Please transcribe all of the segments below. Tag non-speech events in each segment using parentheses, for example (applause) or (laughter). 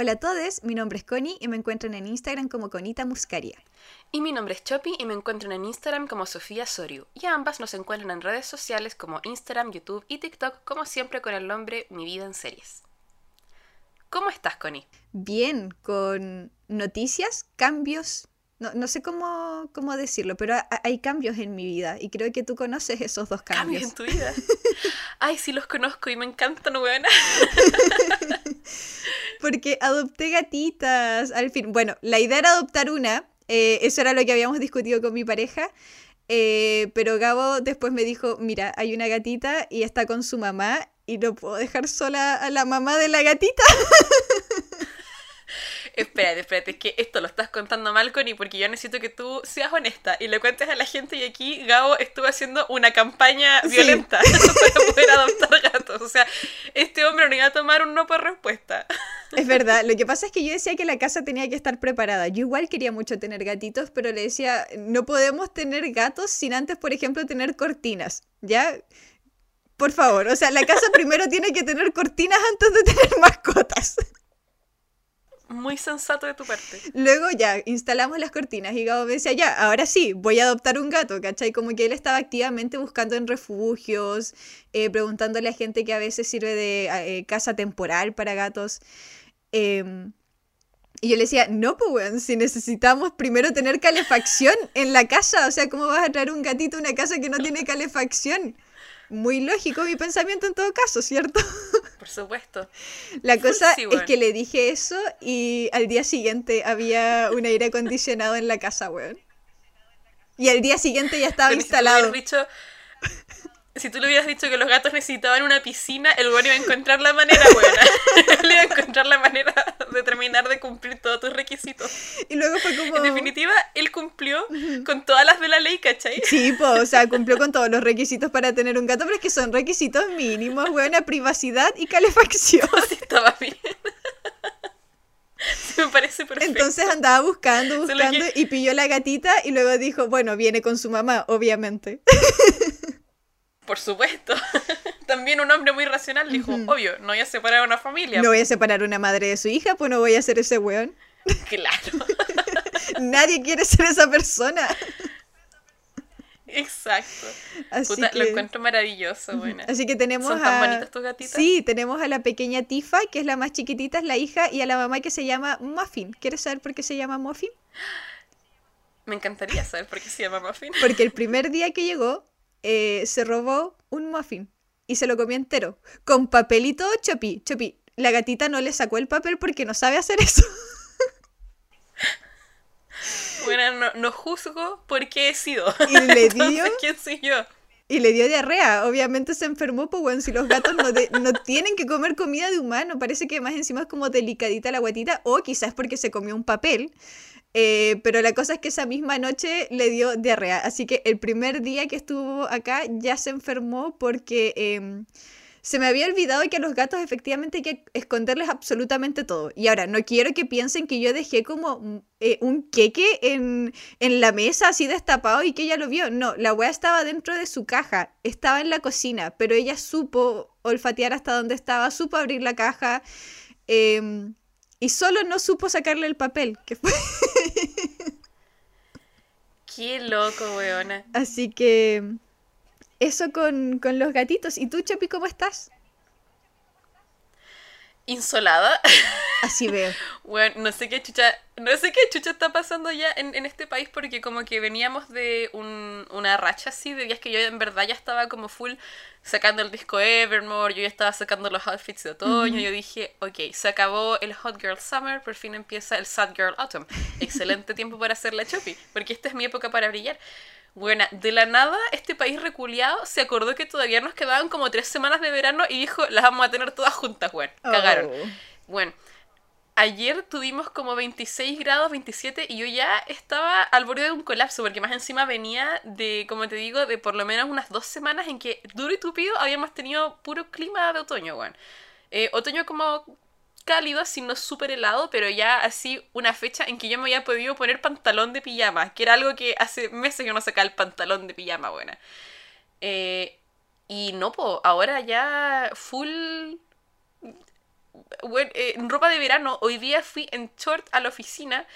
Hola a todos, mi nombre es Connie y me encuentran en Instagram como Conita Muscaria. Y mi nombre es Chopi y me encuentran en Instagram como Sofía Soriu. Y ambas nos encuentran en redes sociales como Instagram, YouTube y TikTok, como siempre con el nombre Mi Vida en Series. ¿Cómo estás, Connie? Bien, con noticias, cambios. No, no sé cómo, cómo decirlo, pero ha- hay cambios en mi vida y creo que tú conoces esos dos cambios. ¿Cambios en tu vida? (laughs) Ay, sí los conozco y me encantan, buena. (laughs) Porque adopté gatitas, al fin. Bueno, la idea era adoptar una, eh, eso era lo que habíamos discutido con mi pareja, eh, pero Gabo después me dijo, mira, hay una gatita y está con su mamá y no puedo dejar sola a la mamá de la gatita. (laughs) Espérate, espérate, es que esto lo estás contando mal, Connie, porque yo necesito que tú seas honesta y le cuentes a la gente y aquí Gabo estuvo haciendo una campaña Sí. violenta (laughs) para poder adoptar gatos. O sea, este hombre no iba a tomar un no por respuesta. Es verdad, lo que pasa es que yo decía que la casa tenía que estar preparada. Yo igual quería mucho tener gatitos, pero le decía, no podemos tener gatos sin antes, por ejemplo, tener cortinas, ¿ya? Por favor, o sea, la casa primero tiene que tener cortinas antes de tener mascotas. Muy sensato de tu parte. Luego ya instalamos las cortinas y Gabo me decía, ya, ahora sí, voy a adoptar un gato, ¿cachai? Como que él estaba activamente buscando en refugios, eh, preguntándole a gente que a veces sirve de eh, casa temporal para gatos. Em, y yo le decía, no, pues, si necesitamos primero tener calefacción en la casa, o sea, ¿cómo vas a traer un gatito a una casa que no tiene calefacción? Muy lógico mi pensamiento en todo caso, ¿cierto? (laughs) Por supuesto. La cosa sí, es que le dije eso y al día siguiente había un aire acondicionado en la casa, weón. Y al día siguiente ya estaba le instalado. dicho- si tú le hubieras dicho que los gatos necesitaban una piscina, el bueno iba a encontrar la manera buena. (laughs) Él iba a encontrar la manera de terminar de cumplir todos tus requisitos. Y luego fue como... En definitiva, él cumplió con todas las de la ley, ¿cachai? Sí, pues, o sea, cumplió con todos los requisitos para tener un gato, pero es que son requisitos mínimos, weón, a privacidad y calefacción. (laughs) Sí, estaba bien. (laughs) Sí, me parece perfecto. Entonces andaba buscando, buscando que- y pilló la gatita y luego dijo, bueno, viene con su mamá, obviamente. Por supuesto. (laughs) También un hombre muy racional dijo, obvio, no voy a separar a una familia. No voy a separar una madre de su hija, pues no voy a ser ese weón. (laughs) Claro. (laughs) Nadie quiere ser esa persona. Exacto. Así Puta, que... lo encuentro maravilloso, buena. Así que tenemos ¿Son a... tan bonitas tus gatitas? Sí, tenemos a la pequeña Tifa, que es la más chiquitita, es la hija, y a la mamá que se llama Muffin. ¿Quieres saber por qué se llama Muffin? Me encantaría saber por qué se llama Muffin. Porque el primer día que llegó, eh, se robó un muffin y se lo comió entero. Con papel y todo, Chopi. Chopi, la gatita no le sacó el papel porque no sabe hacer eso. (laughs) Bueno, no, no juzgo por qué he sido. (laughs) Y le (laughs) Entonces, dio- ¿quién soy yo? Y le dio diarrea. Obviamente se enfermó, pues bueno, si los gatos no, de- no tienen que comer comida de humano. Parece que más encima es como delicadita la guatita. O quizás porque se comió un papel. Eh, pero la cosa es que esa misma noche le dio diarrea. Así que el primer día que estuvo acá ya se enfermó porque em, se me había olvidado que a los gatos efectivamente hay que esconderles absolutamente todo. Y ahora, no quiero que piensen que yo dejé como mm, eh, un queque en, en la mesa así destapado y que ella lo vio. No, la weá estaba dentro de su caja, estaba en la cocina, pero ella supo olfatear hasta donde estaba, supo abrir la caja em, y solo no supo sacarle el papel, que fue Qué loco, weona. Así que eso con, con los gatitos. ¿Y tú, Chopi, cómo estás? Insolada. Así veo. (laughs) Bueno, no sé qué chucha, no sé qué chucha está pasando ya en, en este país porque como que veníamos de un- una racha así de días que yo en verdad ya estaba como full sacando el disco Evermore, yo ya estaba sacando los outfits de otoño, yo dije, ok, se acabó el Hot Girl Summer, por fin empieza el Sad Girl Autumn. (laughs) Excelente tiempo para hacer la chopi, porque esta es mi época para brillar. Bueno, de la nada, este país reculeado se acordó que todavía nos quedaban como tres semanas de verano y dijo, las vamos a tener todas juntas, bueno, cagaron. Oh. Bueno, ayer tuvimos como 26 grados, 27, y yo ya estaba al borde de un colapso, porque más encima venía de, como te digo, de por lo menos unas dos semanas en que duro y tupido habíamos tenido puro clima de otoño, weón. Eh, otoño como cálido, así no súper helado, pero ya así una fecha en que yo me había podido poner pantalón de pijama, que era algo que hace meses yo no sacaba el pantalón de pijama, buena. Eh, y no, po, ahora ya full bueno, eh, ropa de verano. Hoy día fui en short a la oficina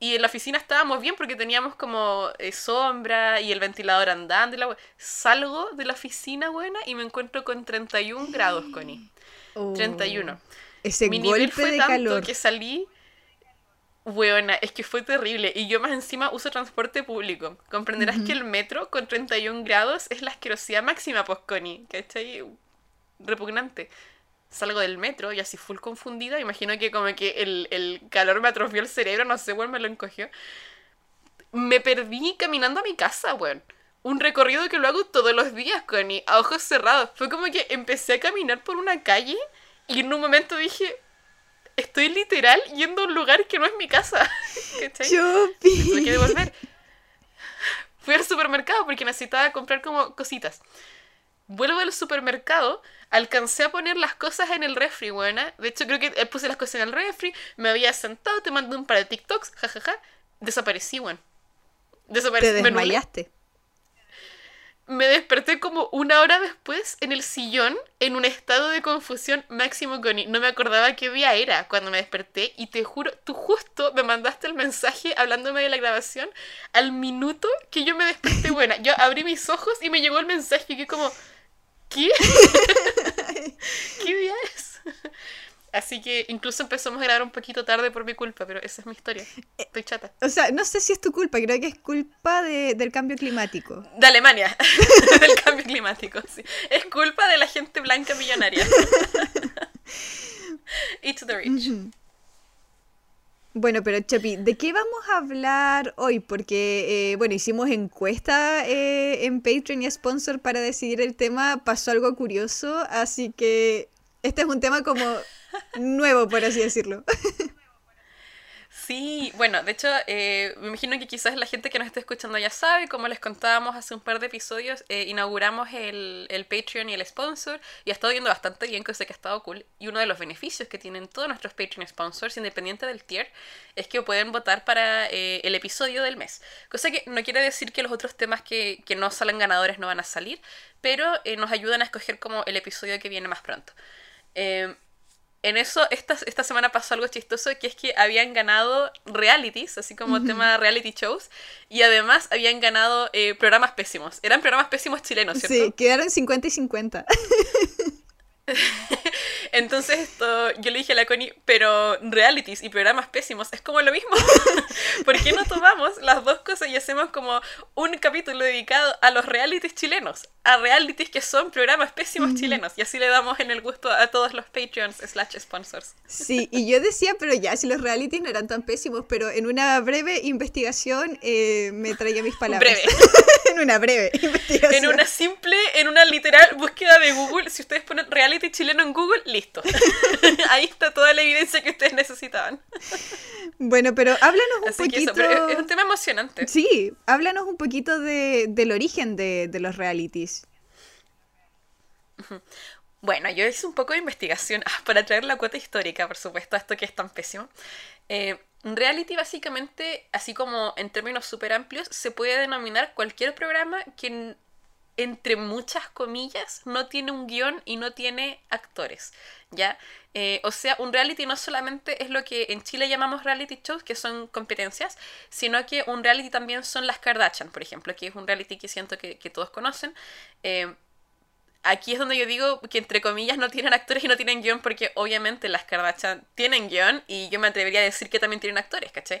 y en la oficina estábamos bien porque teníamos como eh, sombra y el ventilador andando. Y la Salgo de la oficina, buena, y me encuentro con 31 grados, Connie. Oh, 31. Ese Mi nivel fue de tanto calor. que salí. Weona, es que fue terrible. Y yo más encima uso transporte público. Comprenderás que el metro con 31 grados es la asquerosidad máxima, pues, Connie. ¿Cachai? Repugnante. Salgo del metro y así full confundida. Imagino que como que el, el calor me atrofió el cerebro, no sé, weón, me lo encogió. Me perdí caminando a mi casa, weón. Un recorrido que lo hago todos los días, Connie, a ojos cerrados. Fue como que empecé a caminar por una calle y en un momento dije, estoy literal yendo a un lugar que no es mi casa. (laughs) ¿Cachai? Chupi. Tuve que devolver. Fui al supermercado porque necesitaba comprar como cositas. Vuelvo al supermercado, alcancé a poner las cosas en el refri, buena. De hecho, creo que eh, puse las cosas en el refri, me había sentado, te mandé un par de TikToks, jajaja. Desaparecí, weón. Desaparecí. Te desmayaste. Me desperté como una hora después en el sillón en un estado de confusión máximo Connie. No me acordaba qué día era cuando me desperté y te juro, tú justo me mandaste el mensaje hablándome de la grabación al minuto que yo me desperté. (laughs) Buena, yo abrí mis ojos y me llegó el mensaje y que como, ¿qué? (laughs) ¿Qué día es? Así que incluso empezamos a grabar un poquito tarde por mi culpa, pero esa es mi historia. Estoy chata. O sea, no sé si es tu culpa, creo que es culpa de- del cambio climático. De Alemania, (laughs) del cambio climático, sí. Es culpa de la gente blanca millonaria. (laughs) Eat to the rich. Bueno, pero Chapi, ¿de qué vamos a hablar hoy? Porque, eh, bueno, hicimos encuesta eh, en Patreon y sponsor para decidir el tema. Pasó algo curioso, así que este es un tema como nuevo, por así decirlo. Sí, bueno, de hecho, eh, me imagino que quizás la gente que nos está escuchando ya sabe, como les contábamos hace un par de episodios, eh, inauguramos el, el Patreon y el sponsor y ha estado yendo bastante bien, cosa que ha estado cool. Y uno de los beneficios que tienen todos nuestros Patreon sponsors, independiente del tier, es que pueden votar para eh, el episodio del mes. Cosa que no quiere decir que los otros temas que, que no salen ganadores no van a salir, pero eh, nos ayudan a escoger como el episodio que viene más pronto. En eso, esta, esta semana pasó algo chistoso, que es que habían ganado realities, así como tema reality shows, y además habían ganado eh, programas pésimos. Eran programas pésimos chilenos, ¿cierto? Sí, quedaron 50 y 50. (laughs) (laughs) Entonces esto, yo le dije a la Connie, pero realities y programas pésimos es como lo mismo. (laughs) ¿Por qué no tomamos las dos cosas y hacemos como un capítulo dedicado a los realities chilenos? A realities que son programas pésimos chilenos. Y así le damos en el gusto a todos los Patreons slash sponsors. Sí, y yo decía, pero ya, si los realities no eran tan pésimos, pero en una breve investigación eh, me traía mis palabras. Breve. (laughs) en una breve investigación. En una simple, en una literal búsqueda de Google, si ustedes ponen reality chileno en Google, listo. (laughs) Ahí está toda la evidencia que ustedes necesitaban. Bueno, pero háblanos un Así que poquito... eso, pero es, un tema emocionante. Sí, háblanos un poquito de, del origen de, de los realities. Bueno, yo hice un poco de investigación (laughs) ah, para traer la cuota histórica, por supuesto, a esto que es tan pésimo. Eh, reality básicamente, así como en términos súper amplios, se puede denominar cualquier programa que entre muchas comillas no tiene un guion y no tiene actores, ¿ya? Eh, o sea, un reality no solamente es lo que en Chile llamamos reality shows, que son competencias, sino que un reality también son las Kardashian, por ejemplo, que es un reality que siento que, todos conocen. Eh, aquí es donde yo digo que entre comillas no tienen actores y no tienen guion porque obviamente las Kardashian tienen guion y yo me atrevería a decir que también tienen actores, ¿cachai?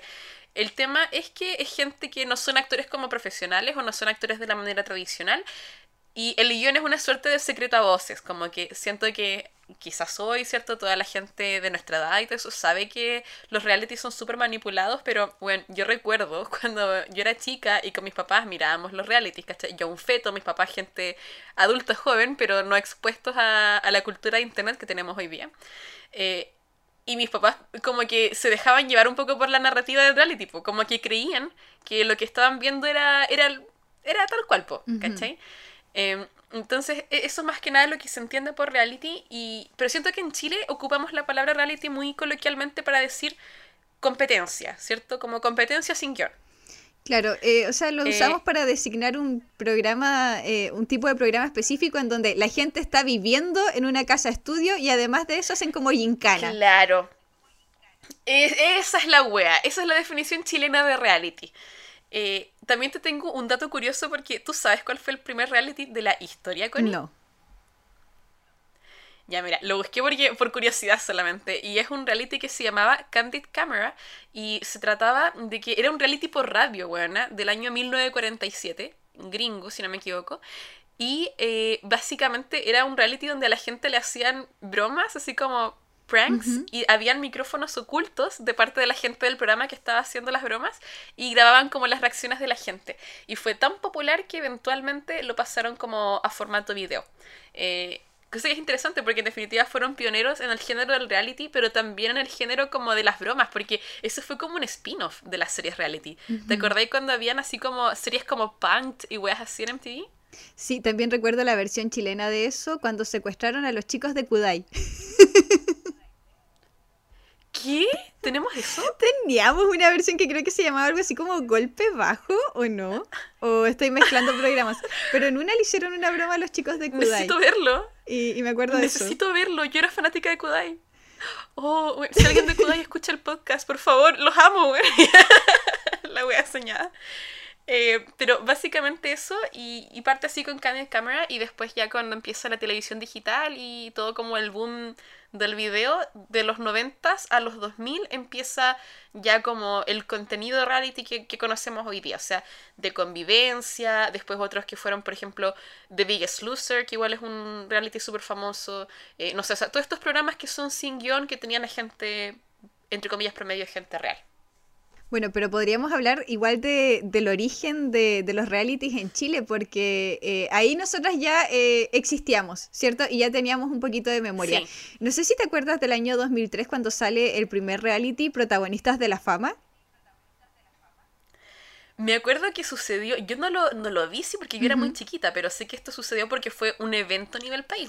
El tema es que es gente que no son actores como profesionales o no son actores de la manera tradicional y el guion es una suerte de secreto a voces, como que siento que quizás hoy, ¿cierto? Toda la gente de nuestra edad y todo eso sabe que los realities son súper manipulados, pero bueno, yo recuerdo (laughs) cuando yo era chica y con mis papás mirábamos los realities, ¿cachai? Yo un feto, mis papás gente adulta joven, pero no expuestos a, a la cultura de internet que tenemos hoy día. Eh, y mis papás como que se dejaban llevar un poco por la narrativa del reality, po, como que creían que lo que estaban viendo era, era, era tal cual, po, ¿cachai? Eh, entonces, e- eso más que nada lo que se entiende por reality, y, pero siento que en Chile ocupamos la palabra reality muy coloquialmente para decir competencia, ¿cierto? Como competencia sin guion. Claro, eh, o sea, lo Eh, usamos para designar un programa, eh, un tipo de programa específico en donde la gente está viviendo en una casa estudio y además de eso hacen como gincana. Claro. Es- esa es la wea, esa es la definición chilena de reality. Eh, también te tengo un dato curioso porque tú sabes cuál fue el primer reality de la historia, Connie. No. Ya, mira, lo busqué porque, por curiosidad solamente. Y es un reality que se llamaba Candid Camera. Y se trataba de que era un reality por radio, buena, del año 1947, gringo, si no me equivoco. Y eh, básicamente era un reality donde a la gente le hacían bromas, así como pranks, y habían micrófonos ocultos de parte de la gente del programa que estaba haciendo las bromas y grababan como las reacciones de la gente. Y fue tan popular que eventualmente lo pasaron como a formato video. Eh, Cosa que es interesante porque en definitiva fueron pioneros en el género del reality, pero también en el género como de las bromas, porque eso fue como un spin-off de las series reality. ¿Te acordáis cuando habían así como series como Punked y weas así en MTV? Sí, también recuerdo la versión chilena de eso cuando secuestraron a los chicos de Kudai. (laughs) ¿Qué? ¿Tenemos eso? Teníamos una versión que creo que se llamaba algo así como golpe bajo, ¿o no? O estoy mezclando (laughs) programas. Pero en una le hicieron una broma a los chicos de Kudai. Necesito verlo. Y, y me acuerdo de eso. Necesito verlo. Yo era fanática de Kudai. Oh, si alguien de Kudai escucha el podcast, por favor, los amo, güey. (laughs) La wea soñada. Eh, pero básicamente eso, y, y parte así con Candid Camera, y después ya cuando empieza la televisión digital y todo como el boom del video, de los 90 a los 2000 empieza ya como el contenido reality que, que conocemos hoy día, o sea, de convivencia, después otros que fueron, por ejemplo, The Biggest Loser, que igual es un reality súper famoso, eh, no sé, o sea, todos estos programas que son sin guion, que tenían a gente, entre comillas, promedio, gente real. Bueno, pero podríamos hablar igual de, del origen de, de los realities en Chile, porque eh, ahí nosotras ya eh, existíamos, ¿cierto? Y ya teníamos un poquito de memoria. Sí. No sé si te acuerdas del año 2003 cuando sale el primer reality, Protagonistas de la Fama. Me acuerdo que sucedió, yo no lo, no lo vi, sí, porque yo era muy chiquita, pero sé que esto sucedió porque fue un evento a nivel país.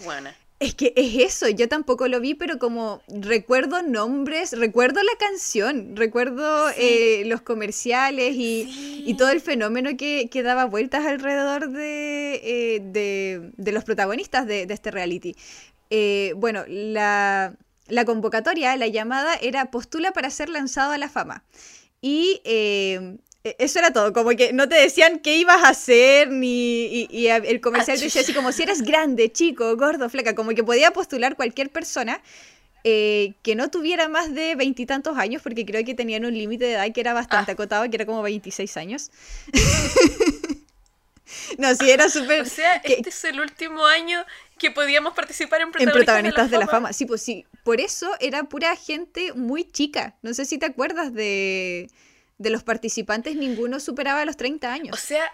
Es que es eso, yo tampoco lo vi, pero como recuerdo nombres, recuerdo la canción, recuerdo eh, los comerciales y, Sí. y todo el fenómeno que, que daba vueltas alrededor de, eh, de, de los protagonistas de, de este reality. Eh, bueno, la, la convocatoria, la llamada era postula para ser lanzado a la fama. Y eso era todo, como que no te decían qué ibas a hacer, ni y, el comercial Ah, te decía así como si eres grande, chico, gordo, flaca, como que podía postular cualquier persona eh, que no tuviera más de veintitantos años, porque creo que tenían un límite de edad que era bastante Ah. acotado, que era como 26 años. (laughs) no, sí, era súper... O sea, que- este es el último año que podíamos participar en en protagonistas, protagonistas de la, fama. Sí, pues sí. Por eso era pura gente muy chica. No sé si te acuerdas de, de los participantes, ninguno superaba los 30 años. O sea,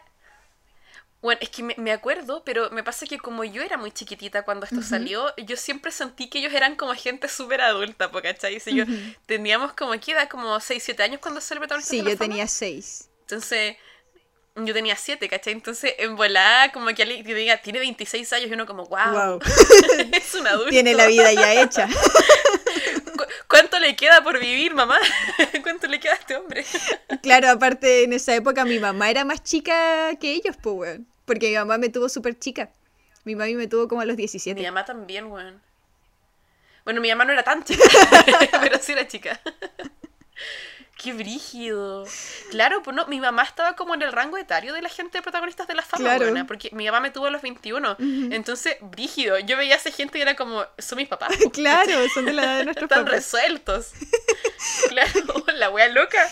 bueno, es que me, me acuerdo, pero me pasa que como yo era muy chiquitita cuando esto salió, yo siempre sentí que ellos eran como gente súper adulta, ¿cachai? Si yo teníamos como, ¿qué edad? Como 6, 7 años cuando salió protagonista sí, de la yo Fama. tenía 6. Entonces, yo tenía 7, ¿cachai? Entonces, en volada, como que alguien te diga, tiene 26 años y uno como, wow, Wow. (laughs) es un adulto. Tiene la vida ya hecha. (laughs) ¿Cu- ¿Cuánto le queda por vivir, mamá? (laughs) ¿Cuánto le queda a este hombre? claro, aparte en esa época mi mamá era más chica que ellos, pues, weón. Porque mi mamá me tuvo súper chica. Mi mami me tuvo como a los Mi 17. mamá también, weón. Bueno, mi mamá no era tan chica, (laughs) (laughs) pero sí era chica. Qué brígido. Claro, pues no, mi mamá estaba como en el rango etario de la gente de protagonistas de la fama, Claro. porque mi mamá me tuvo a los 21. Entonces, brígido. Yo veía a esa gente y era como, son mis papás. (laughs) Claro, son de la edad de nuestros Están papás. resueltos. (laughs) claro, la wea loca.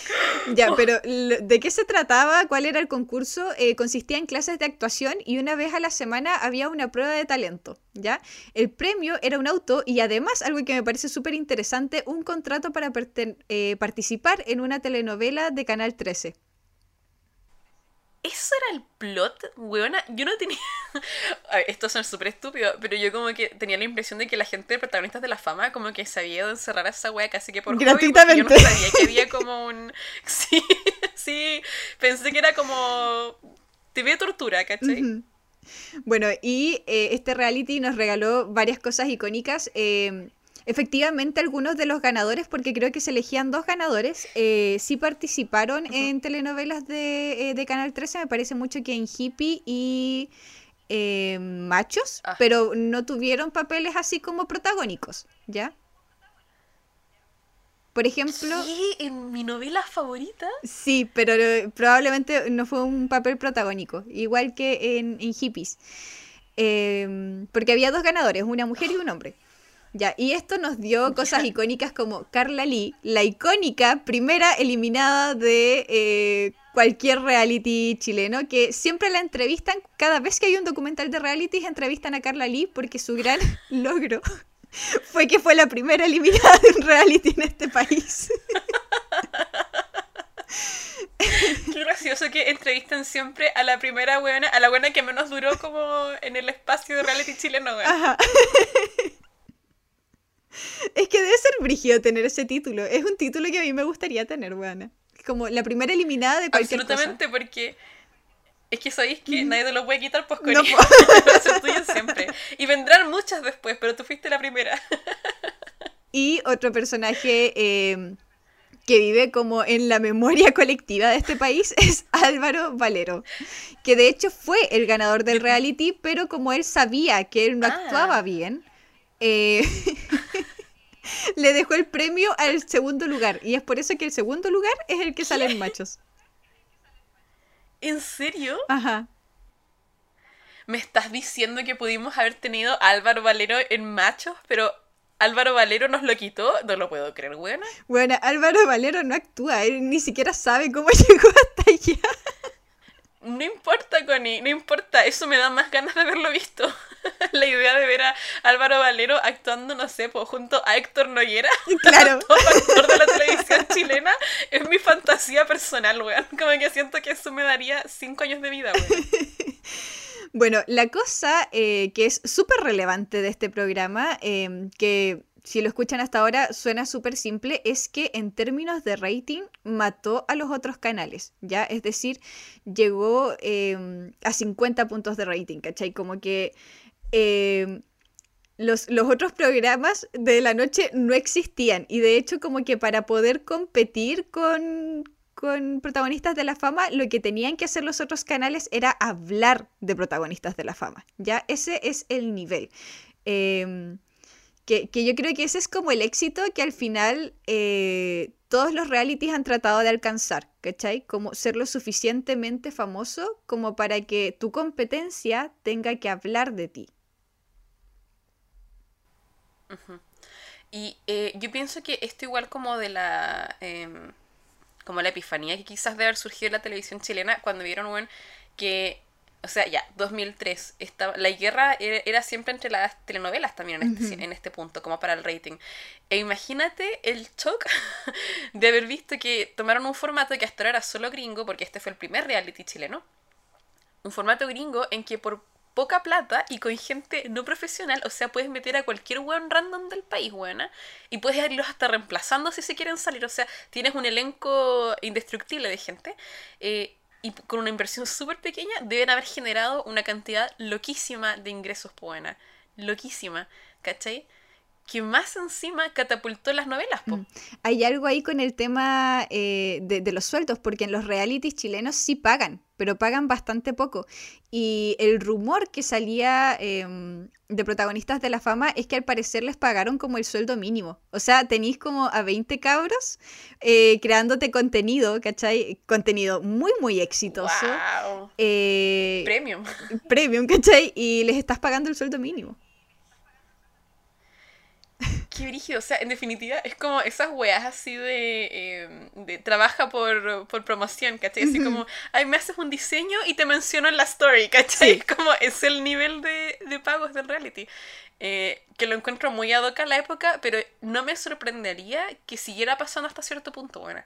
Ya, pero lo- ¿de qué se trataba? ¿Cuál era el concurso? Eh, consistía en clases de actuación y una vez a la semana había una prueba de talento, ¿ya? El premio era un auto y además, algo que me parece súper interesante, un contrato para eh, participar en una telenovela de Canal 13. ¿Eso era el plot, weona? Yo no tenía... (laughs) A ver, esto suena súper estúpido, pero yo como que tenía la impresión de que la gente de protagonistas de la fama como que se había ido a encerrar a esa wea casi que por hobby, Gratuitamente. yo no sabía que había como un... (laughs) Sí, sí, pensé que era como... TV tortura, ¿cachai? Bueno, y eh, este reality nos regaló varias cosas icónicas. eh, efectivamente algunos de los ganadores, porque creo que se elegían dos ganadores, eh, sí participaron en telenovelas de, eh, de, Canal 13, me parece mucho que en Hippie y eh, Machos, ah. pero no tuvieron papeles así como protagónicos, ¿ya? Por ejemplo... ¿Sí? ¿En mi novela favorita? Sí, pero probablemente no fue un papel protagónico, igual que en, en Hippies. porque había dos ganadores, una mujer y un hombre. Ya, y esto nos dio (laughs) cosas icónicas como Carla Lee, la icónica primera eliminada de eh, cualquier reality chileno, que siempre la entrevistan, cada vez que hay un documental de reality, entrevistan a Carla Lee porque su gran (laughs) logro (laughs) fue que fue la primera eliminada de un reality en este país. Qué gracioso que entrevistan siempre a la primera buena, a la buena que menos duró como en el espacio de reality chileno, Ajá. Es que debe ser brígido tener ese título. Es un título que a mí me gustaría tener, weana. Como la primera eliminada de cualquier Absolutamente, porque es que sabéis que nadie te lo puede quitar, pues con no (laughs) tuyo siempre. Y vendrán muchas después, pero tú fuiste la primera. (laughs) y otro personaje eh, que vive como en la memoria (laughs) colectiva de este país es Álvaro Valero, que de hecho fue el ganador del reality, pero como él sabía que él no ah. actuaba bien, eh, (laughs) le dejó el premio al segundo lugar. Y es por eso que el segundo lugar es el que sale en machos. ¿En serio? Ajá. Me estás diciendo que pudimos haber tenido a Álvaro Valero en machos, pero Álvaro Valero nos lo quitó. No lo puedo creer, buena. Bueno, Álvaro Valero no actúa, él ni siquiera sabe cómo (laughs) llegó hasta allá. No importa, Connie, no importa. Eso me da más ganas de haberlo visto. (laughs) La idea de ver a Álvaro Valero actuando, no sé, pues, junto a Héctor Noguera, (laughs) claro. (laughs) todo actor de la televisión chilena, es mi fantasía personal, weón. Como que siento que eso me daría cinco años de vida, weón. Bueno, la cosa eh, que es súper relevante de este programa, eh, que si lo escuchan hasta ahora, suena súper simple, es que en términos de rating mató a los otros canales, ¿ya? Es decir, llegó em, a 50 puntos de rating, ¿cachai? Como que em, los, los, otros programas de la noche no existían y de hecho como que para poder competir con, con protagonistas de la fama, lo que tenían que hacer los otros canales era hablar de protagonistas de la fama, ¿ya? Ese es el nivel. Eh, que, yo creo que ese es como el éxito que al final eh, todos los realities han tratado de alcanzar, ¿cachai? Como ser lo suficientemente famoso como para que tu competencia tenga que hablar de ti. Y eh, yo pienso que esto igual como de la... Em, como la epifanía que quizás debe haber surgido en la televisión chilena cuando vieron que o sea, ya, 2003. Estaba, la guerra era, siempre entre las telenovelas también en este, en este punto, como para el rating. E imagínate el shock (laughs) de haber visto que tomaron un formato que hasta ahora era solo gringo, porque este fue el primer reality chileno. Un formato gringo en que por poca plata y con gente no profesional, o sea, puedes meter a cualquier weón random del país, buena, y puedes irlos hasta reemplazando si se quieren salir. O sea, tienes un elenco indestructible de gente. Eh, y con una inversión súper pequeña deben haber generado una cantidad loquísima de ingresos, buena. Loquísima, ¿cachai? Que más encima catapultó las novelas. Po. Mm. Hay algo ahí con el tema eh, de, los sueldos, porque en los realities chilenos sí pagan, pero pagan bastante poco. Y el rumor que salía em, de protagonistas de la fama es que al parecer les pagaron como el sueldo mínimo. O sea, tenéis como a 20 cabros eh, creándote contenido, ¿cachai? Contenido muy, muy exitoso. Wow. Eh, premium. Premium, ¿cachai? Y les estás pagando el sueldo mínimo. Qué brígido, o sea, en definitiva es como esas weas así de, em, de trabaja por, por promoción, ¿cachai? Así como, ay, me haces un diseño y te menciono en la story, ¿cachai? (laughs) Como es el nivel de, de pagos del reality. Eh, que lo encuentro muy ad hoc a la época, pero no me sorprendería que siguiera pasando hasta cierto punto, bueno.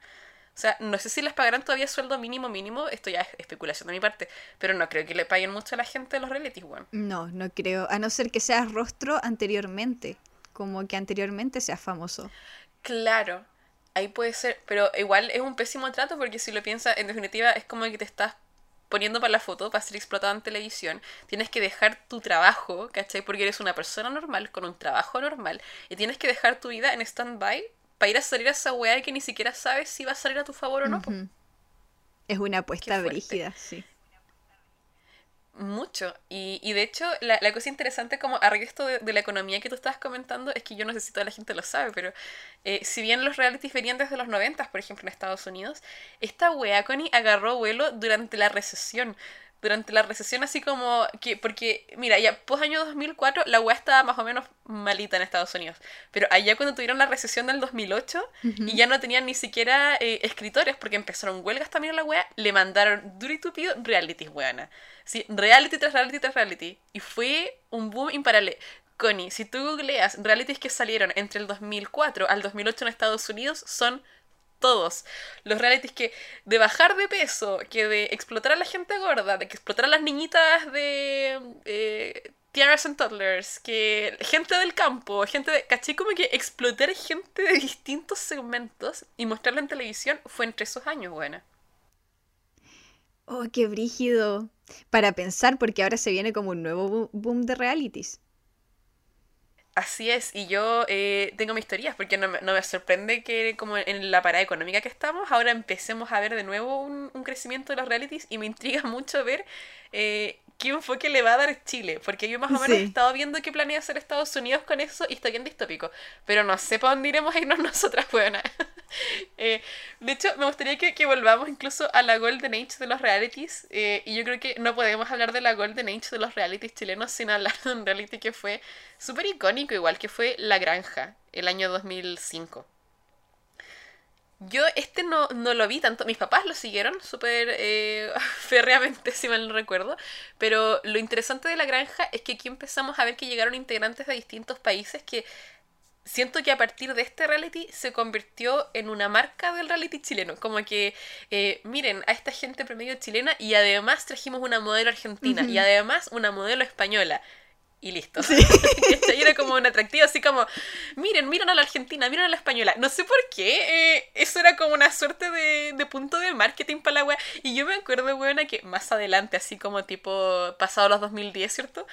O sea, no sé si les pagarán todavía sueldo mínimo mínimo, esto ya es especulación de mi parte, pero no creo que le paguen mucho a la gente de los realities, bueno. No, no creo, a no ser que seas rostro anteriormente como que anteriormente sea famoso. Claro, ahí puede ser, pero igual es un pésimo trato porque si lo piensas, en definitiva es como que te estás poniendo para la foto, para ser explotado en televisión, tienes que dejar tu trabajo, ¿cachai? Porque eres una persona normal, con un trabajo normal, y tienes que dejar tu vida en stand-by para ir a salir a esa weá que ni siquiera sabes si va a salir a tu favor o no. Es una apuesta brígida, sí. Mucho. Y, y de hecho, la, la, cosa interesante como a resto de, la economía que tú estabas comentando es que yo no sé si toda la gente lo sabe, pero eh, si bien los realities venían desde los 90, por ejemplo, en Estados Unidos, esta wea Connie agarró vuelo durante la recesión durante la recesión así como que porque mira ya post año 2004 la web estaba más o menos malita en Estados Unidos pero allá cuando tuvieron la recesión del 2008 y ya no tenían ni siquiera eh, escritores porque empezaron huelgas también en la web le mandaron duro y tupido realities buena sí reality tras reality tras reality y fue un boom imparable. Connie si tú googleas realities que salieron entre el 2004 al 2008 en Estados Unidos son todos. Los realities que de bajar de peso, que de explotar a la gente gorda, de que explotar a las niñitas de eh, and Toddlers, que gente del campo, gente de... Caché como que explotar gente de distintos segmentos y mostrarla en televisión fue entre esos años, buena. Oh, qué brígido. Para pensar, porque ahora se viene como un nuevo boom de realities. Así es, y yo eh, tengo mis teorías, porque no, no, me sorprende que como en la parada económica que estamos, ahora empecemos a ver de nuevo un, un crecimiento de los realities y me intriga (laughs) mucho ver eh, qué enfoque le va a dar Chile, porque yo más o menos he estado viendo qué planea hacer Estados Unidos con eso y está bien distópico, pero no sé para dónde iremos a irnos (laughs) nosotras, buena. (laughs) eh, de hecho, me gustaría que, que, volvamos incluso a la Golden Age de los realities, eh, y yo creo que no podemos hablar de la Golden Age de los realities chilenos sin hablar de un reality que fue súper icónico, igual que fue La Granja, el año 2005. Yo este no, no, lo vi tanto, mis papás lo siguieron súper eh, (laughs) férreamente, si mal no recuerdo, pero lo interesante de la granja es que aquí empezamos a ver que llegaron integrantes de distintos países que siento que a partir de este reality se convirtió en una marca del reality chileno, como que eh, miren a esta gente promedio chilena y además trajimos una modelo argentina y además una modelo española y listo. Sí. (laughs) y era como un atractivo, así como, miren, miren a la argentina, miren a la española. No sé por qué, eh, eso era como una suerte de, de punto de marketing para la wea. Y yo me acuerdo, buena, que más adelante, así como tipo pasado los 2010, ¿cierto?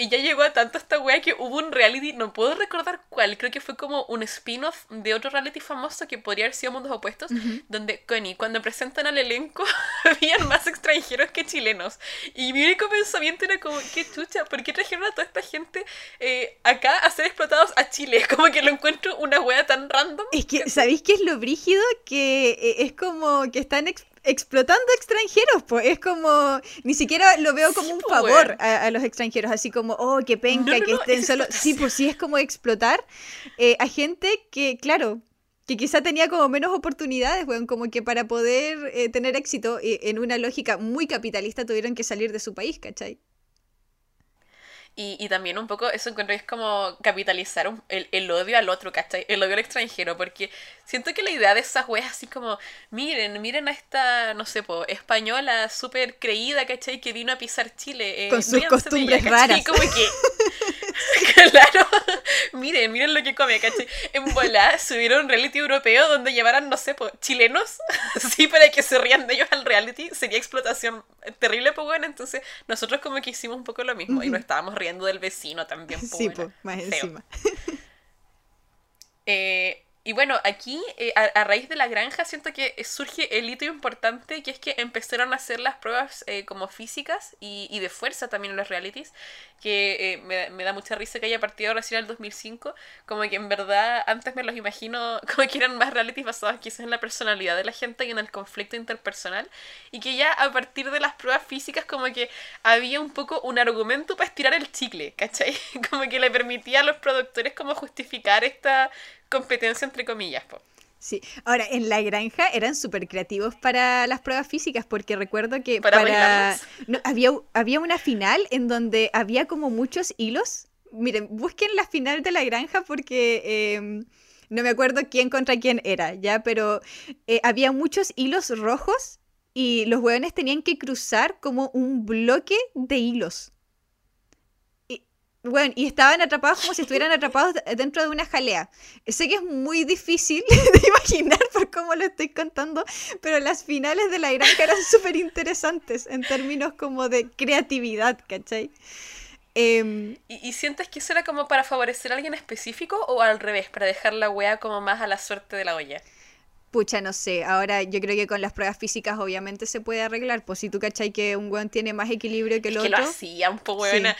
Y ya llegó a tanto esta wea que hubo un reality, no puedo recordar cuál, creo que fue como un spin-off de otro reality famoso que podría haber sido Mundos Opuestos, donde, Connie, cuando presentan al elenco, (laughs) habían más extranjeros que chilenos. Y mi único pensamiento era como, qué chucha, ¿por qué trajeron a toda esta gente eh, acá a ser explotados a Chile? (laughs) Como que lo encuentro una wea tan random. Es que, ¿sabéis qué es lo brígido? Que eh, es como que están explotando extranjeros, pues es como, ni siquiera lo veo como un favor a, los extranjeros, así como, oh, qué penca, que estén solo, sí, pues sí es como explotar eh, a gente que, claro, que quizá tenía como menos oportunidades, bueno, como que para poder eh, tener éxito eh, en una lógica muy capitalista tuvieron que salir de su país, ¿cachai? Y, y, también un poco eso encuentro es como capitalizar el, el, odio al otro, ¿cachai? El odio al extranjero, porque siento que la idea de esas weas así como, miren, miren a esta, no sé, po, española súper creída, ¿cachai? Que vino a pisar Chile. Eh, Con sus costumbres raras. Como que, (laughs) claro, miren, miren lo que come, ¿cachai? En bola subieron un reality europeo donde llevaran, no sé, po, chilenos, (laughs) así para que se rían de ellos al reality, sería explotación terrible, pues bueno, entonces nosotros como que hicimos un poco lo mismo y no estábamos riendo del vecino también. sí, pues, más encima. (laughs) eh, y bueno, aquí, eh, a, raíz de la granja, siento que surge el hito importante, que es que empezaron a hacer las pruebas eh, como físicas y, y, de fuerza también en los realities, que eh, me, me, da mucha risa que haya partido recién el 2005, como que en verdad antes me los imagino (laughs) como que eran más realities basados quizás en la personalidad de la gente y en el conflicto interpersonal, y que ya a partir de las pruebas físicas como que había un poco un argumento para estirar el chicle, ¿cachai? (laughs) Como que le permitía a los productores como justificar esta competencia entre comillas. Po. Sí, ahora en la granja eran súper creativos para las pruebas físicas porque recuerdo que para, no, había, había una final en donde había como muchos hilos. Miren, busquen la final de la granja porque eh, no me acuerdo quién contra quién era, ya, pero eh, había muchos hilos rojos y los hueones tenían que cruzar como un bloque de hilos. Bueno, y estaban atrapados como si estuvieran atrapados dentro de una jalea. Sé que es muy difícil (laughs) de imaginar por cómo lo estoy contando, pero las finales de la granja eran (laughs) súper interesantes en términos como de creatividad, ¿cachai? Em, ¿Y, ¿Y, sientes que eso era como para favorecer a alguien específico o al revés, para dejar la wea como más a la suerte de la olla? Pucha, no sé. Ahora yo creo que con las pruebas físicas obviamente se puede arreglar. Pues si tú cachai que un weón tiene más equilibrio que el es otro. Que lo hacía un poco buena.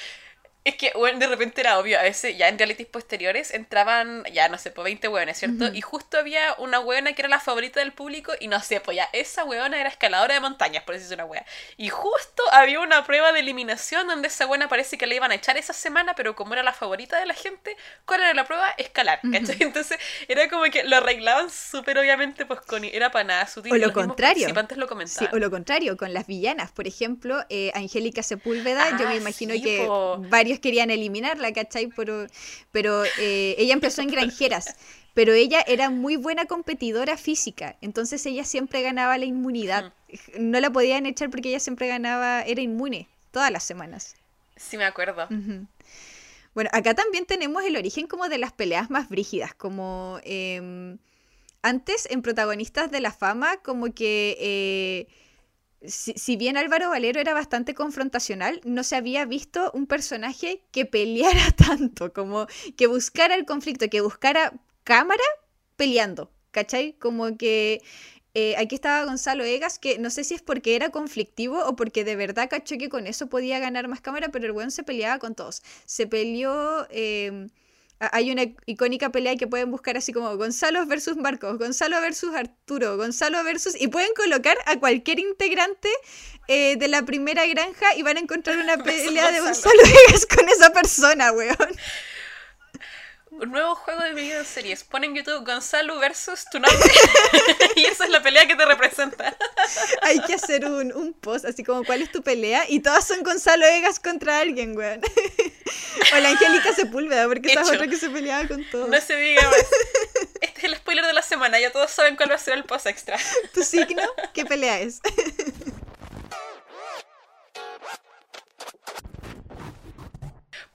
Es que, bueno, de repente era obvio, a veces ya en realities posteriores entraban, ya no sé, pues 20 hueones, ¿cierto? Y justo había una hueona que era la favorita del público y no sé, pues ya esa hueona era escaladora de montañas, por eso es una hueá. Y justo había una prueba de eliminación donde esa hueona parece que le iban a echar esa semana, pero como era la favorita de la gente, ¿cuál era la prueba? Escalar, ¿cachai? (laughs) Entonces era como que lo arreglaban súper obviamente, pues con, era para nada sutil. O lo contrario. Participantes lo comentaban. Sí, o lo contrario, con las villanas, por ejemplo, eh, Angélica Sepúlveda, yo me Ah, imagino sí, que po. varios querían eliminarla, ¿cachai? Pero, pero eh, ella empezó en granjeras. Pero ella era muy buena competidora física, entonces ella siempre ganaba la inmunidad. No la podían echar porque ella siempre ganaba, era inmune todas las semanas. Sí, me acuerdo. Bueno, acá también tenemos el origen como de las peleas más brígidas, como em, antes en protagonistas de la fama, como que eh, si, bien Álvaro Valero era bastante confrontacional, no se había visto un personaje que peleara (laughs) tanto, como que buscara el conflicto, que buscara cámara peleando, ¿cachai? Como que eh, aquí estaba Gonzalo Egas, que no sé si es porque era conflictivo o porque de verdad cachó que con eso podía ganar más cámara, pero el weón se peleaba con todos. Se peleó... a- hay una icónica pelea que pueden buscar así como Gonzalo versus Marcos, Gonzalo versus Arturo, Gonzalo versus... Y pueden colocar a cualquier integrante eh, de la primera granja y van a encontrar una (laughs) pelea de Gonzalo. Gonzalo Egas con esa persona, weón. Un nuevo juego de video series. Pon en YouTube Gonzalo versus tu nombre. (laughs) y esa es la pelea que te representa. (laughs) Hay que hacer un, un post así como ¿cuál es tu pelea? Y todas son Gonzalo Egas contra alguien, weón. O la Angélica Sepúlveda, porque esa es otra que se peleaba con todo. No se diga más. Este es el spoiler de la semana. Ya todos saben cuál va a ser el post extra. ¿Tu signo? ¿Qué pelea es?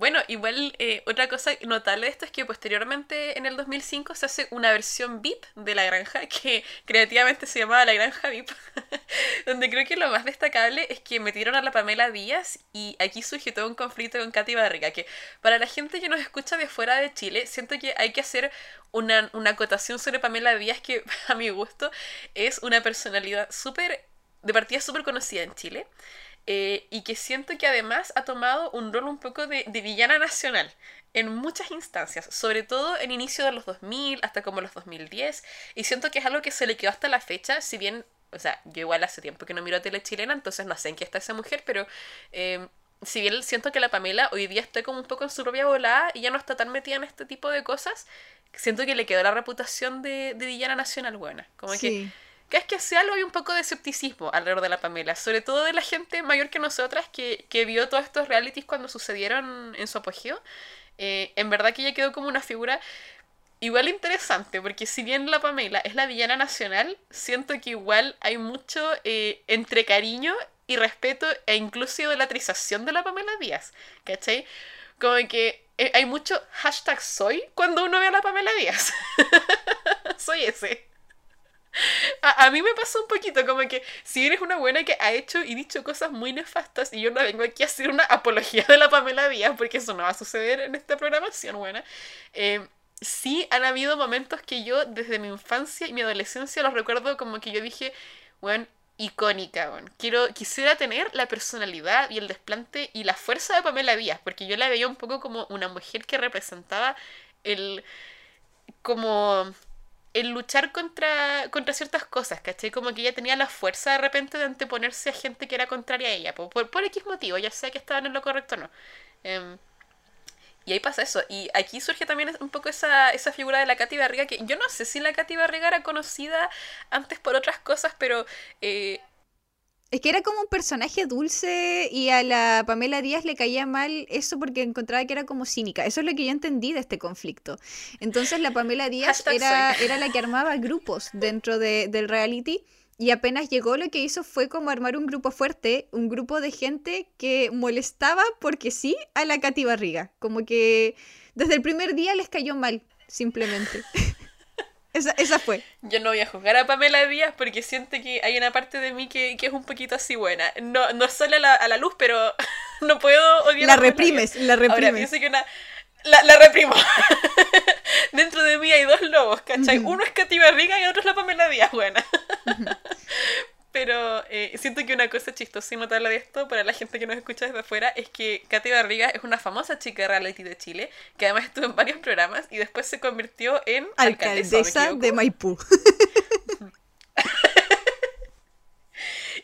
Bueno, igual eh, otra cosa notable de esto es que posteriormente en el 2005 se hace una versión VIP de La Granja (laughs) que creativamente se llamaba La Granja VIP, (laughs) donde creo que lo más destacable es que metieron a la Pamela Díaz y aquí surgió todo un conflicto con Katy Barriga, que para la gente que nos escucha de fuera de Chile, siento que hay que hacer una, una acotación sobre Pamela Díaz que (laughs) a mi gusto es una personalidad súper, de partida súper conocida en Chile. Eh, y que siento que además ha tomado un rol un poco de, villana nacional en muchas instancias, sobre todo en inicio de los 2000 hasta como los 2010, y siento que es algo que se le quedó hasta la fecha, si bien, o sea, yo igual hace tiempo que no miro tele chilena, entonces no sé en qué está esa mujer, pero eh, si bien siento que la Pamela hoy día está como un poco en su propia volada y ya no está tan metida en este tipo de cosas, siento que le quedó la reputación de, villana nacional buena, como Sí. que es que hace algo hay un poco de escepticismo alrededor de la Pamela, sobre todo de la gente mayor que nosotras que, que vio todos estos realities cuando sucedieron en su apogeo. Eh, en verdad que ella quedó como una figura igual interesante, porque si bien la Pamela es la villana nacional, siento que igual hay mucho eh, entre cariño y respeto e incluso idolatrización de la Pamela Díaz, ¿cachai? Como que eh, hay mucho hashtag soy cuando uno ve a la Pamela Díaz. (laughs) soy ese. A, a mí me pasó un poquito como que si eres una buena que ha hecho y dicho cosas muy nefastas y yo no vengo aquí a hacer una apología de la Pamela Díaz porque eso no va a suceder en esta programación buena eh, sí han habido momentos que yo desde mi infancia y mi adolescencia los recuerdo como que yo dije bueno icónica bueno. quiero quisiera tener la personalidad y el desplante y la fuerza de Pamela Díaz porque yo la veía un poco como una mujer que representaba el como el luchar contra, contra ciertas cosas, ¿cachai? Como que ella tenía la fuerza de repente de anteponerse a gente que era contraria a ella, por, por, por X motivo, ya sea que estaban en lo correcto o no. Em, y ahí pasa eso. Y aquí surge también un poco esa, esa figura de la Katy Barriga, que yo no sé si la Katy Barriga era conocida antes por otras cosas, pero eh, Es que era como un personaje dulce y a la Pamela Díaz le caía mal eso porque encontraba que era como cínica. Eso es lo que yo entendí de este conflicto. Entonces la Pamela (laughs) Díaz era, era la que armaba grupos dentro de- del reality y apenas llegó lo que hizo fue como armar un grupo fuerte, un grupo de gente que molestaba porque sí a la Katy Barriga. Como que desde el primer día les cayó mal, simplemente. (laughs) esa, esa, fue. Yo no voy a juzgar a Pamela Díaz porque siento que hay una parte de mí que, que es un poquito así buena. No, no sale a la, a la luz, pero (laughs) no puedo odiar La reprimes, la reprimes. Ahora pienso que una... La, la reprimo. (laughs) Dentro de mí hay dos lobos, ¿cachai? Uno es Katy Barriga y otro es la Pamela Díaz, buena. Pero eh, siento que una cosa chistosa y notable de esto para la gente que nos escucha desde afuera es que Katy Barriga es una famosa chica reality de Chile que además estuvo en varios programas y después se convirtió en alcaldesa, alcaldesa de Maipú. (laughs)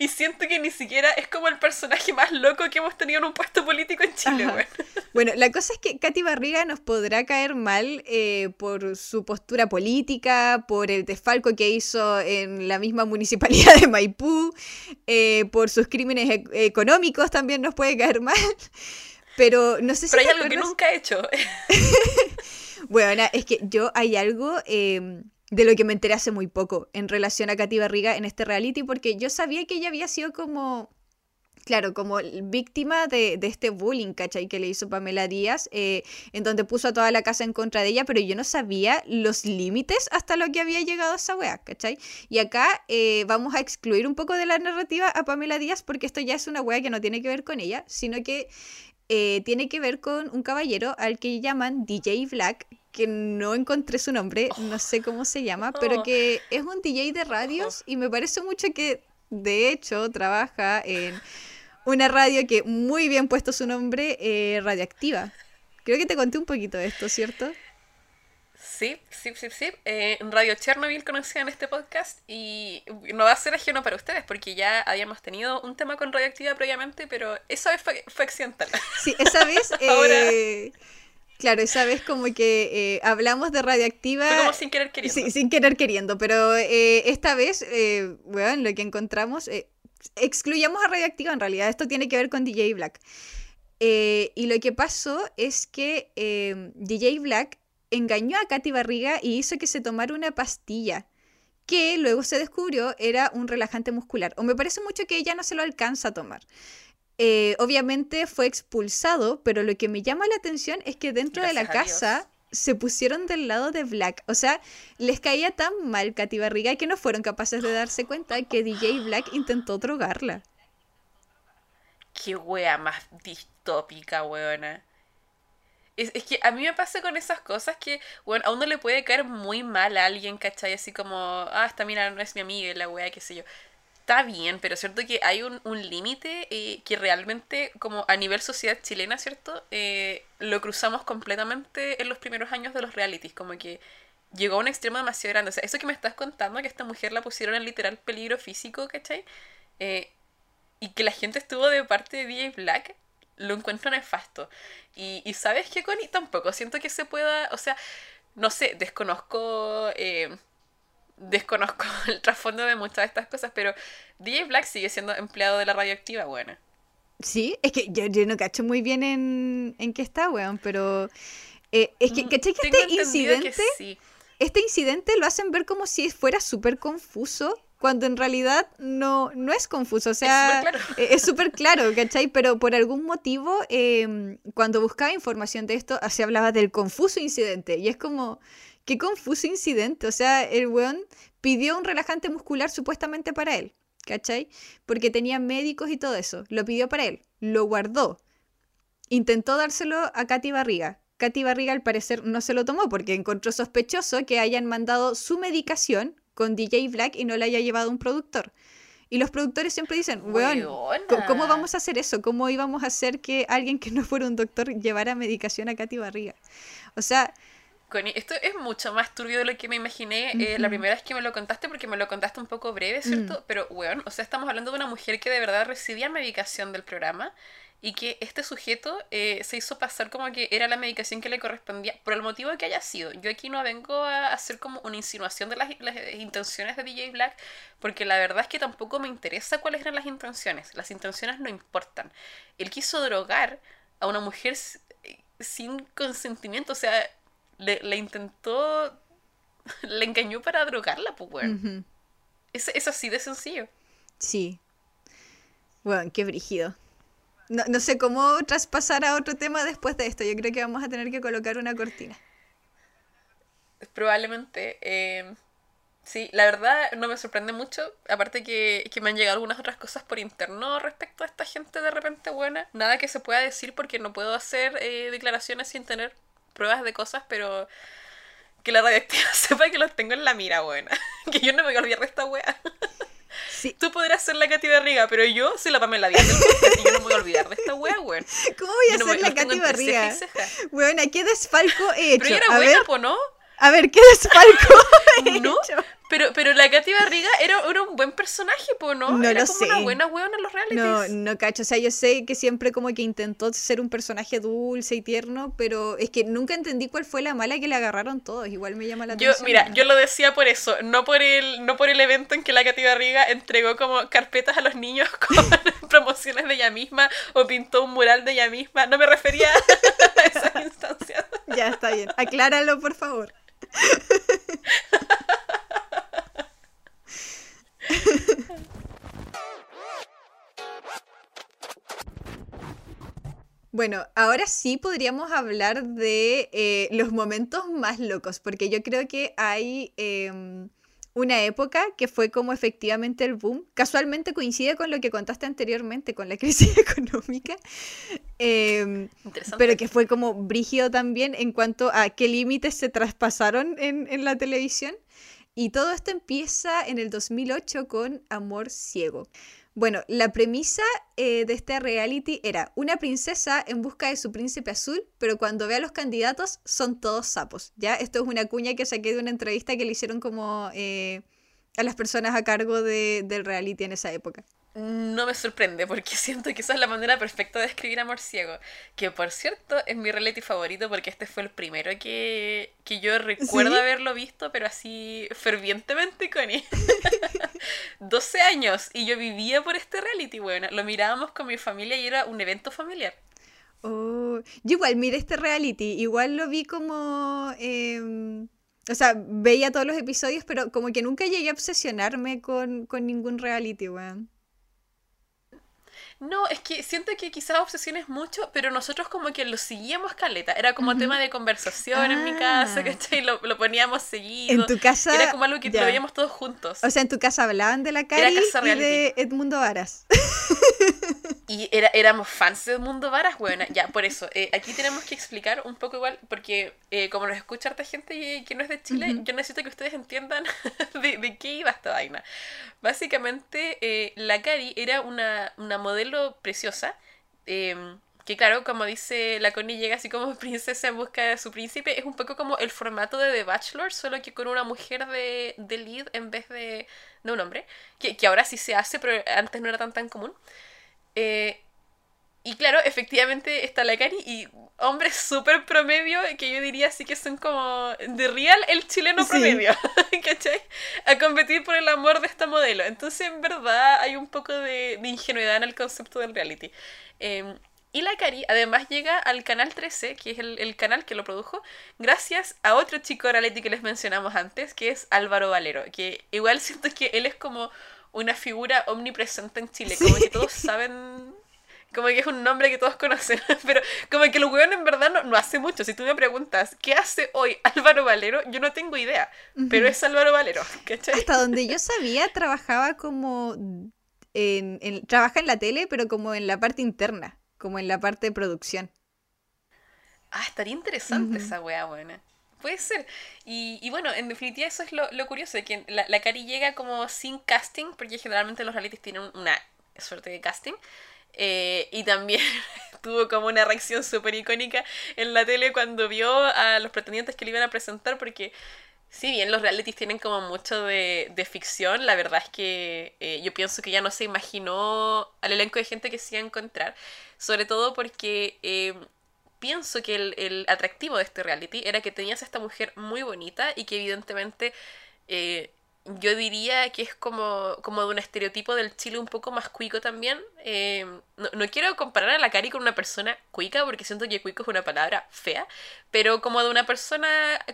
Y siento que ni siquiera es como el personaje más loco que hemos tenido en un puesto político en Chile, bueno. bueno. la cosa es que Katy Barriga nos podrá caer mal eh, por su postura política, por el desfalco que hizo en la misma municipalidad de Maipú, eh, por sus crímenes e económicos también nos puede caer mal. Pero no sé si. Pero hay algo que nunca he hecho. (laughs) bueno, es que yo hay algo. Eh, de lo que me enteré hace muy poco en relación a Katy Barriga en este reality, porque yo sabía que ella había sido como, claro, como víctima de, este bullying, ¿cachai? Que le hizo Pamela Díaz, eh, en donde puso a toda la casa en contra de ella, pero yo no sabía los límites hasta lo que había llegado esa wea, ¿cachai? Y acá eh, vamos a excluir un poco de la narrativa a Pamela Díaz, porque esto ya es una wea que no tiene que ver con ella, sino que eh, tiene que ver con un caballero al que llaman DJ Black, que no encontré su nombre, no sé cómo se llama, pero oh. que es un DJ de radios y me parece mucho que de hecho trabaja en una radio que muy bien puesto su nombre, eh, Radioactiva. Creo que te conté un poquito de esto, ¿cierto? Sí, sí, sí, sí. Eh, Radio Chernobyl conocida en este podcast y no va a ser ajeno para ustedes porque ya habíamos tenido un tema con radioactiva previamente, pero esa vez fue, accidental. Sí, esa vez... (laughs) Eh, claro, esa vez como que eh, hablamos de radioactiva. Fue como sin querer queriendo. Sí, sin querer queriendo, pero esta vez, bueno, lo que encontramos, excluyamos a radioactiva en realidad, esto tiene que ver con DJ Black. y lo que pasó es que DJ Black engañó a Katy Barriga y hizo que se tomara una pastilla que luego se descubrió era un relajante muscular. O me parece mucho que ella no se lo alcanza a tomar. Eh, obviamente fue expulsado, pero lo que me llama la atención es que dentro de la casa se pusieron del lado de Black. O sea, les caía tan mal Katy Barriga que no fueron capaces de darse cuenta que DJ Black intentó drogarla. Qué wea más distópica, weona. Es, que a mí me pasa con esas cosas que, bueno, a uno le puede caer muy mal a alguien, ¿cachai? Así como, ah, esta mira no es mi amiga, la wea, qué sé yo. Está bien, pero cierto que hay un, un límite eh, que realmente, como a nivel sociedad chilena, ¿cierto? Eh, lo cruzamos completamente en los primeros años de los realities, como que llegó a un extremo demasiado grande. O sea, eso que me estás contando, que esta mujer la pusieron en literal peligro físico, ¿cachai? Eh, y que la gente estuvo de parte de DJ Black, lo encuentro nefasto. Y, y sabes qué, Connie, tampoco siento que se pueda, o sea, no sé, desconozco, eh, desconozco (laughs) el trasfondo de muchas de estas cosas, pero DJ Black sigue siendo empleado de la radioactiva, bueno. Sí, es que yo, no cacho muy bien en, en qué está, weón, pero eh, es que, mm, ¿cachai que este incidente, este incidente lo hacen ver como si fuera súper confuso cuando en realidad no, no es confuso, o sea, es súper claro. claro, ¿cachai? Pero por algún motivo, em, cuando buscaba información de esto, se hablaba del confuso incidente, y es como, ¿qué confuso incidente? O sea, el weón pidió un relajante muscular supuestamente para él, ¿cachai? Porque tenía médicos y todo eso, lo pidió para él, lo guardó, intentó dárselo a Katy Barriga, Katy Barriga al parecer no se lo tomó porque encontró sospechoso que hayan mandado su medicación con DJ Black y no le haya llevado un productor. Y los productores siempre dicen, weón, ¿cómo vamos a hacer eso? ¿Cómo íbamos a hacer que alguien que no fuera un doctor llevara medicación a Katy Barriga? O sea... esto es mucho más turbio de lo que me imaginé eh, la primera vez que me lo contaste, porque me lo contaste un poco breve, ¿cierto? Pero, weón, o sea, estamos hablando de una mujer que de verdad recibía medicación del programa y que este sujeto eh, se hizo pasar como que era la medicación que le correspondía por el motivo que haya sido. Yo aquí no vengo a hacer como una insinuación de las, intenciones de DJ Black, porque la verdad es que tampoco me interesa cuáles eran las intenciones. Las intenciones no importan. Él quiso drogar a una mujer eh, sin consentimiento, o sea, le, intentó, (laughs) le engañó para drogarla, pues bueno. Es, es así de sencillo. Sí. Bueno, qué brígido. No, no sé cómo traspasar a otro tema después de esto. Yo creo que vamos a tener que colocar una cortina. Probablemente. eh, sí, la verdad no me sorprende mucho. Aparte que, que me han llegado algunas otras cosas por interno respecto a esta gente de repente buena. Nada que se pueda decir porque no puedo hacer eh, declaraciones sin tener pruebas de cosas, pero que la radioactiva (laughs) sepa que los tengo en la mira, buena. (laughs) que yo no me voy a olvidar de esta wea. Sí. Tú podrás ser la Katy Barriga, pero yo soy la Pamela Díaz y yo no me voy a olvidar de esta wea, weón. (laughs) ¿Cómo voy a Yo no me- ser la Katy Barriga? Bueno, ¿qué desfalco he hecho? Pero ella era a, buena, ver, po, ¿no? a ver, ¿qué desfalco he ¿No? hecho? Pero, pero la Katy Barriga era, era un buen personaje, po, ¿no? No era lo como sé. una buena weona en los realities. No, no cacho. O sea, yo sé que siempre como que intentó ser un personaje dulce y tierno, pero es que nunca entendí cuál fue la mala que le agarraron todos. Igual me llama la Yo, atención. mira, yo lo decía por eso, no por el, no por el evento en que la Katy Barriga entregó como carpetas a los niños (laughs) con (laughs) promociones de ella misma o pintó un mural de ella misma. No me refería a (laughs) esas instancias. Ya está bien. Acláralo, por favor. (laughs) Bueno, ahora sí podríamos hablar de eh, los momentos más locos, porque yo creo que hay em, una época que fue como efectivamente el boom. Casualmente coincide con lo que contaste anteriormente, con la (laughs) crisis económica. Interesante. pero que fue como brígido también en cuanto a qué límites se traspasaron en, en la televisión. Y todo esto empieza en el 2008 con Amor Ciego. Bueno, la premisa eh, de este reality era una princesa en busca de su príncipe azul, pero cuando ve a los candidatos son todos sapos. ¿ya? Esto es una cuña que saqué de una entrevista que le hicieron como eh, a las personas a cargo de- del reality en esa época. No me sorprende porque (laughs) siento que esa es la manera perfecta de escribir Amor Ciego. Que por cierto es mi reality favorito porque este fue el primero que, que yo recuerdo ¿Sí? haberlo visto, pero así fervientemente, Connie. (laughs) 12 años y yo vivía por este reality, bueno. Lo mirábamos con mi familia y era un evento familiar. Oh, yo igual miré este reality, igual lo vi como... em, o sea, veía todos los episodios, pero como que nunca llegué a obsesionarme con, con ningún reality, weón. No, es que siento que quizás obsesiones mucho, pero nosotros como que lo seguíamos caleta. Era como tema de conversación en mi casa, Ah. ¿cachai? Lo, lo poníamos seguido. En tu casa... Era como algo que ya. lo veíamos todos juntos. O sea, en tu casa hablaban de la Cari casa y de Edmundo Varas. Y era, éramos fans de Mundo Varas, weona. Ya, por eso. eh, aquí tenemos que explicar un poco igual, porque eh, como nos escucha harta gente que, no es de Chile, Ujú. yo necesito que ustedes entiendan (laughs) de, de qué iba esta vaina. Básicamente, eh, la Cari era una, una modelo preciosa. eh, que claro, como dice la Connie, llega así como (laughs) princesa en busca de su príncipe. Es un poco como el formato de The Bachelor, solo que con una mujer de, de lead en vez de, de un hombre. Que, que ahora sí se hace, pero antes no era tan tan común. Eh, y claro, efectivamente está la Cari y hombres súper promedio que yo diría así que son como de real el chileno Sí. promedio, (laughs) ¿cachai? A competir por el amor de esta modelo. Entonces, en verdad, hay un poco de, de ingenuidad en el concepto del reality. Eh, y la Cari además llega al canal 13, que es el, el canal que lo produjo, gracias a otro chico reality que les mencionamos antes, que es Álvaro Valero, que igual siento que él es como una figura omnipresente en Chile, como que todos saben, como que es un nombre que todos (laughs) conocen, pero como que el weón en verdad no, no hace mucho. Si tú me preguntas, ¿qué hace hoy Álvaro Valero? Yo no tengo idea, pero es Álvaro Valero, ¿cachai? Hasta donde yo (laughs) sabía, trabajaba como... En, en- trabaja en la tele, pero como en la parte interna, como en la parte de producción. Ah, estaría interesante Ujú. esa wea buena. Puede ser. Y, y bueno, en definitiva eso es lo, lo curioso, de que la, la Cari llega como sin casting, porque generalmente los realities tienen una suerte de casting. Eh, y también (laughs) tuvo como una reacción súper icónica en la tele cuando vio a los pretendientes que le iban a presentar, porque si bien los realities tienen como mucho de, de ficción, la verdad es que eh, yo pienso que ya no se imaginó al elenco de gente que se iba a encontrar, sobre todo porque eh, pienso que el, el atractivo de este reality era que tenías a esta mujer muy bonita y que evidentemente yo diría que es como, como de un estereotipo del Chile un poco más cuico también. Eh, no, no quiero comparar a la Cari con una persona cuica porque siento que cuico es una palabra fea, pero como de una persona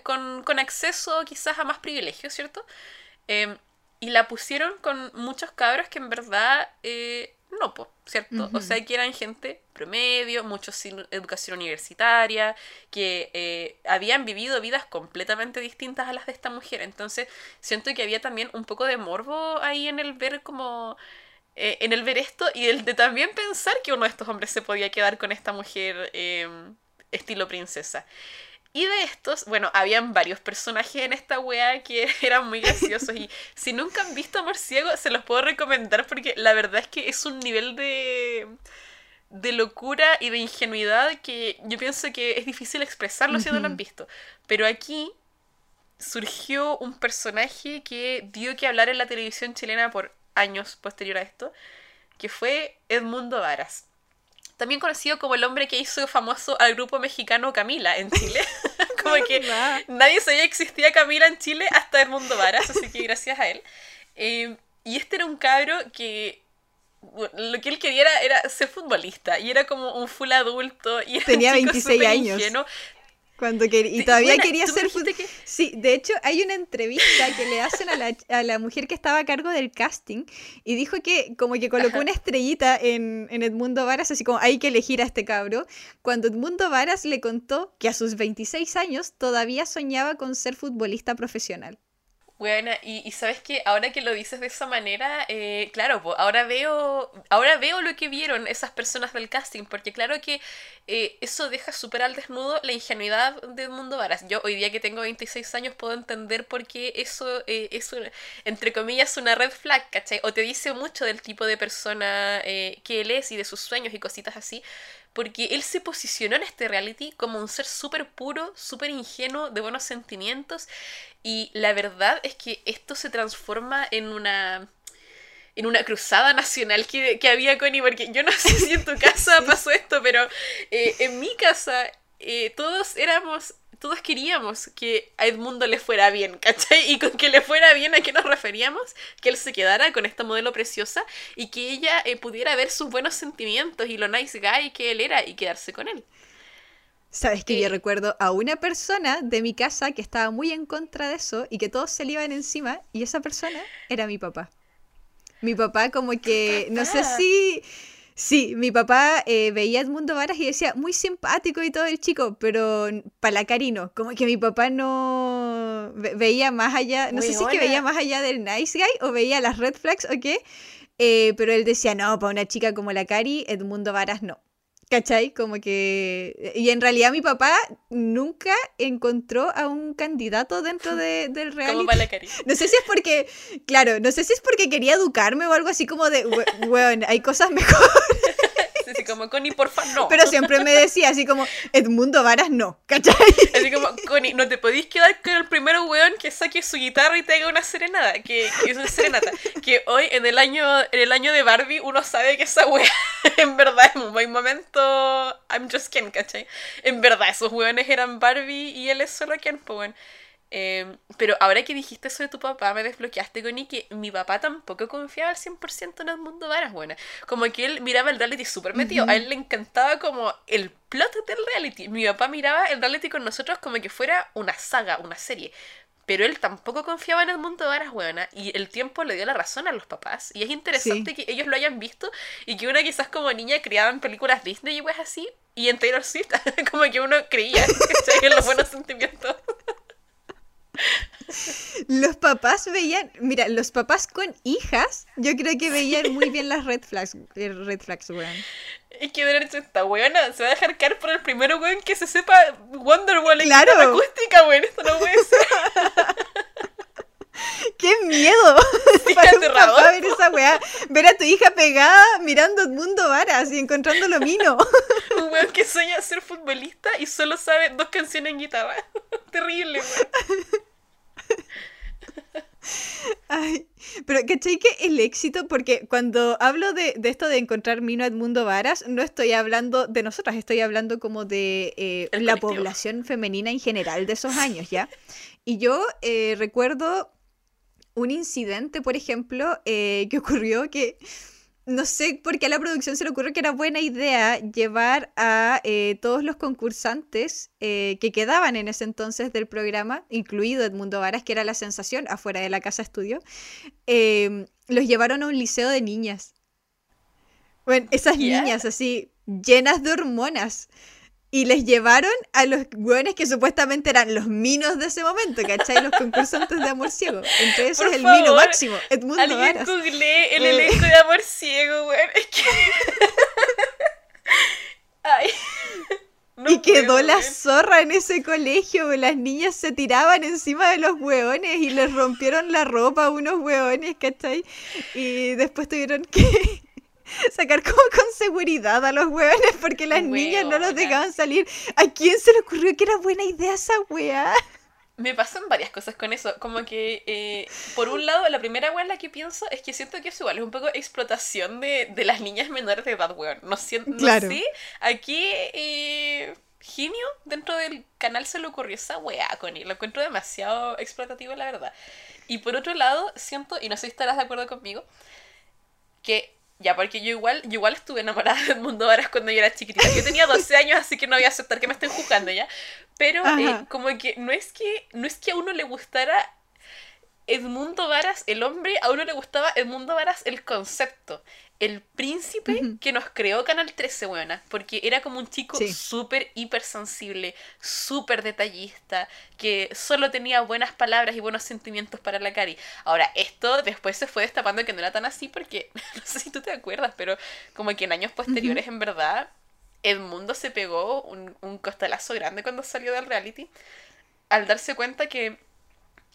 con, con acceso quizás a más privilegios, ¿cierto? Eh, y la pusieron con muchos cabros que en verdad eh, no, po, ¿cierto? O sea, que eran gente promedio, muchos sin educación universitaria, que eh, habían vivido vidas completamente distintas a las de esta mujer. Entonces, siento que había también un poco de morbo ahí en el ver como... Eh, en el ver esto y el de también pensar que uno de estos hombres se podía quedar con esta mujer em, estilo princesa. Y de estos, bueno, habían varios personajes en esta wea que (laughs) eran muy graciosos. Y si nunca han visto Amor Ciego, se los puedo recomendar porque la verdad es que es un nivel de, de locura y de ingenuidad que yo pienso que es difícil expresarlo si no lo han visto. Pero aquí surgió un personaje que dio que hablar en la televisión chilena por años posterior a esto, que fue Edmundo Varas también conocido como el hombre que hizo famoso al grupo mexicano Camila en Chile. (laughs) como que nadie sabía que existía Camila en Chile hasta el mundo Varas, así que gracias a él. Em, y este era un cabro que lo que él quería era, ser futbolista y era como un full adulto y tenía 26 años cuando y todavía quería ser (laughs) Sí, de hecho hay una entrevista que le hacen a la, a la, mujer que estaba a cargo del casting y dijo que como que colocó una estrellita en, en, Edmundo Varas, así como hay que elegir a este cabro, cuando Edmundo Varas le contó que a sus 26 años todavía soñaba con ser futbolista profesional. Bueno, y, sabes que ahora que lo dices de esa manera, eh, claro, ahora veo ahora veo lo que vieron esas personas del casting, porque claro que eh, eso deja súper al desnudo la ingenuidad de Mundo Varas. Yo hoy día que tengo 26 años puedo entender por qué eso eh, es, entre comillas, una red flag, ¿cachai? O te dice mucho del tipo de persona que él es y de sus sueños y cositas así, porque él se posicionó en este reality como un ser súper puro, súper ingenuo, de buenos sentimientos, y la verdad es que esto se transforma en una en una cruzada nacional que, había con porque yo no sé si en tu casa pasó esto, pero eh, en mi casa eh, todos éramos todos queríamos que a Edmundo le fuera bien, ¿cachai? Y con que le fuera bien, ¿a qué nos referíamos? Que él se quedara con esta modelo preciosa y que ella eh, pudiera ver sus buenos sentimientos y lo nice guy que él era y quedarse con él. Sabes que yo eh, recuerdo a una persona de mi casa que estaba muy en contra de eso y que todos se le iban encima y esa persona era mi papá. Mi papá como que, no sé si Sí, mi papá eh, veía a Edmundo Varas y decía, muy simpático y todo el chico, pero palacarino, como que mi papá no veía más allá, no sé si es que veía más allá del nice guy o veía las red flags o qué, eh, pero él decía, no, para una chica como la Cari, Edmundo Varas no. ¿Cachai? Como que... Y en realidad mi papá nunca encontró a un candidato dentro de, del (laughs) reality. Como (laughs) No sé si es porque, claro, no sé si es porque quería educarme o algo así como de, bueno, hay cosas mejores. Como, Connie, porfa, no. Pero siempre me decía así como, Edmundo Varas, no, ¿cachai? (laughs) Así como, Connie, no te podéis quedar con el primero weón que saque su guitarra y te haga una serenata, que, que es una serenata. Que hoy, en el año en el año de Barbie, uno sabe que esa wea (laughs) en verdad es un buen momento I'm just Ken, ¿cachai? En verdad, esos weones eran Barbie y él es solo Ken, pues bueno. Em, pero ahora que dijiste eso de tu papá, me desbloqueaste con que mi papá tampoco confiaba al 100% en el mundo varas buena. Como que él miraba el reality súper metido. A él le encantaba como el plot del reality. Mi papá miraba el reality con nosotros como que fuera una saga, una serie. Pero él tampoco confiaba en el mundo de varas buena. Y el tiempo le dio la razón a los papás. Y es interesante que ellos lo hayan visto y que una quizás como niña criada en películas Disney y pues así. Y en Taylor Swift, (laughs) como que uno creía (laughs) en los buenos sentimientos. (laughs) Los papás veían, mira, los papás con hijas, yo creo que veían muy bien las red flags, eh, red flags, weón. Es que ver esta weona se va a dejar caer por el primero weón que se sepa Wonderwall en claro. acústica, weón, esto no puede ser. (laughs) ¡Qué miedo! (laughs) (laughs) Para un papá ver esa weá. Ver a tu hija pegada mirando el mundo varas y encontrando lo mino. Un weón que sueña ser futbolista y solo sabe dos canciones en guitarra. Terrible, weón. Ay, pero ¿cachai que el éxito? Porque cuando hablo de, esto de encontrar Mino Edmundo Varas, no estoy hablando de nosotras, estoy hablando como de eh, la población femenina en general de esos años, ¿ya? Y yo eh, recuerdo un incidente, por ejemplo, eh, que ocurrió que no sé por qué a la producción se le ocurrió que era buena idea llevar a eh, todos los concursantes eh, que quedaban en ese entonces del programa, incluido Edmundo Varas, que era la sensación afuera de la casa estudio, em, los llevaron a un liceo de niñas. Bueno, esas niñas así, llenas de hormonas. Y les llevaron a los hueones que supuestamente eran los minos de ese momento, ¿cachai? Los concursantes de Amor Ciego. Entre esos el mino máximo, Edmundo Alguien Varas. googleé el Eh. elenco de Amor Ciego, weón. Es que... (laughs) Ay. (laughs) No y quedó puedo, la zorra en ese colegio, las niñas se tiraban encima de los hueones y les rompieron la ropa a unos hueones, ¿cachai? Y después tuvieron que (laughs) sacar como con seguridad a los hueones porque las niñas no los dejaban salir. ¿A quién se le ocurrió que era buena idea esa wea? Me pasan varias cosas con eso. Como que, eh, por un lado, la primera weón en la que pienso es que siento que es igual, es un poco explotación de, de las niñas menores de edad, weón. No, siento, no Claro. sé, aquí eh, Ginio dentro del canal se le ocurrió esa weá con él. Lo encuentro demasiado explotativo, la verdad. Y por otro lado, siento, y no sé si estarás de acuerdo conmigo, que ya, porque yo igual, yo igual estuve enamorada del mundo Varas cuando yo era chiquitita. Yo tenía 12 años, así que no voy a aceptar que me estén juzgando ya. Pero eh, como que no es que no es que a uno le gustara Edmundo Varas, el hombre, a uno le gustaba Edmundo Varas el concepto. El príncipe que nos creó Canal 13, buena. Porque era como un chico Sí. súper hipersensible, súper detallista, que solo tenía buenas palabras y buenos sentimientos para la Cari. Ahora, esto después se fue destapando que no era tan así porque, (laughs) no sé si tú te acuerdas, pero como que en años posteriores, en verdad, Edmundo se pegó un, un costalazo grande cuando salió del reality al darse cuenta que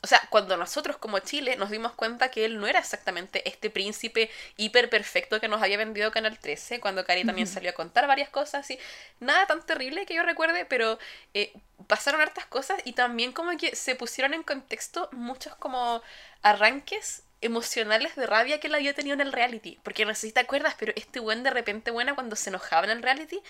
o sea, cuando nosotros como Chile nos dimos cuenta que él no era exactamente este príncipe hiper perfecto que nos había vendido Canal 13, cuando Cari también salió a contar varias cosas y nada tan terrible que yo recuerde, pero eh, pasaron hartas cosas y también como que se pusieron en contexto muchos como arranques emocionales de rabia que él había tenido en el reality. Porque no sé si te acuerdas, pero este buen de repente buena cuando se enojaba en el reality,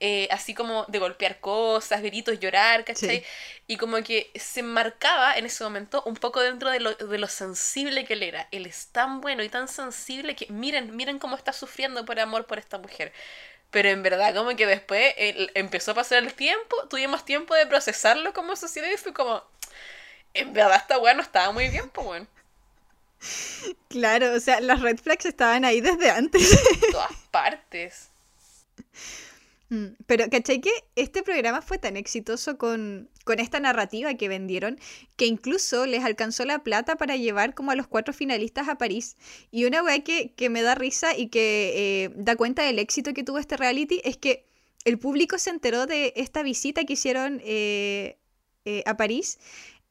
eh, así como de golpear cosas, gritos, llorar, ¿cachai? Sí. Y como que se marcaba en ese momento un poco dentro de lo, de lo sensible que él era. Él es tan bueno y tan sensible que miren, miren cómo está sufriendo por amor por esta mujer. Pero en verdad, como que después él empezó a pasar el tiempo, tuvimos tiempo de procesarlo como sociedad y fue como, en verdad esta weá no estaba muy bien, pues bueno, Claro, o sea, las red flags estaban ahí desde antes. en todas (laughs) partes. Mm, Pero, ¿cachai que este programa fue tan exitoso con, con esta narrativa que vendieron que incluso les alcanzó la plata para llevar como a los cuatro finalistas a París? Y una weá que, que me da risa y que eh, da cuenta del éxito que tuvo este reality es que el público se enteró de esta visita que hicieron eh, eh, a París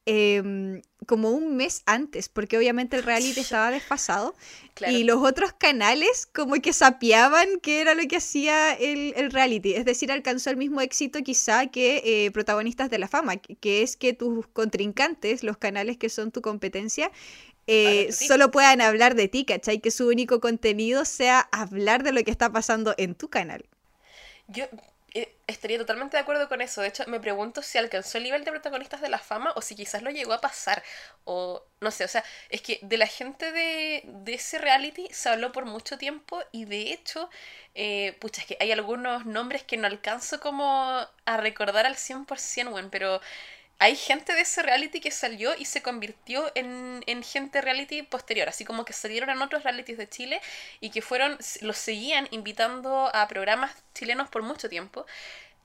em, como un mes antes, porque obviamente el reality (laughs) estaba desfasado. Claro. Y los otros canales como que sapeaban qué era lo que hacía el, el reality. Es decir, alcanzó el mismo éxito quizá que eh, protagonistas de la fama, que, es que tus contrincantes, los canales que son tu competencia, eh, solo puedan hablar de ti, ¿cachai? Que su único contenido sea hablar de lo que está pasando en tu canal. Yo estaría totalmente de acuerdo con eso. De hecho, me pregunto si alcanzó el nivel de protagonistas de la fama o si quizás lo llegó a pasar. O no sé, o sea, es que de la gente de, de ese reality se habló por mucho tiempo y de hecho, eh, pucha, es que hay algunos nombres que no alcanzo como a recordar al 100%, weón, pero hay gente de ese reality que salió y se convirtió en, en gente reality posterior, así como que salieron en otros realities de Chile y que fueron, los seguían invitando a programas chilenos por mucho tiempo.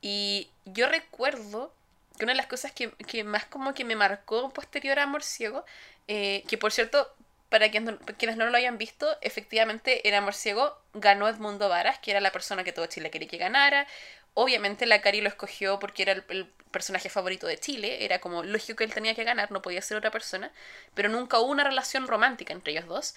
Y yo recuerdo que una de las cosas que, que más como que me marcó posterior a Amor Ciego, eh, que por cierto, para quienes no, quienes no lo hayan visto, efectivamente en Amor Ciego ganó Edmundo Varas, que era la persona que todo Chile quería que ganara. Obviamente la Cari lo escogió porque era el, el personaje favorito de Chile, era como lógico que él tenía que ganar, no podía ser otra persona, pero nunca hubo una relación romántica entre ellos dos.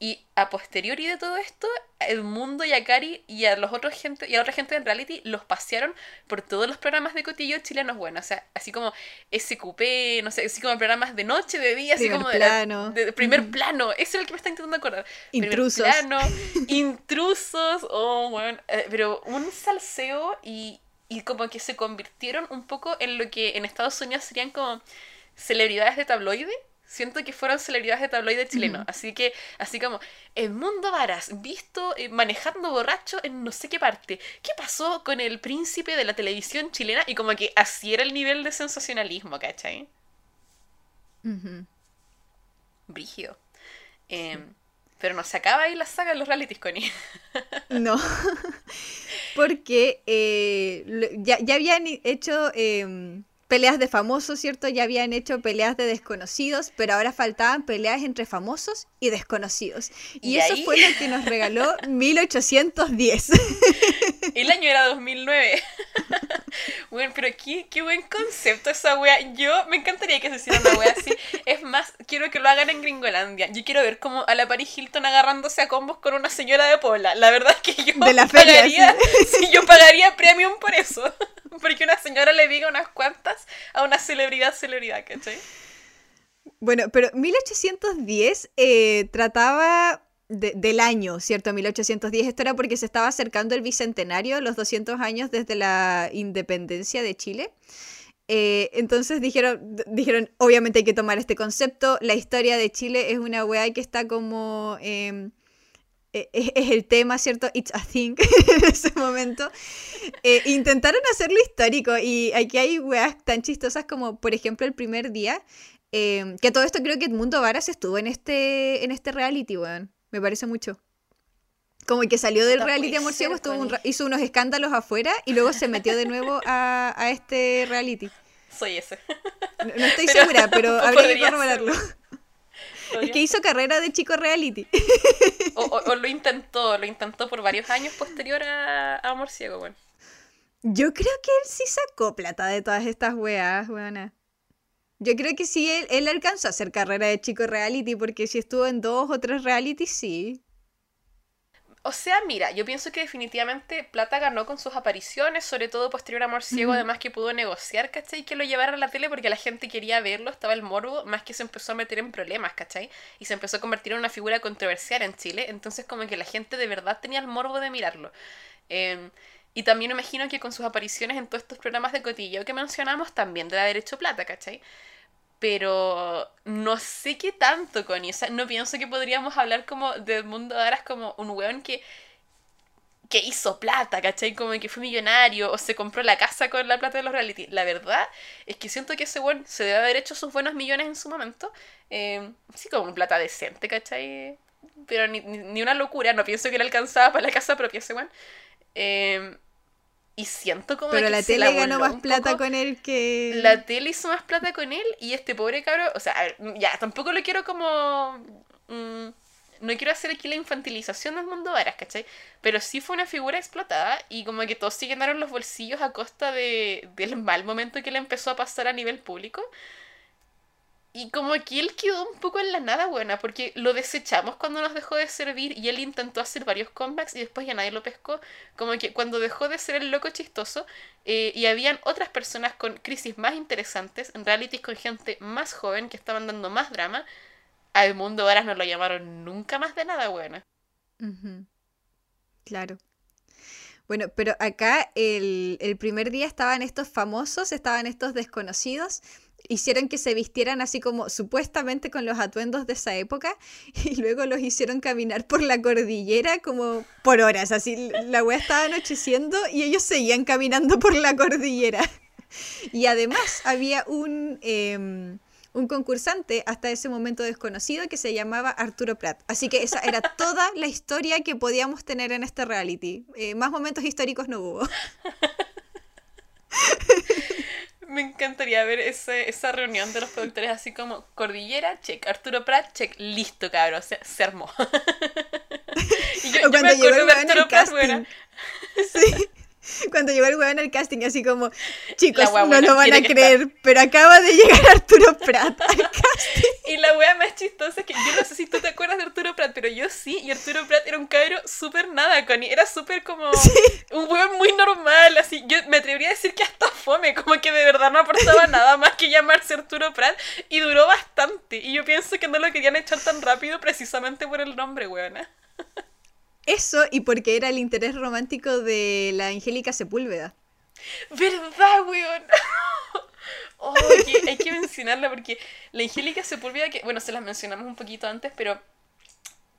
Y a posteriori de todo esto, Edmundo y a Cari y a los otros gente y a la otra gente del reality los pasearon por todos los programas de cotillo chilenos buenos, o sea, así como SQP, no sé, así como programas de noche, de día, así Primer como de, la- plano. de- primer plano, ese es el que me está intentando acordar. Primer Intrusos. plano, (laughs) intrusos, oh, bueno, eh, pero un salseo y, y como que se convirtieron un poco en lo que en Estados Unidos serían como celebridades de tabloide, Siento que fueron celebridades de tabloide chileno. Así que, así como, el mundo varas, visto eh, manejando borracho en no sé qué parte. ¿Qué pasó con el príncipe de la televisión chilena? Y como que así era el nivel de sensacionalismo, ¿cachai? Brígido. Em, pero no se acaba ahí la saga de los realities, Connie. no. (laughs) Porque eh, ya, ya, habían hecho em, peleas de famosos, ¿cierto? Ya habían hecho peleas de desconocidos, pero ahora faltaban peleas entre famosos y desconocidos. Y, eso fue lo que nos regaló (laughs) 1810. El año era 2009. (laughs) bueno, pero qué, qué buen concepto esa wea. Yo me encantaría que se hiciera una wea así. Es más, quiero que lo hagan en Gringolandia. Yo quiero ver como a la Paris Hilton agarrándose a combos con una señora de Pola. La verdad es que yo de la pagaría, (laughs) sí. yo pagaría premium por eso. (laughs) Porque una señora le diga unas cuantas a una celebridad celebridad, ¿cachai? Bueno, pero 1810 eh, trataba del año, ¿cierto? 1810. Esto era porque se estaba acercando el bicentenario, los 200 años desde la independencia de Chile. Eh, entonces dijeron, dijeron, obviamente hay que tomar este concepto. La historia de Chile es una weá que está como... Em, es, el tema, ¿cierto? It's a thing (laughs) en ese momento. Eh, intentaron hacerlo histórico y aquí hay weas tan chistosas como, por ejemplo, el primer día. Em, que todo esto creo que Edmundo Varas estuvo en este, en este reality, weón. Me parece mucho. Como que salió del reality Amor Ciego, hizo unos escándalos afuera y luego se metió de nuevo a, este reality. Soy ese. No, estoy (laughs) segura, pero (laughs) habría que corroborarlo. Es que hizo carrera de chico reality. O, lo intentó, lo intentó por varios años posterior a, Amor Ciego, bueno. Yo creo que él sí sacó plata de todas estas weas, weona. Yo creo que sí, él, él alcanzó a hacer carrera de chico reality, porque si estuvo en dos o tres reality, sí. O sea, mira, yo pienso que definitivamente Plata ganó con sus apariciones, sobre todo posterior a Amor Ciego, además que pudo negociar, ¿cachai? Que lo llevara a la tele porque la gente quería verlo, estaba el morbo, más que se empezó a meter en problemas, ¿cachai? Y se empezó a convertir en una figura controversial en Chile, entonces como que la gente de verdad tenía el morbo de mirarlo. Em, y también imagino que con sus apariciones en todos estos programas de cotilleo que mencionamos, también debe haber hecho plata, ¿cachai? Pero no sé qué tanto, con O sea, no pienso que podríamos hablar como del mundo de Aras como un weón que, que hizo plata, ¿cachai? Como que fue millonario o se compró la casa con la plata de los reality. La verdad es que siento que ese weón se debe haber hecho sus buenos millones en su momento. Eh, sí, como plata decente, ¿cachai? Pero ni, ni, una locura, no pienso que le alcanzaba para la casa propia ese weón. Eh, y siento como Pero la tele ganó más plata con él que. La tele hizo más plata con él y este pobre cabro. O sea, ya, tampoco lo quiero como. Mm, no quiero hacer aquí la infantilización del mundo varas, ¿cachai? Pero sí fue una figura explotada y como que todos se llenaron los bolsillos a costa de, del mal momento que le empezó a pasar a nivel público. Y como que él quedó un poco en la nada buena, porque lo desechamos cuando nos dejó de servir y él intentó hacer varios comebacks y después ya nadie lo pescó. Como que cuando dejó de ser el loco chistoso eh, y habían otras personas con crisis más interesantes, en realities con gente más joven que estaban dando más drama, al mundo ahora no lo llamaron nunca más de nada buena. Claro. Bueno, pero acá el, el primer día estaban estos famosos, estaban estos desconocidos hicieron que se vistieran así como supuestamente con los atuendos de esa época (laughs) y luego los hicieron caminar por la cordillera como por horas, así la wea estaba anocheciendo y ellos seguían caminando por la cordillera. (laughs) Y además había un, em, un concursante hasta ese momento desconocido que se llamaba Arturo Prat. Así que esa era toda la historia que podíamos tener en este reality. Eh, más momentos históricos no hubo. (laughs) Me encantaría ver ese, esa reunión de los productores así como Cordillera, check, Arturo Prat, check, listo cabrón, se, se armó. (laughs) y yo, me acuerdo de Arturo Prat, Sí. (laughs) Cuando llegó el weón al casting, así como, chicos, no lo van a creer, pero acaba de llegar Arturo Prat al (laughs) casting. Y la wea más chistosa es que yo no sé si tú te acuerdas de Arturo Prat, pero yo sí, y Arturo Prat era un cabro súper nada, Connie. Era súper como (laughs) un weón muy normal, así. Yo me atrevería a decir que hasta fome, como que de verdad no aportaba nada más que llamarse Arturo Prat, y duró bastante. Y yo pienso que no lo querían echar tan rápido precisamente por el nombre, weona. Eso y porque era el interés romántico de la Angélica Sepúlveda. ¿Verdad, weón? (laughs) Oh, hay que mencionarla porque la Angélica Sepúlveda, que bueno, se las mencionamos un poquito antes, pero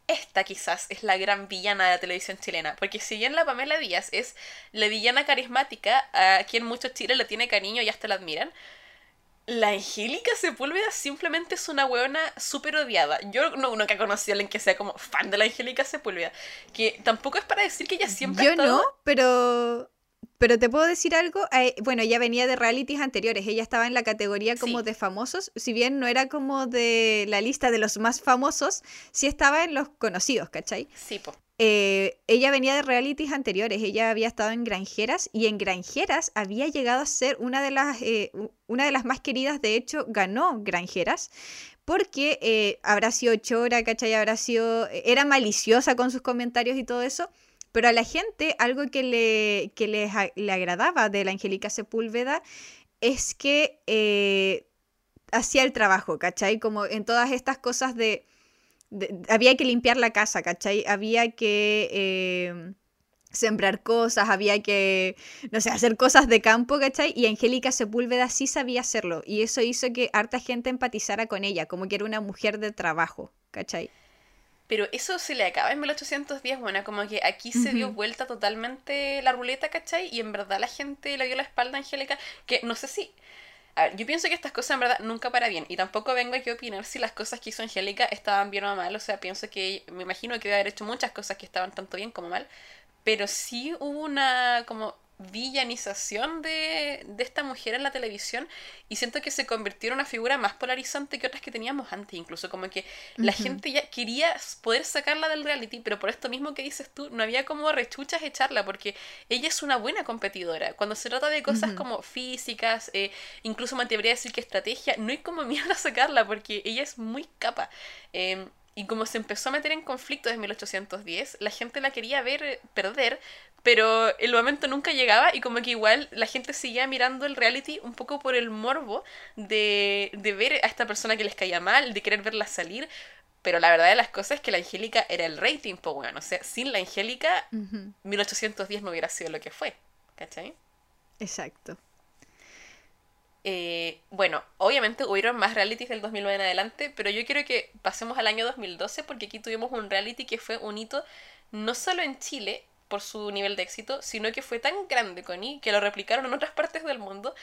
esta quizás es la gran villana de la televisión chilena. Porque si bien la Pamela Díaz es la villana carismática, a quien muchos chiles le tiene cariño y hasta la admiran, la Angélica Sepúlveda simplemente es una weona súper odiada. Yo no, nunca he conocido a alguien que sea como fan de la Angélica Sepúlveda. Que tampoco es para decir que ella siempre Yo no, pero pero te puedo decir algo, eh, bueno, ella venía de realities anteriores, ella estaba en la categoría como de famosos, si bien no era como de la lista de los más famosos, sí estaba en los conocidos, ¿cachai? Sí, po. Eh, ella venía de realities anteriores, ella había estado en Granjeras y en Granjeras había llegado a ser una de las, eh, una de las más queridas, de hecho ganó Granjeras, porque habrá sido chora, ¿cachai? Habrá sido, era maliciosa con sus comentarios y todo eso, pero a la gente, algo que le, que le agradaba de la Angélica Sepúlveda es que eh, hacía el trabajo, ¿cachai? Como en todas estas cosas de, había que limpiar la casa, ¿cachai? Había que eh, sembrar cosas, había que, no sé, hacer cosas de campo, ¿cachai? Y Angélica Sepúlveda sí sabía hacerlo. Y eso hizo que harta gente empatizara con ella, como que era una mujer de trabajo, ¿cachai? Pero eso se le acaba en 1810, bueno, como que aquí se dio vuelta totalmente la ruleta, ¿cachai? Y en verdad la gente le dio la espalda a Angélica, que no sé si... A ver, yo pienso que estas cosas en verdad nunca para bien. Y tampoco vengo aquí a opinar si las cosas que hizo Angélica estaban bien o mal. O sea, pienso que me imagino que debe haber hecho muchas cosas que estaban tanto bien como mal. Pero sí hubo una como villanización de, de, esta mujer en la televisión y siento que se convirtió en una figura más polarizante que otras que teníamos antes, incluso como que la gente ya quería poder sacarla del reality, pero por esto mismo que dices tú, no había como rechuchas echarla, porque ella es una buena competidora. Cuando se trata de cosas como físicas, eh, incluso me atrevería a decir que estrategia, no hay como (laughs) miedo a sacarla, porque ella es muy capa. Em, y como se empezó a meter en conflicto desde 1810, la gente la quería ver eh, perder, pero el momento nunca llegaba y como que igual la gente seguía mirando el reality un poco por el morbo de, de ver a esta persona que les caía mal, de querer verla salir. Pero la verdad de las cosas es que la Angélica era el rating, pues bueno, o sea, sin la Angélica, 1810 no hubiera sido lo que fue, ¿cachai? Exacto. Eh, bueno, obviamente hubieron más realities del 2009 en adelante, pero yo quiero que pasemos al año 2012 porque aquí tuvimos un reality que fue un hito no solo en Chile, por su nivel de éxito, sino que fue tan grande, Connie, que lo replicaron en otras partes del mundo.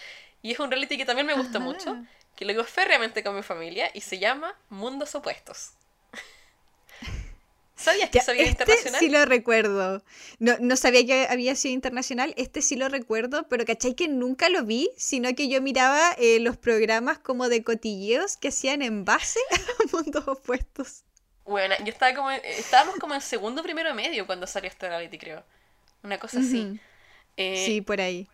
Y es un reality que también me gusta mucho, que lo digo férreamente con mi familia, y se llama Mundos Opuestos. (laughs) ¿Sabías que sabía este internacional? Sí lo recuerdo. No, no sabía que había sido internacional. Este sí lo recuerdo, pero ¿cachai que nunca lo vi? Sino que yo miraba eh, los programas como de cotilleos que hacían en base (laughs) a mundos opuestos. Bueno, yo estaba como. Estábamos como en segundo primero medio cuando salió este reality, creo. Una cosa así. Eh, sí, por ahí.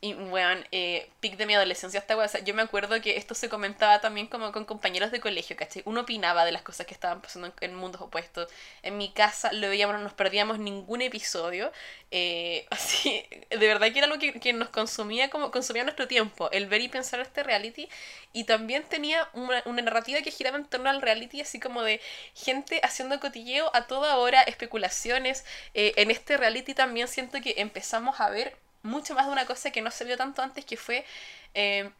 Y bueno, eh, pic de mi adolescencia hasta o yo me acuerdo que esto se comentaba también como con compañeros de colegio, ¿cachai? Uno opinaba de las cosas que estaban pasando en, mundos opuestos. En mi casa lo veíamos, no nos perdíamos ningún episodio. Eh, (laughs) así, de verdad que era algo que, nos consumía como consumía nuestro tiempo, el ver y pensar este reality. Y también tenía una, una narrativa que giraba en torno al reality, así como de gente haciendo cotilleo a toda hora, especulaciones. Eh, en este reality también siento que empezamos a ver mucho más de una cosa que no se vio tanto antes, que fue eh,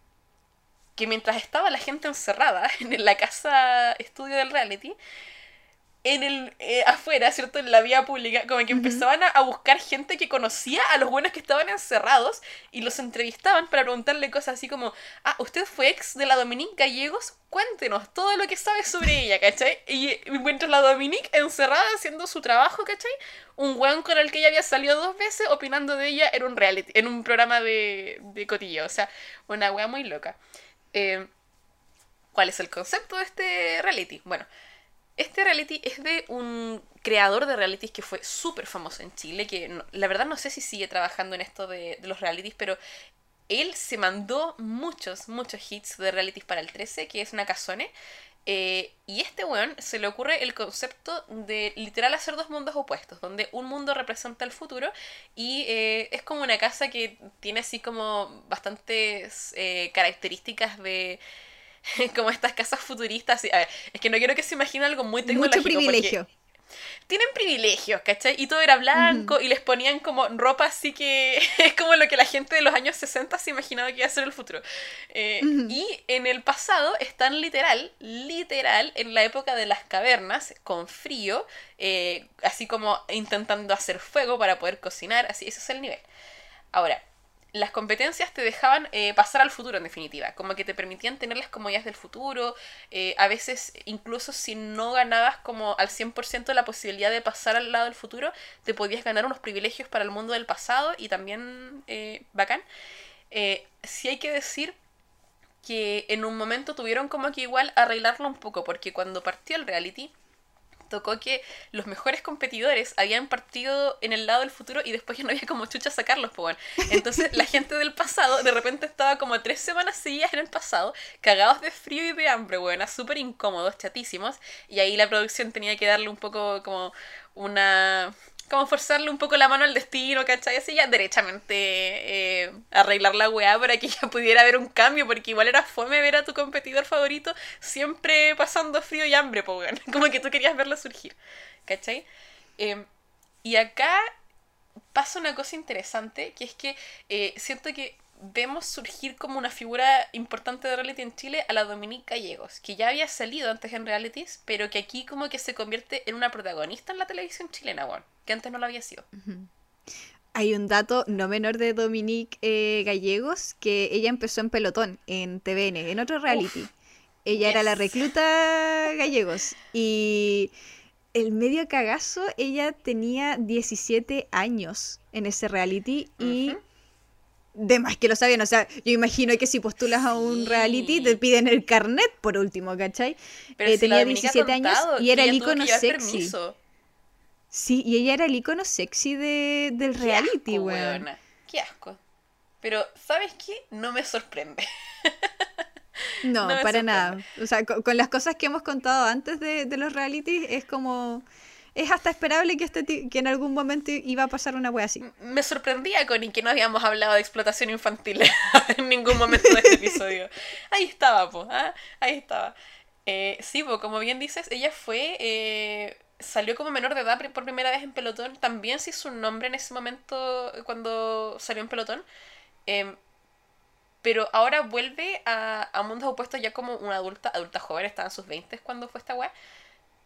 que mientras estaba la gente encerrada (laughs) en la casa estudio del reality, en el eh, afuera, ¿cierto? En la vía pública, como que empezaban a, buscar gente que conocía a los buenos que estaban encerrados y los entrevistaban para preguntarle cosas así como, ah, ¿usted fue ex de la Dominique Gallegos? Cuéntenos todo lo que sabe sobre ella, ¿cachai? Y mientras la Dominique encerrada haciendo su trabajo, ¿cachai? Un weón con el que ella había salido dos veces opinando de ella en un reality, en un programa de, de cotillo, o sea, una wea muy loca. Eh, ¿Cuál es el concepto de este reality? Bueno, este reality es de un creador de realities que fue súper famoso en Chile, que la verdad no sé si sigue trabajando en esto de, los realities, pero él se mandó muchos, muchos hits de realities para el 13, que es una casone. Eh, y este weón se le ocurre el concepto de literal hacer dos mundos opuestos, donde un mundo representa el futuro y eh, es como una casa que tiene así como bastantes eh, características de (laughs) como estas casas futuristas. A ver, es que no quiero que se imagine algo muy tecnológico. Mucho privilegio. tienen privilegios, ¿cachai? Y todo era blanco y les ponían como ropa así que (laughs) es como lo que la gente de los años 60 se imaginaba que iba a ser el futuro. Eh, y en el pasado están literal, literal, en la época de las cavernas, con frío, eh, así como intentando hacer fuego para poder cocinar, así, ese es el nivel. Ahora, las competencias te dejaban eh, pasar al futuro en definitiva, como que te permitían tener las comodidades del futuro, eh, a veces incluso si no ganabas como al 100% la posibilidad de pasar al lado del futuro, te podías ganar unos privilegios para el mundo del pasado y también eh, bacán. sí hay que decir que en un momento tuvieron como que igual arreglarlo un poco, porque cuando partió el reality, tocó que los mejores competidores habían partido en el lado del futuro y después ya no había como chucha sacarlos, pues bueno. Entonces la gente del pasado de repente estaba como tres semanas seguidas en el pasado, cagados de frío y de hambre, bueno, súper incómodos, chatísimos, y ahí la producción tenía que darle un poco como una como forzarle un poco la mano al destino, ¿cachai? Así ya derechamente eh, arreglar la weá para que (laughs) ya pudiera haber un cambio, porque igual era fome ver a tu competidor favorito siempre pasando frío y hambre, pues, (laughs) como que tú querías verlo surgir, ¿cachai? Em, y acá pasa una cosa interesante, que es que eh, siento que vemos surgir como una figura importante de reality en Chile a la Dominique Gallegos, que ya había salido antes en realities, pero que aquí como que se convierte en una protagonista en la televisión chilena, bueno, que antes no lo había sido. Hay un dato no menor de Dominique eh, Gallegos, que ella empezó en pelotón, en TVN, en otro reality. ella era la recluta Gallegos y el medio cagazo, ella tenía 17 años en ese reality y de más que lo sabían. O sea, yo imagino que si postulas a un reality te piden el carnet por último, ¿cachai? Pero eh, tenía 17 años y era el icono sexy. Sí, y ella era el icono sexy de, del reality, weón. Qué asco. Pero, ¿sabes qué? No me sorprende. (laughs) no, para nada. O sea, con, las cosas que hemos contado antes de, de los realities, es como es hasta esperable que, este que en algún momento iba a pasar una wea así. Me sorprendía, Connie, que no habíamos hablado de explotación infantil (laughs) en ningún momento de este episodio. Ahí estaba, po, ¿ah? ahí estaba. Eh, sí, po, como bien dices, ella fue... Eh, salió como menor de edad por primera vez en pelotón. También se hizo un nombre en ese momento cuando salió en pelotón. Em, pero ahora vuelve a, a mundos opuestos ya como una adulta, adulta joven, estaba en sus 20 cuando fue esta wea.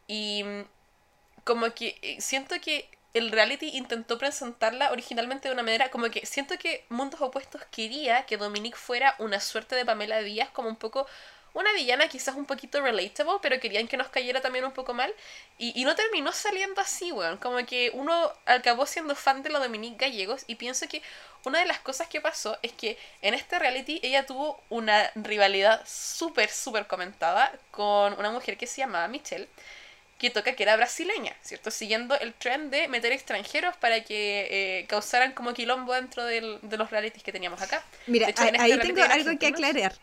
Y como que eh, siento que el reality intentó presentarla originalmente de una manera como que siento que Mundos Opuestos quería que Dominique fuera una suerte de Pamela Díaz, como un poco una villana quizás un poquito relatable, pero querían que nos cayera también un poco mal. Y, y no terminó saliendo así, weón. Como que uno acabó siendo fan de la Dominique Gallegos y pienso que una de las cosas que pasó es que en este reality ella tuvo una rivalidad súper, súper comentada con una mujer que se llamaba Michelle que toca que era brasileña, ¿cierto? Siguiendo el trend de meter extranjeros para que eh, causaran como quilombo dentro del, de los realities que teníamos acá. Mira, este ahí tengo algo que aclarar.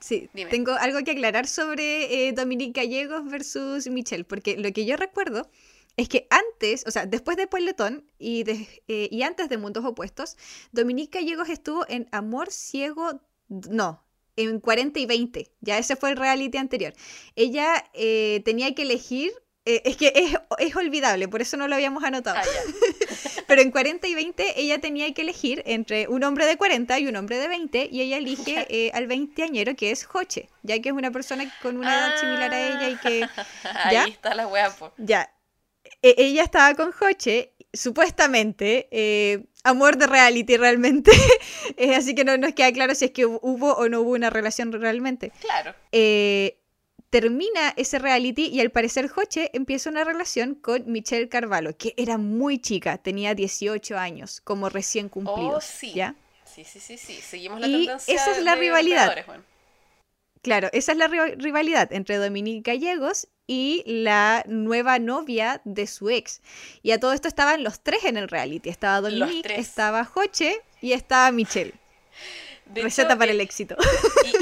Sí, tengo algo que aclarar sobre eh, Dominique Gallegos versus Michelle, porque lo que yo recuerdo es que antes, o sea, después de Puebletón y, eh, y antes de Mundos Opuestos, Dominique Gallegos estuvo en Amor Ciego, no, en 40 y 20, ya ese fue el reality anterior. Ella eh, tenía que elegir eh, es que es, olvidable, por eso no lo habíamos anotado. Ah, (laughs) Pero en 40 y 20 ella tenía que elegir entre un hombre de 40 y un hombre de 20 y ella elige eh, al veinteañero que es Joche, ya que es una persona con una edad similar a ella y que... (laughs) ¿ya? Ahí está la wea, Ya. E, ella estaba con Joche, supuestamente, eh, amor de reality realmente, (laughs) así que no nos queda claro si es que hubo o no hubo una relación realmente. Claro. Eh, termina ese reality y al parecer Hoche empieza una relación con Michelle Carvalho, que era muy chica, tenía 18 años, como recién cumplido. Oh, sí. ¿ya? Sí, sí, sí, sí. Seguimos la y tendencia esa es la rivalidad. Claro, esa es la rivalidad entre Dominique Gallegos y la nueva novia de su ex. Y a todo esto estaban los tres en el reality. Estaba Dominique, estaba Hoche y estaba Michelle. (laughs) Receta para el éxito.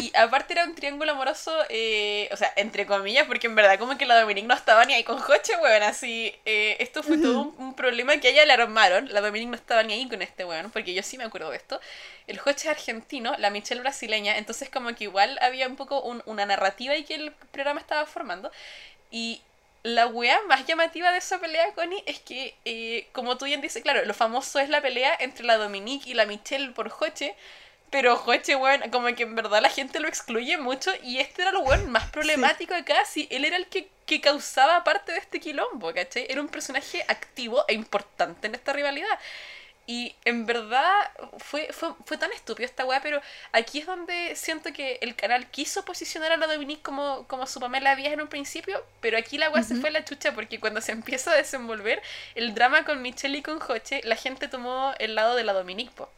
Y, aparte era un triángulo amoroso, eh, o sea, entre comillas, porque en verdad como que la Dominique no estaba ni ahí con Joche, weón, así, eh, esto fue todo un, problema que a ella le armaron, la Dominique no estaba ni ahí con este weón, porque yo sí me acuerdo de esto. El Joche es argentino, la Michelle brasileña, entonces como que igual había un poco una narrativa y que el programa estaba formando. Y la wea más llamativa de esa pelea, Connie, es que, eh, como tú bien dices, claro, lo famoso es la pelea entre la Dominique y la Michelle por Joche, pero Joche, weón, como que en verdad la gente lo excluye mucho y este era el weón más problemático de casi. Él era el que, que causaba parte de este quilombo, ¿cachai? Era un personaje activo e importante en esta rivalidad. Y en verdad fue, fue, fue tan estúpido esta weá, pero aquí es donde siento que el canal quiso posicionar a la Dominique como, como su Pamela Díaz en un principio, pero aquí la weá se fue a la chucha porque cuando se empieza a desenvolver el drama con Michelle y con Joche, la gente tomó el lado de la Dominique, po.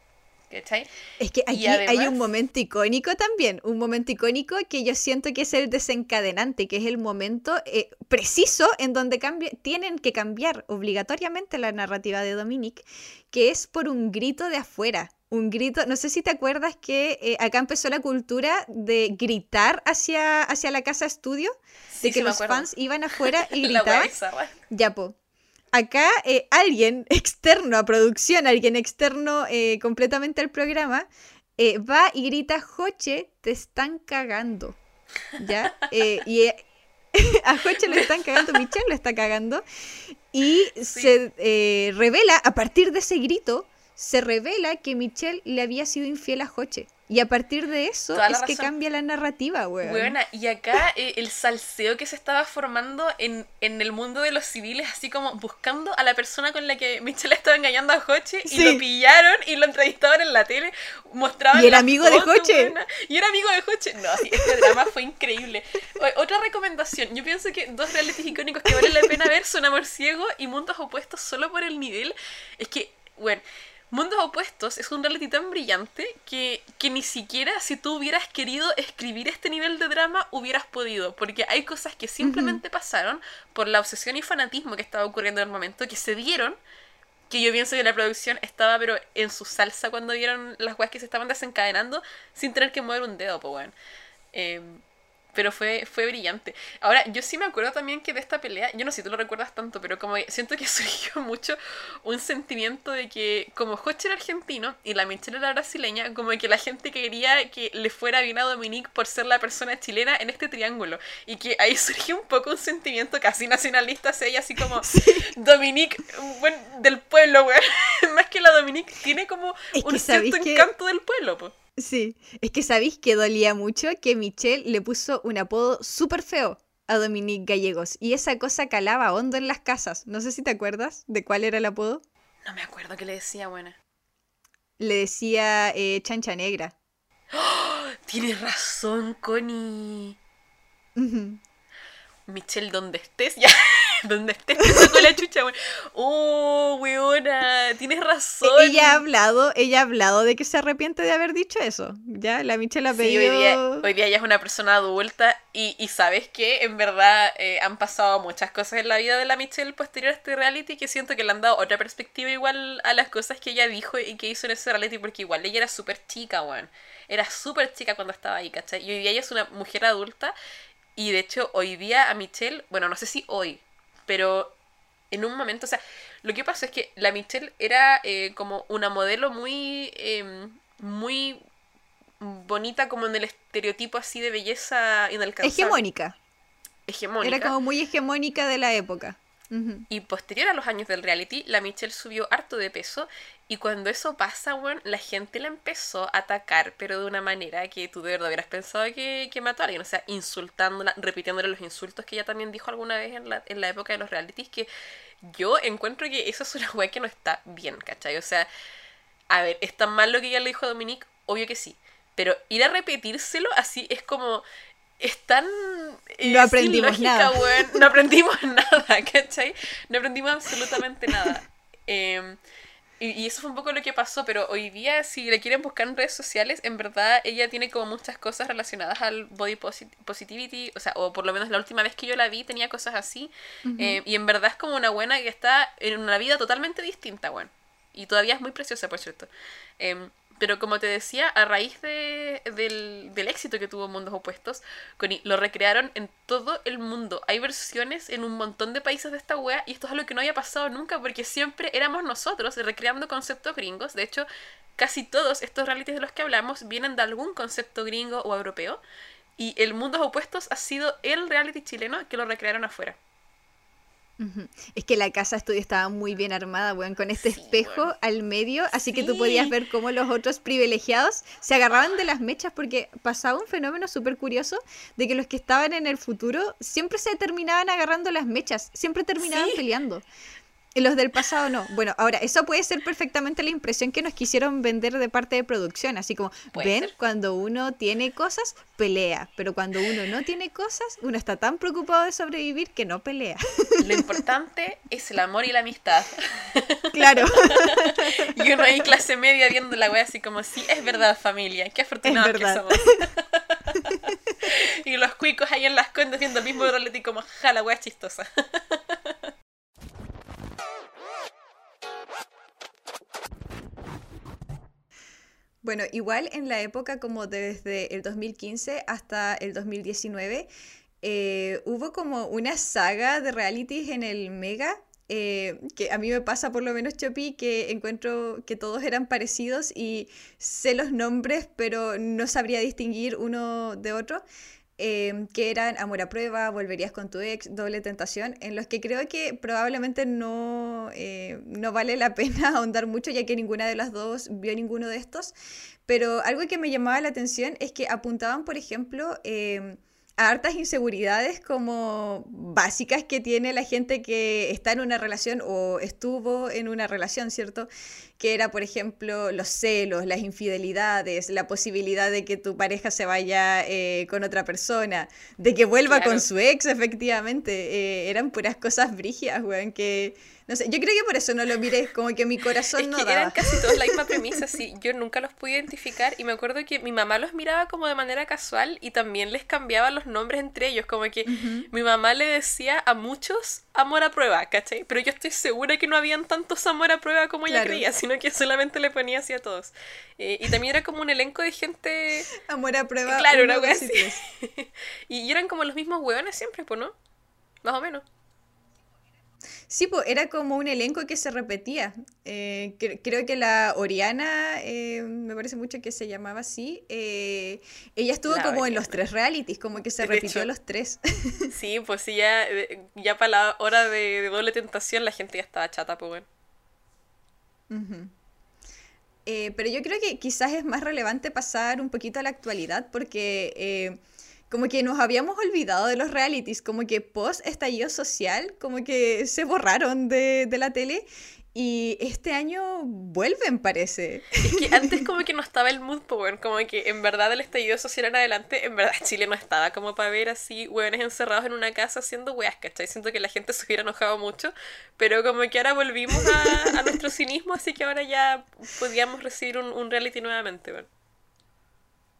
¿Cachai? Es que aquí además- hay un momento icónico también, un momento icónico que yo siento que es el desencadenante, que es el momento eh, preciso en donde tienen que cambiar obligatoriamente la narrativa de Dominique, que es por un grito de afuera. Un grito, no sé si te acuerdas que eh, acá empezó la cultura de gritar hacia, hacia la casa estudio, Sí, de que sí los fans iban afuera y (laughs) gritaban. Ya, po. Acá eh, alguien (laughs) externo a producción, alguien externo eh, completamente al programa, eh, va y grita, Joche, te están cagando. ¿Ya? (laughs) Y (laughs) a Joche lo están cagando, Michelle lo está cagando. Y se revela, a partir de ese grito, se revela que Michelle le había sido infiel a Joche. Y a partir de eso Toda es que cambia la narrativa, weón. Buena, y acá eh, el salseo que se estaba formando en, en el mundo de los civiles, así como buscando a la persona con la que Michelle estaba engañando a Joche, y Sí. lo pillaron y lo entrevistaban en la tele, mostraban Y era amigo de foto, Joche. buena, y era amigo de Joche. No, sí, este drama fue increíble. O- otra recomendación, yo pienso que dos realities icónicos que vale la pena ver son Amor Ciego y Mundos Opuestos solo por el nivel. Es que, bueno, Mundos Opuestos es un reality tan brillante que, que ni siquiera si tú hubieras querido escribir este nivel de drama hubieras podido, porque hay cosas que simplemente pasaron por la obsesión y fanatismo que estaba ocurriendo en el momento, que se dieron, que yo pienso que la producción estaba pero en su salsa cuando vieron las weas que se estaban desencadenando sin tener que mover un dedo, pues weón. Em, pero fue, fue brillante. Ahora, yo sí me acuerdo también que de esta pelea, yo no sé si tú lo recuerdas tanto, pero como siento que (laughs) surgió mucho un sentimiento de que como Joche era argentino y la Michelle era brasileña, como que la gente quería que le fuera bien a Dominique por ser la persona chilena en este triángulo. Y que ahí (laughs) surgió un poco un sentimiento casi nacionalista hacia ella, así como (laughs) Dominique, bueno, del pueblo, weón. Más que la Dominique tiene como Es un cierto que- encanto del pueblo, po. Sí, es que sabéis que dolía mucho que Michelle le puso un apodo súper feo a Dominique Gallegos y esa cosa calaba hondo en las casas. No sé si te acuerdas de cuál era el apodo. No me acuerdo qué le decía, buena. Le decía eh, chancha negra. (gasps) Tienes razón, Connie. Michelle, donde estés, (laughs) ya. donde estés, saco la chucha, weón. Oh, weona, tienes razón. E- Ella ha hablado, ella ha hablado de que se arrepiente de haber dicho eso. Ya, la Michelle ha Sí, pedido. hoy día, hoy día ella es una persona adulta y, y sabes que en verdad eh, han pasado muchas cosas en la vida de la Michelle posterior a este reality que siento que le han dado otra perspectiva igual a las cosas que ella dijo y que hizo en ese reality porque igual ella era súper chica, weón. Era súper chica cuando estaba ahí, ¿cachai? Y hoy día ella es una mujer adulta y de hecho hoy día a Michelle, bueno, no sé si hoy, pero en un momento, o sea, lo que pasa es que la Michelle era eh, como una modelo muy, eh, muy bonita como en el estereotipo así de belleza inalcanzable. Hegemónica. Hegemónica. Era como muy hegemónica de la época. Y posterior a los años del reality, la Michelle subió harto de peso. Y cuando eso pasa, weón, la gente la empezó a atacar, pero de una manera que tú de verdad hubieras pensado que, que mató a alguien. O sea, insultándola, repitiéndole los insultos que ella también dijo alguna vez en la, en la época de los realities. Que yo encuentro que eso es una (laughs) weá que no está bien, ¿cachai? O sea, a ver, ¿es tan mal lo que ella le dijo a Dominique? Obvio que sí. Pero ir a repetírselo así es como. Es tan. eh, No aprendimos lógica, nada. weón. No aprendimos (laughs) nada, ¿cachai? No aprendimos absolutamente nada. Eh, y, y eso fue un poco lo que pasó, pero hoy día, si le quieren buscar en redes sociales, en verdad ella tiene como muchas cosas relacionadas al body posit- positivity, o sea, o por lo menos la última vez que yo la vi tenía cosas así. Eh, y en verdad es como una buena que está en una vida totalmente distinta, bueno. Y todavía es muy preciosa, por cierto. Em, pero como te decía, a raíz de, del, del éxito que tuvo Mundos Opuestos, lo recrearon en todo el mundo. Hay versiones en un montón de países de esta wea y esto es algo que no había pasado nunca porque siempre éramos nosotros recreando conceptos gringos. De hecho, casi todos estos realities de los que hablamos vienen de algún concepto gringo o europeo. Y el Mundos Opuestos ha sido el reality chileno que lo recrearon afuera. Es que la casa estudio estaba muy bien armada, weón, con este Sí, espejo al medio, así que tú podías ver cómo los otros privilegiados se agarraban de las mechas porque pasaba un fenómeno súper curioso de que los que estaban en el futuro siempre se terminaban agarrando las mechas, siempre terminaban Sí. peleando. Y los del pasado no. Bueno, ahora, eso puede ser perfectamente la impresión que nos quisieron vender de parte de producción. Así como, ven, ser. cuando uno tiene cosas, pelea. Pero cuando uno no tiene cosas, uno está tan preocupado de sobrevivir que no pelea. (laughs) Lo importante es el amor y la amistad. (laughs) claro. (laughs) Y uno ahí clase media viendo la wea así como, sí, es verdad familia, qué afortunados que somos. y los cuicos ahí en las condes viendo el mismo reality como, ja, la wea es chistosa. Bueno, igual en la época como desde el 2015 hasta el 2019, eh, hubo como una saga de realities en el Mega, eh, que a mí me pasa por lo menos, Chopi, que encuentro que todos eran parecidos y sé los nombres, pero no sabría distinguir uno de otro. Eh, que eran Amor a Prueba, Volverías con tu ex, Doble Tentación, en los que creo que probablemente no, eh, no vale la (laughs) pena ahondar mucho, ya que ninguna de las dos vio ninguno de estos. Pero algo que me llamaba la atención es que apuntaban, por ejemplo, eh, hartas inseguridades como básicas que tiene la gente que está en una relación o estuvo en una relación, ¿cierto? Que era, por ejemplo, los celos, las infidelidades, la posibilidad de que tu pareja se vaya eh, con otra persona, de que vuelva Claro. con su ex, efectivamente. Eh, eran puras cosas brígidas, weón, que... No sé, yo creo que por eso no lo miré, como que mi corazón Es no que daba. eran casi todos la misma (laughs) premisa, sí. Yo nunca los pude identificar y me acuerdo que mi mamá los miraba como de manera casual y también les cambiaba los nombres entre ellos, como que mi mamá le decía a muchos amor a prueba, ¿cachai? Pero yo estoy segura que no habían tantos amor a prueba como ella creía, sino que solamente le ponía así a todos. Eh, y también era como un elenco de gente... Amor a prueba. Claro, una así. (laughs) y eran como los mismos hueones siempre, pues, ¿no? Más o menos. Sí, pues era como un elenco que se repetía. Eh, cre- creo que la Oriana, eh, me parece mucho que se llamaba así, eh, ella estuvo La como en los tres realities, como que se De repitió hecho. los tres. (laughs) Sí, pues sí, ya, eh, ya para la hora de, de doble tentación la gente ya estaba chata, pues bueno. Pero yo creo que quizás es más relevante pasar un poquito a la actualidad porque como que nos habíamos olvidado de los realities, como que post estallido social, como que se borraron de, de la tele y este año vuelven, parece. Es que antes (laughs) como que no estaba el mood, bueno, como que en verdad el estallido social en adelante, en verdad (laughs) Chile no estaba como para ver así hueones encerrados en una casa haciendo weas, ¿cachai? Siento que la gente (laughs) se hubiera enojado mucho, pero como que ahora volvimos a, a nuestro cinismo, así que ahora ya podíamos recibir un, un reality nuevamente, bueno.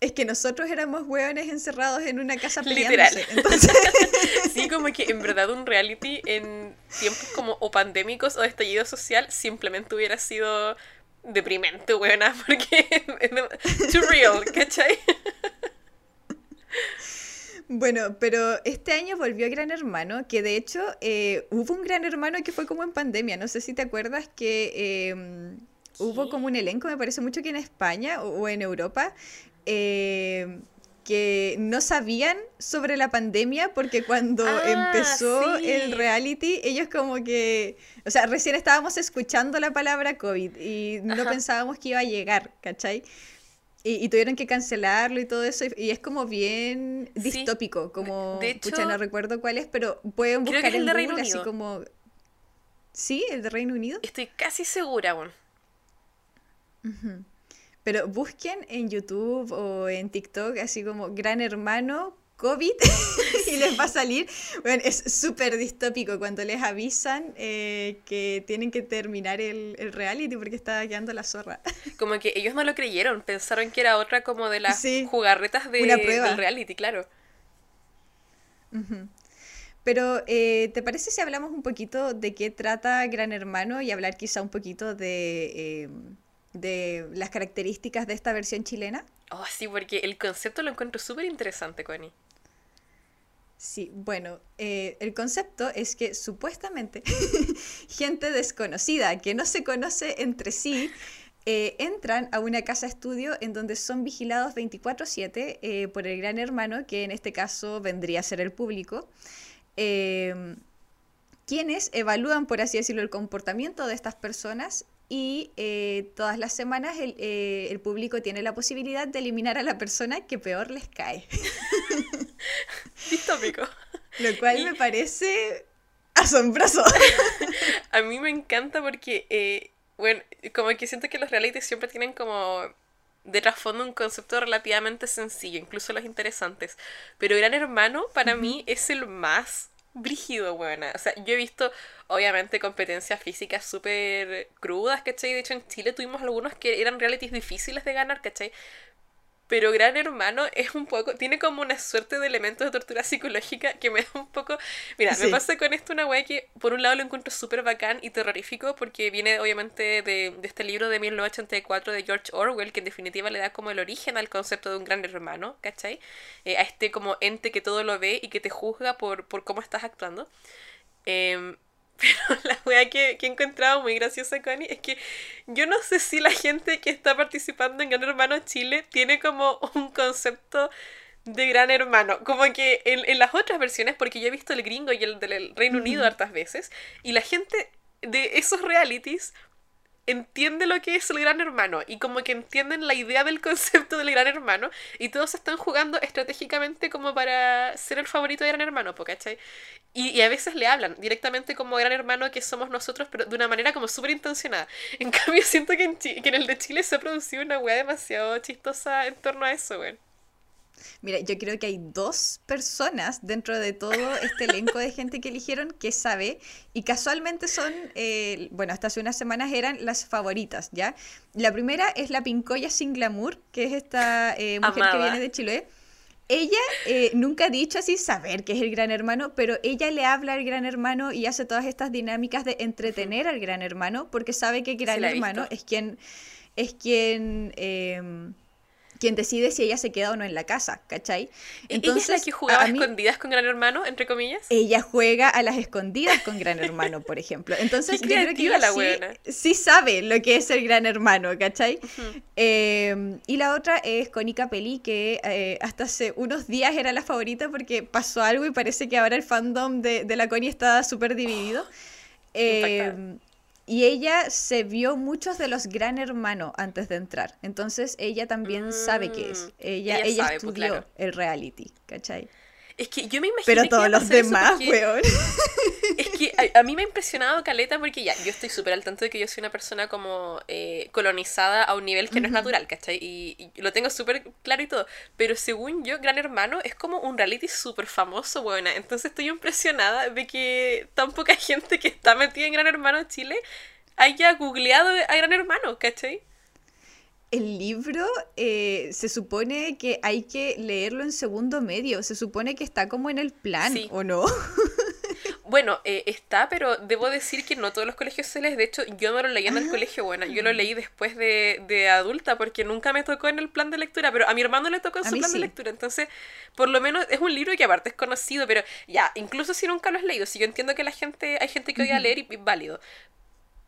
Es que nosotros éramos hueones encerrados en una casa Literal. peleándose. Entonces, (laughs) Sí, como que en verdad un reality en tiempos como o pandémicos o de estallido social simplemente hubiera sido deprimente, buena, (laughs) porque too real, ¿cachai? bueno, pero este año volvió Gran Hermano, que de hecho eh, hubo un Gran Hermano que fue como en pandemia. No sé si te acuerdas que eh, hubo como un elenco, me parece mucho que en España o, o en Europa, eh, que no sabían sobre la pandemia porque cuando Ah, empezó sí. el reality, ellos como que, o sea, recién estábamos escuchando la palabra COVID y no Ajá. pensábamos que iba a llegar, ¿cachai? Y, y tuvieron que cancelarlo y todo eso, y, y es como bien Sí. distópico, como, de pucha, hecho, no recuerdo cuál es, pero pueden creo que buscar es el de Google Reino así Unido. como... ¿Sí? ¿El de Reino Unido? Estoy casi segura, bueno. Ujú. Pero busquen en YouTube o en TikTok así como Gran Hermano COVID (laughs) y les va a salir. Bueno, es súper distópico cuando les avisan eh, que tienen que terminar el, el reality porque está quedando la zorra. (laughs) Como que ellos no lo creyeron, pensaron que era otra como de las Sí, jugarretas de, del reality, claro. Pero, eh, ¿te parece si hablamos un poquito de qué trata Gran Hermano y hablar quizá un poquito de, eh, de las características de esta versión chilena? Oh, sí, porque el concepto lo encuentro súper interesante, Connie. Sí, bueno, eh, el concepto es que supuestamente (laughs) gente desconocida que no se conoce entre sí eh, entran a una casa estudio en donde son vigilados 24/7 eh, por el gran hermano, que en este caso vendría a ser el público. Eh, quienes evalúan, por así decirlo, el comportamiento de estas personas y eh, todas las semanas el, eh, el, público tiene la posibilidad de eliminar a la persona que peor les cae. (laughs) Distópico. Lo cual me parece asombroso. (laughs) a mí me encanta porque, eh, bueno, como que siento que los realities siempre tienen como de trasfondo un concepto relativamente sencillo, incluso los interesantes. Pero Gran Hermano para mí es el más brígido, buena. O sea, yo he visto, obviamente, competencias físicas súper crudas, ¿cachai? De hecho, en Chile tuvimos algunos que eran realities difíciles de ganar, ¿cachai? Pero Gran Hermano es un poco, tiene como una suerte de elementos de tortura psicológica que me da un poco... Mira, me pasa con esto una wea que por un lado lo encuentro súper bacán y terrorífico porque viene obviamente de, de, este libro de 1984 de George Orwell que en definitiva le da como el origen al concepto de un gran hermano, ¿cachai? Eh, a este como ente que todo lo ve y que te juzga por, por cómo estás actuando. Eh, (laughs) pero la wea que, que, he encontrado muy graciosa, Connie, es que yo no sé si la gente que está participando en Gran Hermano Chile tiene como un concepto de Gran Hermano. Como que en, en las otras versiones, porque yo he visto el gringo y el del Reino Unido hartas veces, y la gente de esos realities entiende lo que es el gran hermano y como que entienden la idea del concepto del gran hermano y todos están jugando estratégicamente como para ser el favorito de gran hermano, ¿cachai? Y, y a veces le hablan directamente como gran hermano que somos nosotros, pero de una manera como súper intencionada. En (laughs) cambio, siento que en, que en el de Chile se ha producido una weá demasiado chistosa en torno a eso, weón. Mira, yo creo que hay dos personas dentro de todo este elenco de gente que eligieron que sabe y casualmente son, eh, bueno, hasta hace unas semanas eran las favoritas, ¿ya? La primera es la Pincoya Sin Glamour, que es esta eh, mujer Amada. que viene de Chile. Ella eh, nunca ha dicho así saber que es el gran hermano, pero ella le habla al gran hermano y hace todas estas dinámicas de entretener al gran hermano porque sabe que el gran hermano visto. es quien es quien em, quien decide si ella se queda o no en la casa, ¿cachai? ella es la que jugaba a- mí- escondidas con Gran Hermano, entre comillas. ella juega a las escondidas con Gran Hermano, por ejemplo. Entonces, yo creo que ella la sí, sí sabe lo que es el Gran Hermano, ¿cachai? Eh, y la otra es Connie Capelli, que eh, hasta hace unos días era la favorita porque pasó algo y parece que ahora el fandom de, de la Connie está súper dividido. Eh, impactada. Y ella se vio muchos de los Gran Hermano antes de entrar. Entonces ella también sabe qué es. Mm, Ella, ella ella sabe, pues, estudió claro. el reality, ¿cachai? Es que yo me imagino Pero todos los demás, weón. (laughs) Es que a, a mí me ha impresionado Caleta porque ya, yo estoy súper al tanto de que yo soy una persona como eh, colonizada a un nivel que no es natural, ¿cachai? Y, y lo tengo súper claro y todo. Pero según yo, Gran Hermano es como un reality súper famoso, buena. Entonces estoy impresionada de que tan poca (laughs) gente que está metida en Gran Hermano Chile haya googleado a Gran Hermano, ¿cachai? El libro eh, se supone que hay que leerlo en segundo medio. Se supone que está como en el plan, Sí. ¿o no? (laughs) Bueno, eh, está, pero debo decir que no todos los colegios se les. De hecho, yo no lo leí en el colegio, bueno, yo lo leí después de, de adulta porque nunca me tocó en el plan de lectura, pero a mi hermano le tocó en su plan sí. de lectura. Entonces, por lo menos es un libro que aparte es conocido, pero ya, incluso si nunca lo has leído, si yo entiendo que la gente, hay gente que odia leer y, y válido,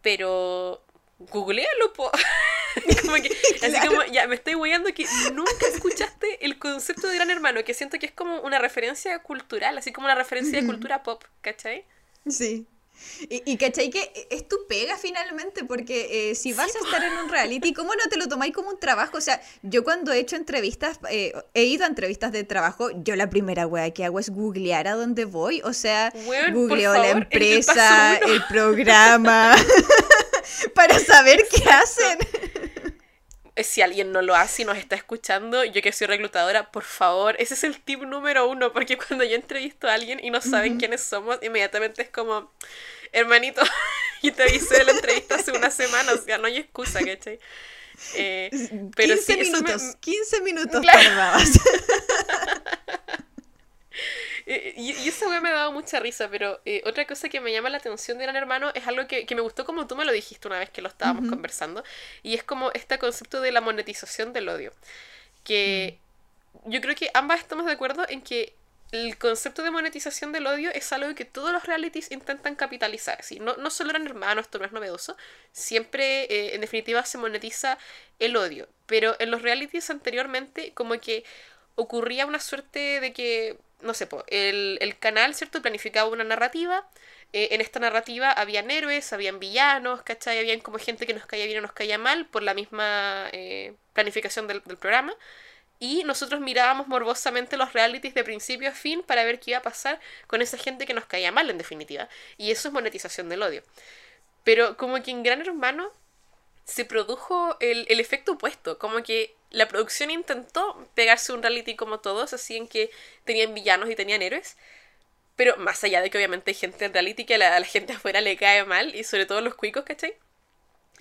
pero googlealo, po. (laughs) (laughs) como que, (laughs) así Claro. como, ya, me estoy weyando que nunca escuchaste el concepto de Gran Hermano, que siento que es como una referencia cultural, así como una referencia de cultura pop, ¿cachai? Sí. Y, y cachai que es tu pega finalmente, porque eh, si vas a estar en un reality, (laughs) ¿cómo no te lo tomáis como un trabajo? O sea, yo cuando he hecho entrevistas, eh, he ido a entrevistas de trabajo, yo la primera wea que hago es googlear a dónde voy. O sea, por googleo la favor, el empresa, uno. el programa, (laughs) para saber qué hacen. Eh, Si alguien no lo hace y nos está escuchando, yo que soy reclutadora, por favor, ese es el tip número uno, porque cuando yo entrevisto a alguien y no saben quiénes somos, inmediatamente es como, hermanito, (laughs) y te avisé la entrevista hace una semana, o sea, no hay excusa, ¿cachai? Eh, pero 15 sí, eso me- minutos, 15 minutos Claro. tardabas. (laughs) Eh, Y, y esa wea me ha dado mucha risa, pero eh, otra cosa que me llama la atención de Gran Hermano es algo que, que me gustó como tú me lo dijiste una vez que lo estábamos conversando, y es como este concepto de la monetización del odio. Que yo creo que ambas estamos de acuerdo en que el concepto de monetización del odio es algo que todos los realities intentan capitalizar. ¿sí? No, no solo Gran Hermano, esto no es novedoso, siempre eh, en definitiva se monetiza el odio, pero en los realities anteriormente como que ocurría una suerte de que, no sé, po, el, el canal, ¿cierto? Planificaba una narrativa, eh, en esta narrativa habían héroes, habían villanos, ¿cachai? Habían como gente que nos caía bien o nos caía mal por la misma eh, planificación del, del programa. Y nosotros mirábamos morbosamente los realities de principio a fin para ver qué iba a pasar con esa gente que nos caía mal, en definitiva. Y eso es monetización del odio. Pero como que en Gran Hermano se produjo el, el efecto opuesto. Como que la producción intentó pegarse un reality como todos, así en que tenían villanos y tenían héroes. Pero más allá de que obviamente hay gente en reality que a la, a la gente (laughs) afuera le cae mal, y sobre todo los cuicos, ¿cachai?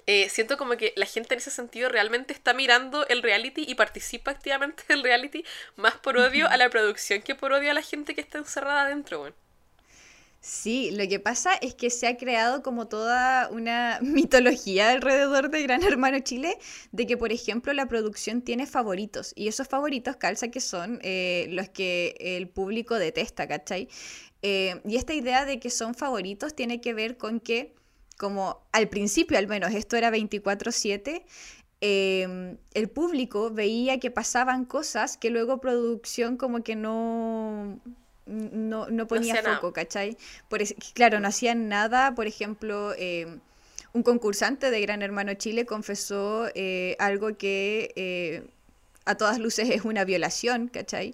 Eh, siento como que la gente en ese sentido realmente está mirando el reality y participa activamente (laughs) del reality más por odio a la producción que por odio a la gente que está encerrada adentro, bueno. Sí, lo que pasa es que se ha creado como toda una (laughs) mitología alrededor de Gran Hermano Chile, de que, por ejemplo, la producción tiene favoritos, y esos favoritos calza que son eh, los que el público detesta, ¿cachai? Eh, y esta idea de que son favoritos tiene que ver con que como al principio al menos esto era 24/7, eh, el público veía que pasaban cosas que luego producción como que no, no, no ponía foco, ¿cachai? Por es- claro, no hacían nada, por ejemplo... eh, un concursante de Gran Hermano Chile confesó eh, algo que eh, a todas luces es una violación, ¿cachai?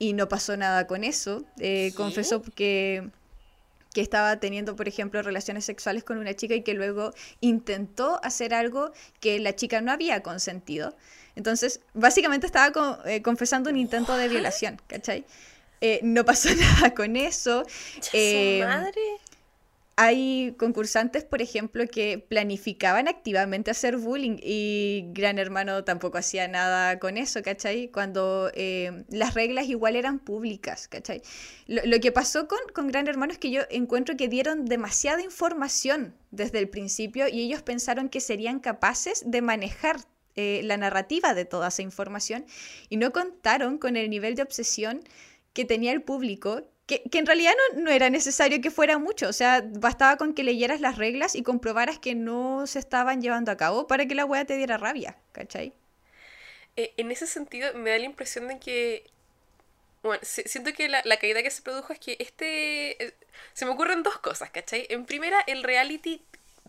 Y no pasó nada con eso. Eh, confesó que, que estaba teniendo, por ejemplo, relaciones sexuales con una chica y que luego intentó hacer algo que la chica no había consentido. Entonces, básicamente estaba co- confesando un intento de violación, ¿cachai? Eh, no pasó (laughs) nada con eso. Ya su Eh, madre. hay concursantes, por ejemplo, que planificaban activamente hacer bullying y Gran Hermano tampoco hacía nada con eso, ¿cachai? Cuando eh, las reglas igual eran públicas, ¿cachai? Lo, lo que pasó con, con Gran Hermano es que yo encuentro que dieron demasiada información desde el principio y ellos pensaron que serían capaces de manejar eh, la narrativa de toda esa información y no contaron con el nivel de obsesión que tenía el público, que, que en realidad no, no era necesario que fuera mucho, o sea, bastaba con que leyeras las reglas y comprobaras que no se estaban llevando a cabo para que la wea te diera rabia, ¿cachai? Eh, en ese sentido, me da la impresión de que. Bueno, si- siento que la, la caída que se produjo es que este. eh, Se me ocurren dos cosas, ¿cachai? En primera, el reality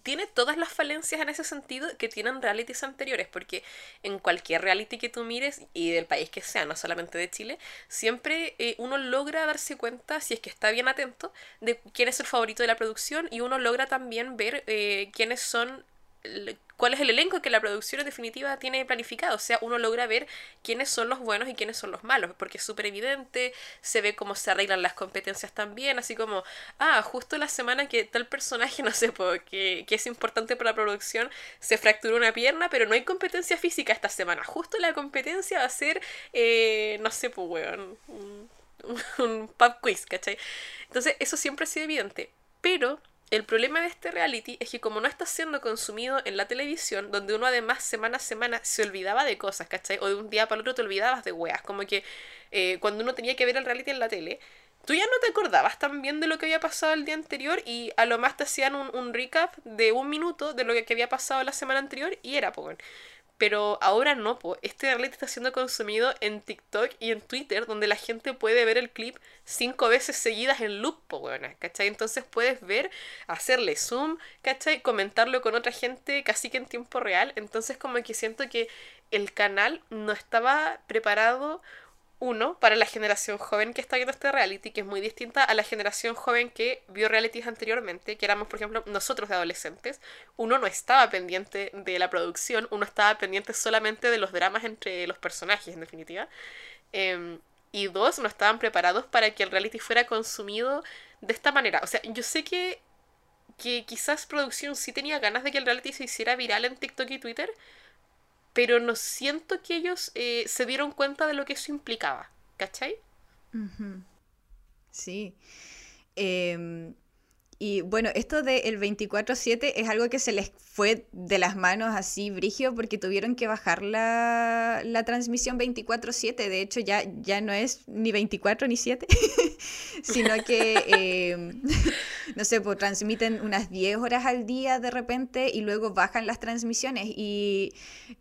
tiene todas las falencias en ese sentido que tienen realities anteriores, porque en cualquier reality que tú mires, y del país que sea, no solamente de Chile, siempre eh, uno logra darse cuenta, si es que está bien atento, de quién es el favorito de la producción, y uno logra también ver eh, quiénes son cuál es el elenco que la producción en definitiva tiene planificado. O sea, uno logra ver quiénes son los buenos y quiénes son los malos, porque es súper evidente, se ve cómo se arreglan las competencias también, así como, ah, justo la semana que tal personaje, (laughs) no sé, que, que es importante para la producción, se fracturó una pierna, pero no hay competencia física esta semana. Justo la competencia va a ser, eh, no sé, pues, weón, un, (laughs) un pub quiz, ¿cachai? Entonces, eso siempre ha sido evidente. Pero el problema de este reality es que como no está siendo consumido en la televisión, donde uno además semana a semana se olvidaba de cosas, ¿cachai? O de un día para el otro te olvidabas de weas. Como que eh, cuando uno tenía que ver el reality en la tele, tú ya no te acordabas tan bien de lo que había pasado el día anterior y a lo más te hacían un, un recap de un minuto de lo que había pasado la semana anterior y era, pues. Pero ahora no, po. este reality está siendo consumido en TikTok y en Twitter, donde la gente puede ver el clip cinco veces seguidas en loop, po, weona, ¿cachai? Entonces puedes ver, hacerle zoom, ¿cachai? Comentarlo con otra gente casi que en tiempo real. Entonces como que siento que el canal no estaba preparado uno, para la generación joven que está viendo este reality, que es muy distinta a la generación joven que vio realities anteriormente, que éramos, por ejemplo, nosotros de adolescentes. Uno no estaba pendiente de la producción, uno estaba pendiente solamente de los dramas entre los personajes, en definitiva. Em, y dos, no estaban preparados para que el reality fuera consumido de esta manera. O sea, yo sé que, que quizás producción sí tenía ganas de que el reality se hiciera viral en TikTok y Twitter, pero no siento que ellos eh, se dieron cuenta de lo que eso implicaba, ¿cachai? Ujú. Sí. Em, y bueno, esto del 24/7 es algo que se les fue de las manos así brigio porque tuvieron que bajar la, la transmisión 24/7. De hecho, ya, ya no es ni 24 ni 7, (laughs) sino que, (laughs) em, no sé, pues transmiten unas 10 horas al día de repente y luego bajan las transmisiones. Y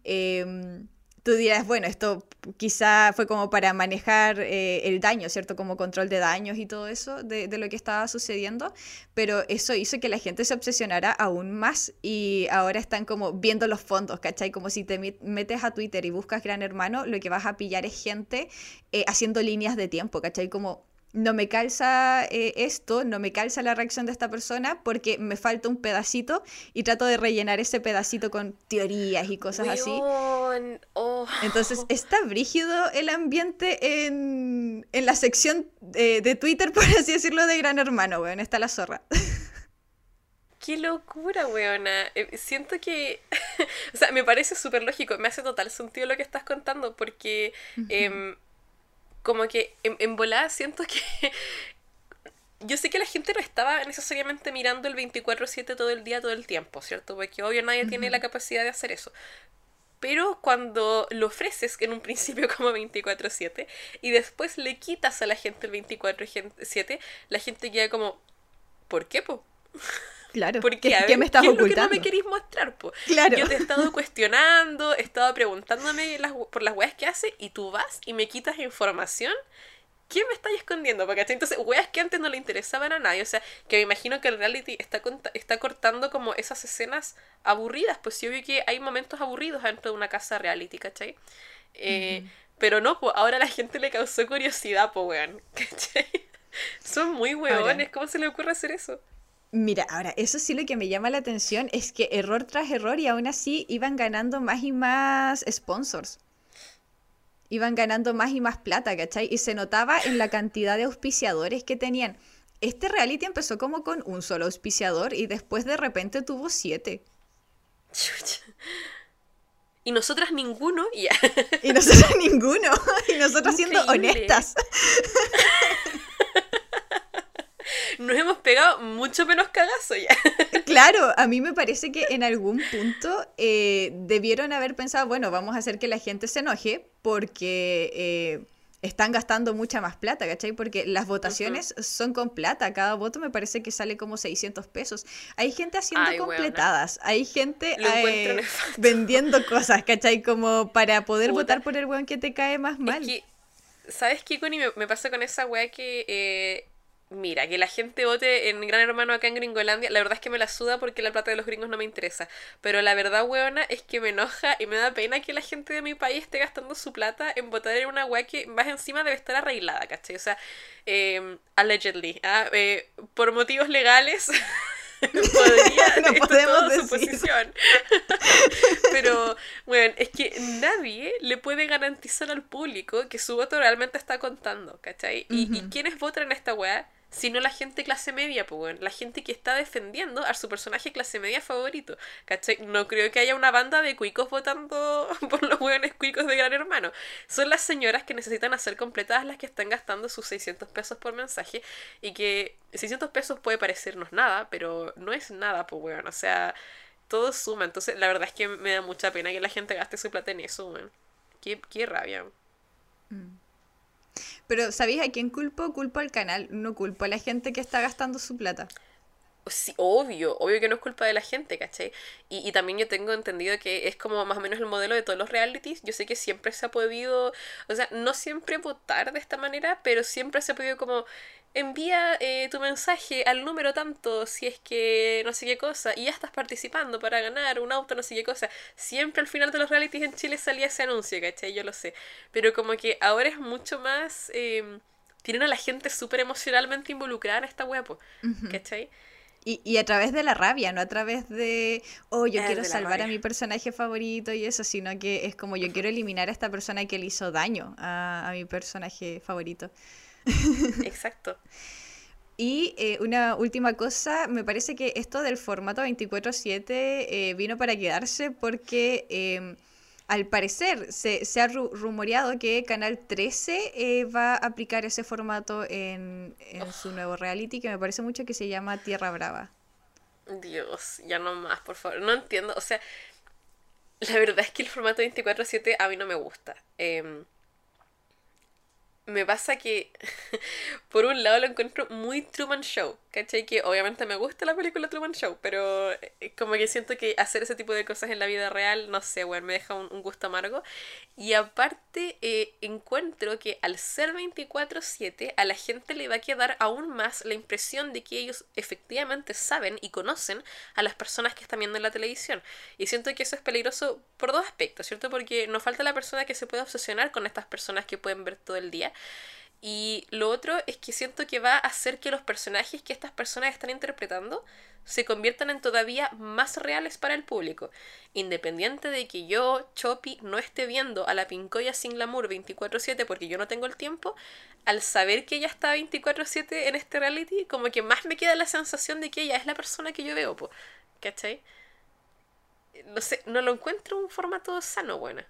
em, tú dirás, bueno, esto quizá fue como para manejar eh, el daño, ¿cierto? Como control de daños y todo eso de, lo que estaba sucediendo, pero eso hizo que la gente se obsesionara aún más y ahora están como viendo los fondos, ¿cachai? Como si te metes a Twitter y buscas Gran Hermano, lo que vas a pillar es gente eh, haciendo líneas de tiempo, ¿cachai? Como no me calza eh, esto, no me calza la reacción de esta persona porque me falta un pedacito y trato de rellenar ese pedacito con teorías y cosas así. Oh. Entonces está brígido el ambiente en, en la sección de, de, Twitter, por así decirlo, de Gran Hermano, weón, está la zorra. (laughs) Qué locura, weona. Eh, siento que, (laughs) o sea, me parece súper lógico, me hace total sentido lo que estás contando porque... eh, como que en, en volada siento que (laughs) yo sé que la gente no estaba necesariamente mirando el 24/7 todo el día, todo el tiempo, ¿cierto? Porque obvio nadie tiene la capacidad de hacer eso. Pero cuando lo ofreces en un (laughs) principio como 24/7 y después le quitas a la gente el 24/7, la gente queda como, ¿por qué, po? Claro. Porque, ¿Qué, a ver, ¿qué me estás ¿qué es lo que ocultando? no me queréis mostrar, po? Claro. Yo te he estado cuestionando, he estado preguntándome las, por las weas que hace y tú vas y me quitas información. ¿Qué me estáis escondiendo? Porque entonces, weas que antes no le interesaban a nadie. O sea, que me imagino que el reality está, está cortando como esas escenas aburridas. Pues sí, obvio que hay momentos aburridos dentro de una casa reality, ¿cachai? Eh, Pero no, pues ahora la gente le causó curiosidad, pues weón. (laughs) ¿Cachai? Son muy weones. Ahora. ¿Cómo se le ocurre hacer eso? Mira, ahora, eso sí lo que me llama la atención es que error tras error y aún así iban ganando más y más sponsors. Iban ganando más y más plata, ¿cachai? Y se notaba en la cantidad de auspiciadores que tenían. Este reality empezó como con un solo auspiciador y después de repente tuvo siete. Y nosotras ninguno, y ya. Y nosotros (laughs) ninguno. Y nosotros siendo honestas. (laughs) (laughs) Nos hemos pegado mucho menos cagazo ya. (laughs) Claro, a mí me parece que en algún punto eh, debieron haber pensado, bueno, vamos a hacer que la gente se enoje porque eh, están gastando mucha más plata, ¿cachai? Porque las votaciones son con plata, cada voto me parece que sale como 600 pesos. Hay gente haciendo Ay, weona. completadas, hay gente eh, vendiendo cosas, ¿cachai? Como para poder Puta. votar por el weón que te cae más mal. Es que, ¿sabes qué, Connie? Me, me pasa con esa weá que, mira, que la gente vote en Gran Hermano acá en Gringolandia. La verdad es que me la suda porque la plata de los gringos no me interesa. Pero la verdad, weona, es que me enoja y me da pena que la gente de mi país esté gastando su plata en votar en una weá que más encima debe estar arreglada, ¿cachai? O sea, eh, allegedly, ¿ah? Eh, por motivos legales. (laughs) podría (laughs) No esto podemos decir. (laughs) pero bueno es que nadie le puede garantizar al público que su voto realmente está contando ¿cachai? y, y Ujú. quiénes votan en esta weá sino la gente clase media, pues weón. La gente que está defendiendo a su personaje clase media favorito. ¿Cachai? No creo que haya una banda de cuicos votando (laughs) por los weones cuicos de Gran Hermano. Son las señoras que necesitan hacer completadas las que están gastando sus 600 pesos por mensaje. Y que 600 pesos puede parecernos nada, pero no es nada, pues weón. O sea, todo suma. Entonces, la verdad es que me da mucha pena que la gente gaste su plata en eso, weón. Qué, qué rabia. Pero ¿sabéis a quién culpo? Culpo al canal, no culpo a la gente que está gastando su plata. Sí, obvio, obvio que no es culpa de la gente, ¿cachai? Y, y también yo tengo entendido que es como más o menos el modelo de todos los realities. Yo sé que siempre se ha podido, o sea, no siempre votar de esta manera, pero siempre se ha podido como envía eh, tu mensaje al número tanto si es que no sé qué cosa y ya estás participando para ganar un auto, no sé qué cosa. Siempre al final de los realities en Chile salía ese anuncio, ¿cachai? Yo lo sé. Pero como que ahora es mucho más... eh, tienen a la gente súper emocionalmente involucrada en esta po, ¿cachai? Y, y a través de la rabia, no a través de, oh, yo Ah, quiero salvar a mi personaje favorito y eso, sino que es como yo quiero eliminar a esta persona que le hizo daño a, a mi personaje favorito. (laughs) Exacto. Y eh, una última cosa, me parece que esto del formato 24/7 eh, vino para quedarse porque eh, al parecer se, se ha ru- rumoreado que Canal 13 eh, va a aplicar ese formato en, en su nuevo reality, que me parece mucho que se llama Tierra Brava. Dios, ya no más, por favor. No entiendo, o sea, la verdad es que el formato 24-7 a mí no me gusta. Em, me pasa que, (laughs) por un lado, lo encuentro muy Truman Show, ¿cachai? Que obviamente me gusta la película Truman Show, pero eh, como que siento que hacer ese tipo de cosas en la vida real, no sé, bueno, me deja un, gusto amargo. Y aparte, eh, encuentro que al ser 24-7, a la gente le va a quedar aún más la impresión de que ellos efectivamente saben y conocen a las personas que están viendo en la televisión. Y siento que eso es peligroso por dos aspectos, ¿cierto? Porque nos falta la persona que se pueda obsesionar con estas personas que pueden ver todo el día y lo otro es que siento que va a hacer que los personajes que estas personas están interpretando se conviertan en todavía más reales para el público. Independiente de que yo, Chopi, no esté viendo a la Pincoya sin glamour 24/7 porque yo no tengo el tiempo, al saber que ella está 24/7 en este reality, como que más me queda la sensación de que ella es la persona que yo veo, po. ¿cachai? No sé, no lo encuentro un formato sano, bueno.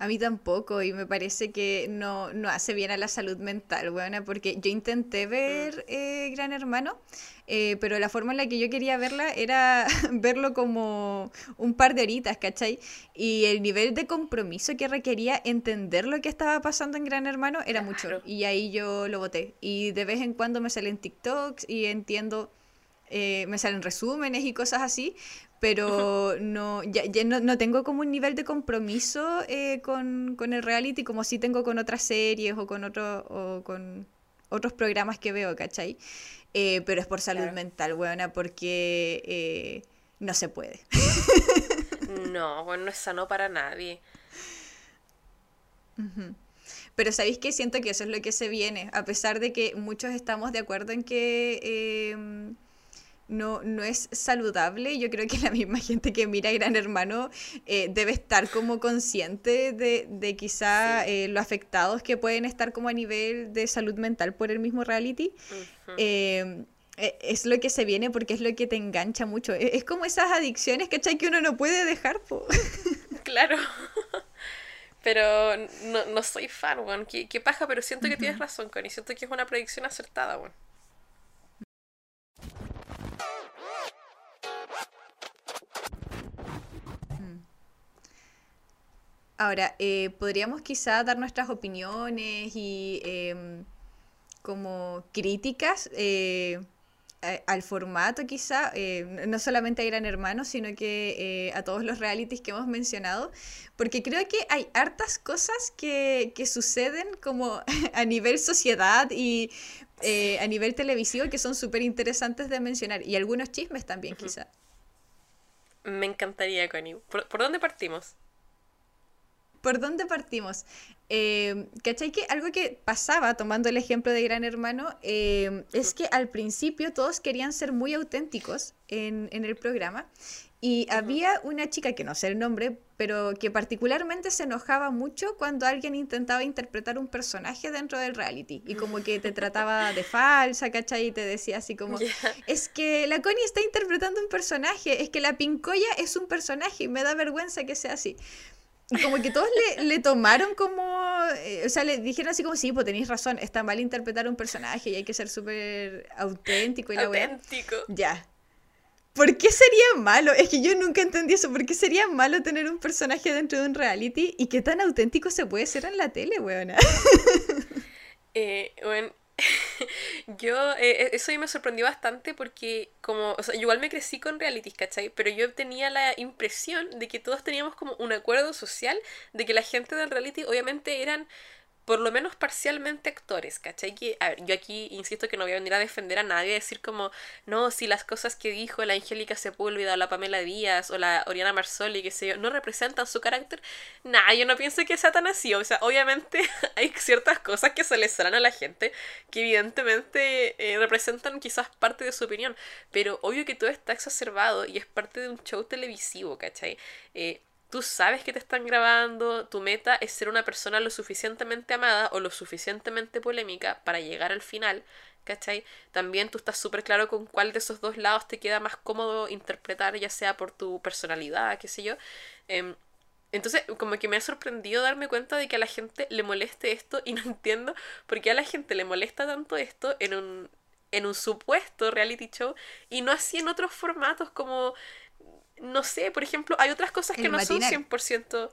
A mí tampoco, y me parece que no, hace bien a la salud mental, bueno, porque yo intenté ver eh, Gran Hermano, eh, pero la forma en la que yo quería verla era (laughs) verlo como un par de horitas, ¿cachai? Y el nivel de compromiso que requería entender lo que estaba pasando en Gran Hermano era mucho, y ahí yo lo voté. Y de vez en cuando me salen TikToks y entiendo... Eh, me salen resúmenes y cosas así, pero no, ya, no, tengo como un nivel de compromiso eh, con, el reality como sí tengo con otras series o con, otro, o con otros programas que veo, ¿cachai? Eh, pero es por salud mental, buena, porque eh, no se puede. (laughs) no, bueno, no es sano para nadie. Pero sabéis que siento que eso es lo que se viene, a pesar de que muchos estamos de acuerdo en que em, no, no es saludable. Yo creo que la misma gente que mira Gran Hermano eh, debe estar como consciente de, de quizá eh, los afectados que pueden estar como a nivel de salud mental por el mismo reality. Eh, e, es lo que se viene porque es lo que te engancha mucho. E, es, como esas adicciones, ¿cachai? Que uno no puede dejar. (laughs) claro. (laughs) Pero no, no soy fan, Juan. Qué, qué, paja, pero siento que tienes razón, Connie. Siento que es una predicción acertada, Juan. Ahora, eh, podríamos quizá dar nuestras opiniones y em, como críticas eh, al formato quizá, eh, no solamente a Gran Hermano, sino que a todos los realities que hemos mencionado, porque creo que hay hartas cosas que, suceden como (laughs) a nivel sociedad y a nivel televisivo que son súper interesantes de mencionar, y algunos chismes también quizá. Me encantaría, Connie. ¿Por dónde partimos? ¿Por dónde partimos? Eh, ¿Cachai que algo que pasaba, tomando el ejemplo de Gran Hermano, eh, es que al principio todos querían ser muy auténticos en, en el programa y había una chica, que no sé el nombre, pero que particularmente se enojaba mucho cuando alguien intentaba interpretar un personaje dentro del reality. Y como que te trataba de falsa, ¿cachai? Y te decía así como, es que la Connie está interpretando un personaje, es que la Pincoya es un personaje y me da vergüenza que sea así como que todos le, le tomaron como, eh, o sea, le dijeron así como, sí, pues tenéis razón, está mal interpretar un personaje y hay que ser súper auténtico y la Auténtico. Ya. ¿Por qué sería malo? Es que yo nunca entendí eso. ¿Por qué sería malo tener un personaje dentro de un reality? ¿Y qué tan auténtico se puede ser en la tele, weona? (laughs) Eh, bueno, yo, eh, e, eso me sorprendió bastante porque como, o sea, igual me crecí con realities, ¿cachai? Pero yo tenía la impresión de que todos teníamos como un acuerdo social de que la gente del reality obviamente eran por lo menos parcialmente actores, ¿cachai? Que, yo aquí insisto que no voy a venir a defender a nadie, a decir como, no, si las cosas que dijo la Angélica Sepúlveda o la Pamela Díaz o la Oriana Marsoli, que sé yo, no representan su carácter, nada, yo no pienso que sea tan así, o sea, obviamente (laughs) hay ciertas cosas que se les salen a la gente que evidentemente eh, representan quizás parte de su opinión, pero obvio que todo está exacerbado y es parte de un show televisivo, ¿cachai? Eh, Tú sabes que te están grabando, tu meta es ser una persona lo suficientemente amada o lo suficientemente polémica para llegar al final, ¿cachai? También tú estás súper claro con cuál de esos dos lados te queda más cómodo interpretar, ya sea por tu personalidad, qué sé yo. Em, entonces, como que me ha sorprendido darme cuenta de que a la gente le moleste esto y no (laughs) entiendo por qué a la gente le molesta tanto esto en un, en un supuesto reality show y no así en otros formatos como no sé, por ejemplo, hay otras cosas que no son 100%.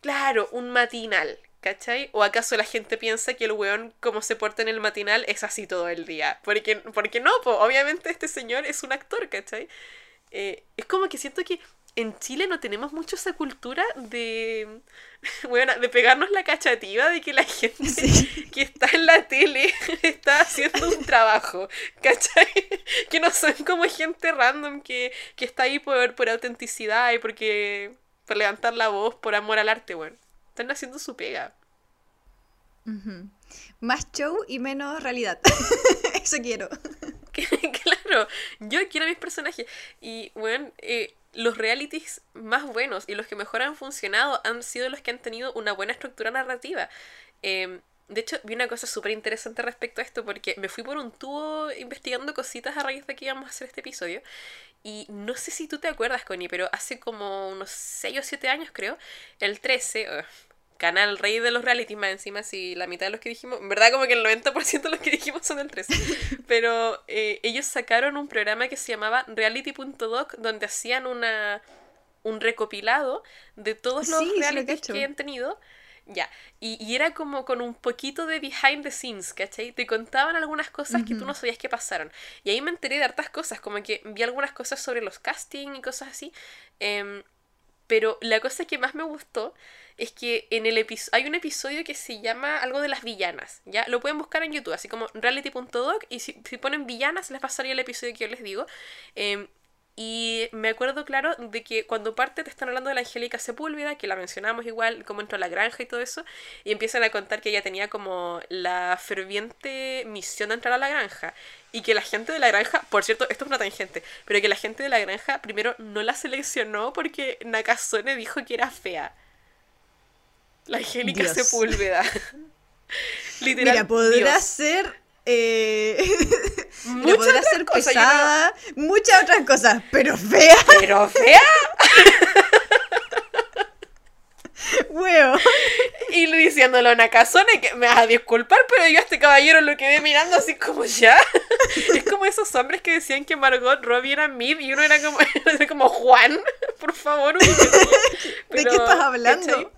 Claro, un matinal, ¿Cachai? ¿O acaso la gente piensa que el weón, como se porta en el matinal, es así todo el día? Porque, porque no, obviamente este señor es un actor, ¿cachai? Eh, es como que siento que en Chile no tenemos mucho esa cultura de, (laughs) bueno, de pegarnos la cachativa de que la (laughs) gente que está en la tele (laughs) está haciendo un trabajo, ¿cachai? Que no son como gente random que, que está ahí por, por autenticidad y porque por levantar la voz, por amor al arte, bueno. Están haciendo su pega. Más show y menos realidad. Eso quiero. claro, yo quiero mis personajes. Y bueno, eh, los realities más buenos y los que mejor han funcionado han sido los que han tenido una buena estructura narrativa. Em, de hecho, vi una cosa súper interesante respecto a esto porque me fui por un tubo investigando cositas a raíz de que íbamos a hacer este episodio. Y no sé si tú te acuerdas, Connie, pero hace como unos 6 o 7 años, creo, el 13, canal rey de los reality más encima, si la mitad de los que dijimos, en verdad como que el 90% de los que dijimos son del 13, (laughs) pero eh, ellos sacaron un programa que se llamaba reality.doc donde hacían una un recopilado de todos los realities que, han tenido. Ya, y, era como con un poquito de behind the scenes, ¿cachai? Te contaban algunas cosas que tú no sabías que pasaron. Y ahí me enteré de hartas cosas, como que vi algunas cosas sobre los casting y cosas así. Em, pero la cosa que más me gustó es que en el hay un episodio que se llama algo de las villanas, ¿ya? Lo pueden buscar en YouTube, así como reality.doc y si, ponen villanas les pasaría el episodio que yo les digo. Em, y me acuerdo, claro, de que cuando parte te están hablando de la Angélica Sepúlveda, que la mencionamos igual, cómo entró a la granja y todo eso, y empiezan a contar que ella tenía como la ferviente misión de entrar a la granja. Y que la gente de la granja, por cierto, esto es una tangente, pero que la gente de la granja primero no la seleccionó porque Nakazone dijo que era fea. La Angélica Sepúlveda. (laughs) Literal. Mira, podrá ser. Eh... (laughs) podrá ser pesada, muchas otras cosas, pero fea. (laughs) Pero fea. (laughs) Huevo. Y diciéndolo a una casona que me vas a disculpar, pero yo a este caballero lo quedé mirando así como ya. Es como esos hombres que decían que Margot Robbie era Mid y uno era como, como Juan. Por favor, ¿De qué estás hablando?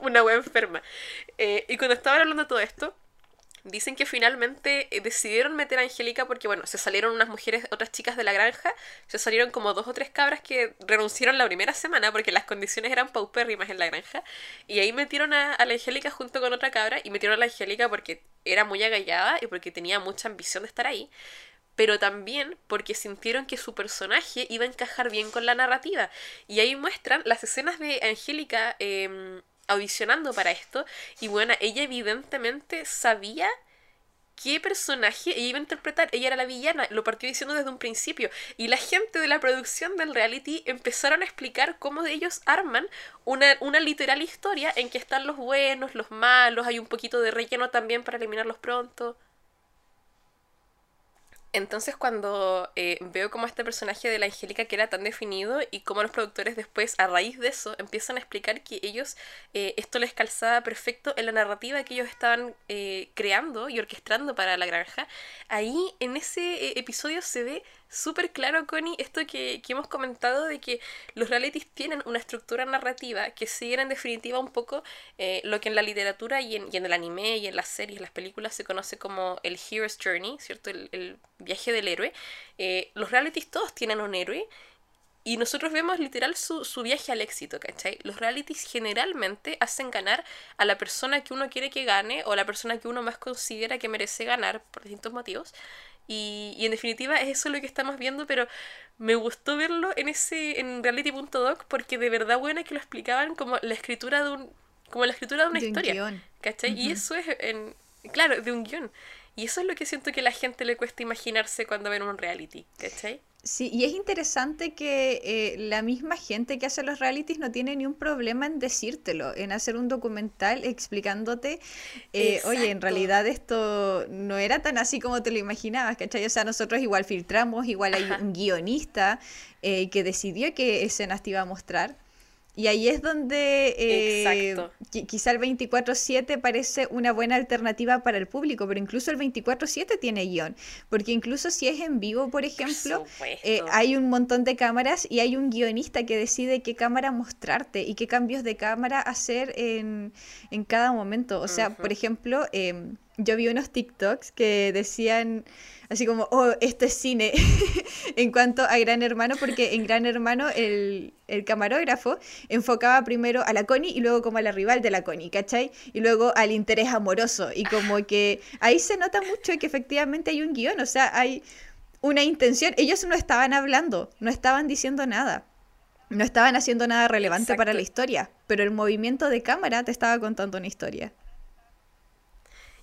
una wea enferma. Eh, y cuando estaban hablando de todo esto, dicen que finalmente eh, decidieron meter a Angélica porque, bueno, se salieron unas mujeres, otras chicas de la granja, se salieron como dos o tres cabras que renunciaron la primera semana porque las condiciones eran paupérrimas en la granja. Y ahí metieron a, la Angélica junto con otra cabra y metieron a la Angélica porque era muy agallada y porque tenía mucha ambición de estar ahí pero también porque sintieron que su personaje iba a encajar bien con la narrativa. Y ahí muestran las escenas de Angélica em, audicionando para esto. Y bueno, ella evidentemente sabía qué personaje ella iba a interpretar. Ella era la villana, lo partió diciendo desde un principio. Y la gente de la producción del reality empezaron a explicar cómo ellos arman una, una literal historia en que están los buenos, los malos, hay un poquito de relleno también para eliminarlos pronto. Entonces cuando eh, veo como este personaje de la Angélica que era tan definido y como los productores después a raíz de eso empiezan a explicar que ellos eh, esto les calzaba perfecto en la narrativa que ellos estaban eh, creando y orquestando para la granja, ahí en ese episodio se ve súper claro, Connie, esto que, que, hemos comentado de que los realities tienen una estructura narrativa que siguen en definitiva un poco eh, lo que en la literatura y en, en, el anime y en las series, las películas se conoce como el Hero's Journey, ¿cierto? El, viaje del héroe. Eh, los realities todos tienen un héroe y nosotros vemos literal su, su, viaje al éxito, ¿cachai? Los realities generalmente hacen ganar a la persona que uno quiere que gane o la persona que uno más considera que merece ganar por distintos motivos. Y, y, en definitiva es eso lo que estamos viendo, pero me gustó verlo en ese en reality.doc porque de verdad bueno que lo explicaban como la escritura de un como la escritura de una historia, ¿cachai? Y eso es en claro, de un guion. Y eso es lo que siento que a la gente le cuesta imaginarse cuando ven un reality, ¿cachai? Sí, y es interesante que eh, la misma gente que hace los realities no tiene ni un problema en decírtelo, en hacer un documental explicándote, eh, oye, en realidad esto no era tan así como te lo imaginabas, ¿cachai? O sea, nosotros igual filtramos, igual hay un guionista eh, que decidió qué escenas te iba a mostrar. Y ahí es donde eh, quizá el 24/7 parece una buena alternativa para el público, pero incluso el 24/7 tiene guion, porque incluso si es en vivo, por ejemplo, eh, hay un montón de cámaras y hay un guionista que decide qué cámara mostrarte y qué cambios de cámara hacer en, en cada momento. O sea, por ejemplo, em, yo vi unos TikToks que decían así como, oh, esto es cine, (laughs) en cuanto a Gran Hermano, porque en Gran Hermano el, camarógrafo enfocaba primero a la Connie y luego como a la rival de la Connie, ¿cachai? Y luego al interés amoroso, y como que ahí se nota mucho que efectivamente hay un guion, o sea, hay una intención, ellos no estaban hablando, no estaban diciendo nada. No estaban haciendo nada relevante para la historia, pero el movimiento de cámara te estaba contando una historia.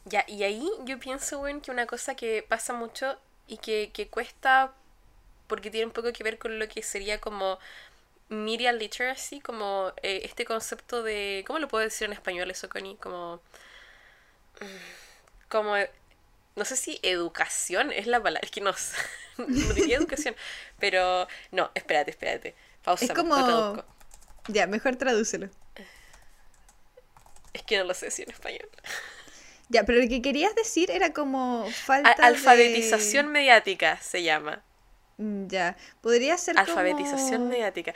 Ya, y ahí yo pienso, bueno, que una cosa que pasa mucho y que, que cuesta, porque tiene un poco que ver con lo que sería como media literacy, como eh, este concepto de, ¿cómo lo puedo decir en español eso, Connie? Como, como, no sé si educación es la palabra, es que no, (laughs) no diría educación, pero no, espérate, espérate, pausa. Es como, ya, mejor tradúcelo. Es que no lo sé si en español. (laughs) Ya, pero lo que querías decir era como falta Alfabetización mediática se llama. Mm, ya, podría ser Alfabetización mediática.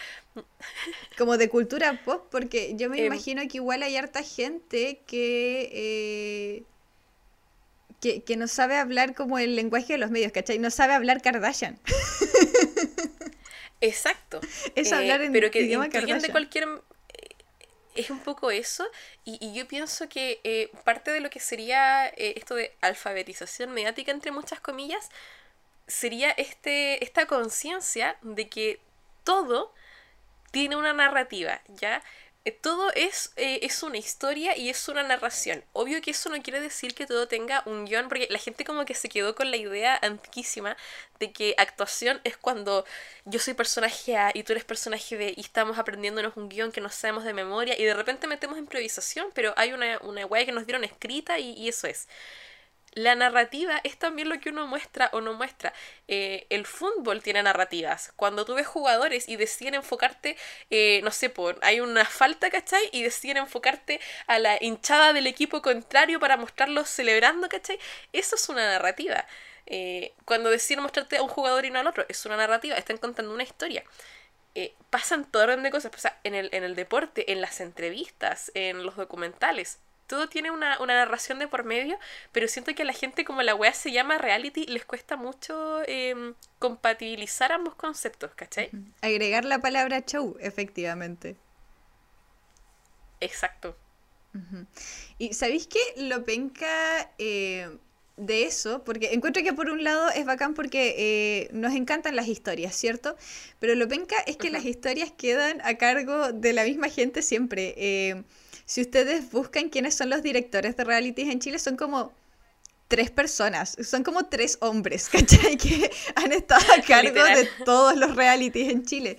Como de cultura pop, porque yo me em, imagino que igual hay harta gente que, eh, que, que no sabe hablar como el lenguaje de los medios, ¿cachai? No sabe hablar Kardashian. Exacto. (laughs) Es hablar eh, en pero que idioma de cualquier es un poco eso, y, yo pienso que eh, parte de lo que sería eh, esto de alfabetización mediática, entre muchas comillas, sería este, esta conciencia de que todo tiene una narrativa, ¿ya? Eh, todo es, eh, es una historia y es una narración. Obvio que eso no quiere decir que todo tenga un guion, porque la gente como que se quedó con la idea antiquísima de que actuación es cuando yo soy personaje A y tú eres personaje B y estamos aprendiéndonos un guion que no sabemos de memoria y de repente metemos improvisación, pero hay una, una que nos dieron escrita y eso es la narrativa es también lo que uno muestra o no muestra. Eh, el fútbol tiene narrativas. Cuando tú ves jugadores y deciden enfocarte, eh, no sé, por, hay una falta, ¿cachai? Y deciden enfocarte a la hinchada del equipo contrario para mostrarlos celebrando, ¿cachai? Eso es una narrativa. Eh, cuando deciden mostrarte a un jugador y no al otro, es una narrativa, están contando una historia. pasan todo orden de cosas, en el, en el deporte, en las entrevistas, en los documentales todo tiene una, narración de por medio, pero siento que a la gente como la wea se llama reality, les cuesta mucho em, compatibilizar ambos conceptos, ¿cachai? Agregar la palabra show, efectivamente. Exacto. Y ¿sabéis qué? Lo penca eh, de eso, porque encuentro que por un lado es bacán porque eh, nos encantan las historias, ¿cierto? Pero lo penca es que las historias quedan a cargo de la misma gente siempre. Eh, si ustedes buscan quiénes son los directores de realities en Chile, son como tres personas, son como tres hombres, (laughs) ¿cachai? Que han estado a cargo de todos los realities en Chile.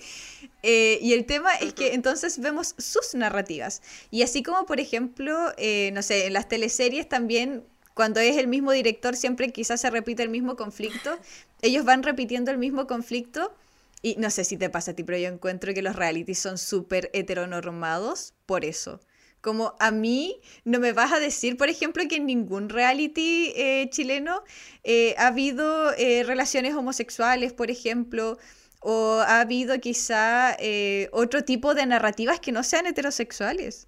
Eh, y el tema es que entonces vemos sus narrativas. Y así como, por ejemplo, eh, no sé, en las teleseries también, cuando es el mismo director, siempre quizás se repite el mismo conflicto. (laughs) Ellos van repitiendo el mismo conflicto. Y no sé si te pasa a ti, pero yo encuentro que los realities son súper heteronormados por eso. Como a mí no me vas a decir, por ejemplo, que en ningún reality eh, chileno eh, ha habido eh, relaciones homosexuales, por ejemplo, o ha habido quizá otro tipo de narrativas que no sean heterosexuales.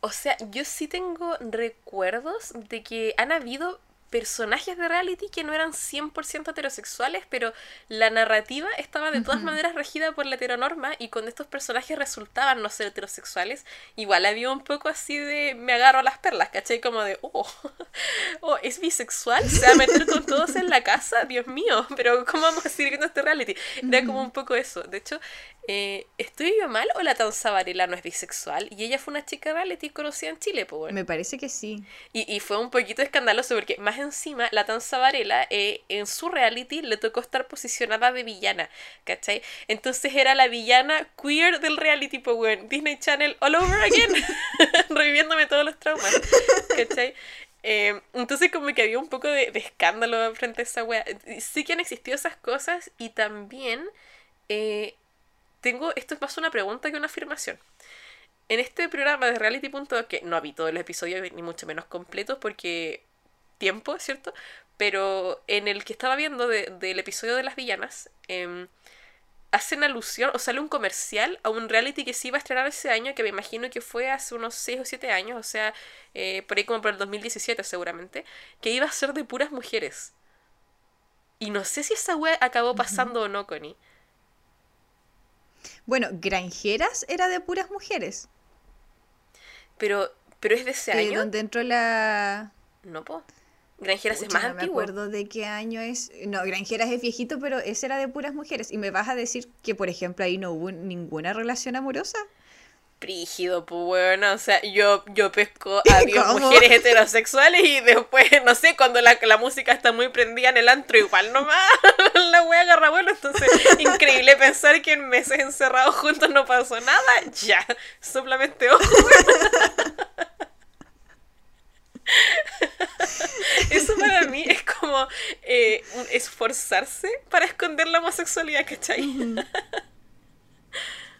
O sea, yo sí tengo recuerdos de que han habido personajes de reality que no eran 100% heterosexuales, pero la narrativa estaba de todas maneras regida por la heteronorma y cuando estos personajes resultaban no ser heterosexuales, igual había un poco así de me agarro a las perlas, ¿cachai? Como de, oh, (laughs) oh es bisexual, se va a meter con todos en la casa, Dios mío, pero ¿cómo vamos a seguir viendo este reality? Era como un poco eso. De hecho, eh, ¿estoy yo mal o la Tanza Varela no es bisexual? Y ella fue una chica reality conocida en Chile, pues Me parece que sí. Y, y fue un poquito escandaloso porque más encima, la Tanza Varela eh, en su reality le tocó estar posicionada de villana, ¿cachai? Entonces era la villana queer del reality, pues bueno, Disney Channel all over again, (laughs) reviviéndome todos los traumas, ¿cachai? Eh, entonces como que había un poco de, escándalo frente a esa wea. Sí que han existido esas cosas y también... Eh, tengo, esto es más una pregunta que una afirmación. En este programa de Reality. que no vi todos los episodios ni mucho menos completos porque tiempo, ¿cierto? Pero en el que estaba viendo del episodio de las villanas, eh, hacen alusión o sale un comercial a un reality que se iba a estrenar ese año, que me imagino que fue hace unos 6 o 7 años, o sea, eh, por ahí como por el 2017 seguramente, que iba a ser de puras mujeres. Y no sé si esa web acabó pasando o no, Connie. Bueno, Granjeras era de puras mujeres. Pero, pero es de ese año. Entró la. No, po. Granjeras es más no antiguo. me acuerdo de qué año es. No, Granjeras es viejito, pero ese era de puras mujeres. Y me vas a decir que, por ejemplo, ahí no hubo ninguna relación amorosa. Prígido, pues bueno, o sea, yo, yo pesco a (laughs) mujeres heterosexuales y después, no sé, cuando la, la, música está muy prendida en el antro, igual nomás (laughs) la wea agarra bueno, entonces increíble pensar que en meses encerrados juntos no pasó nada, ya, solamente ojo. (laughs) (laughs) Eso para mí es como eh, esforzarse para esconder la homosexualidad, ¿cachai? (laughs)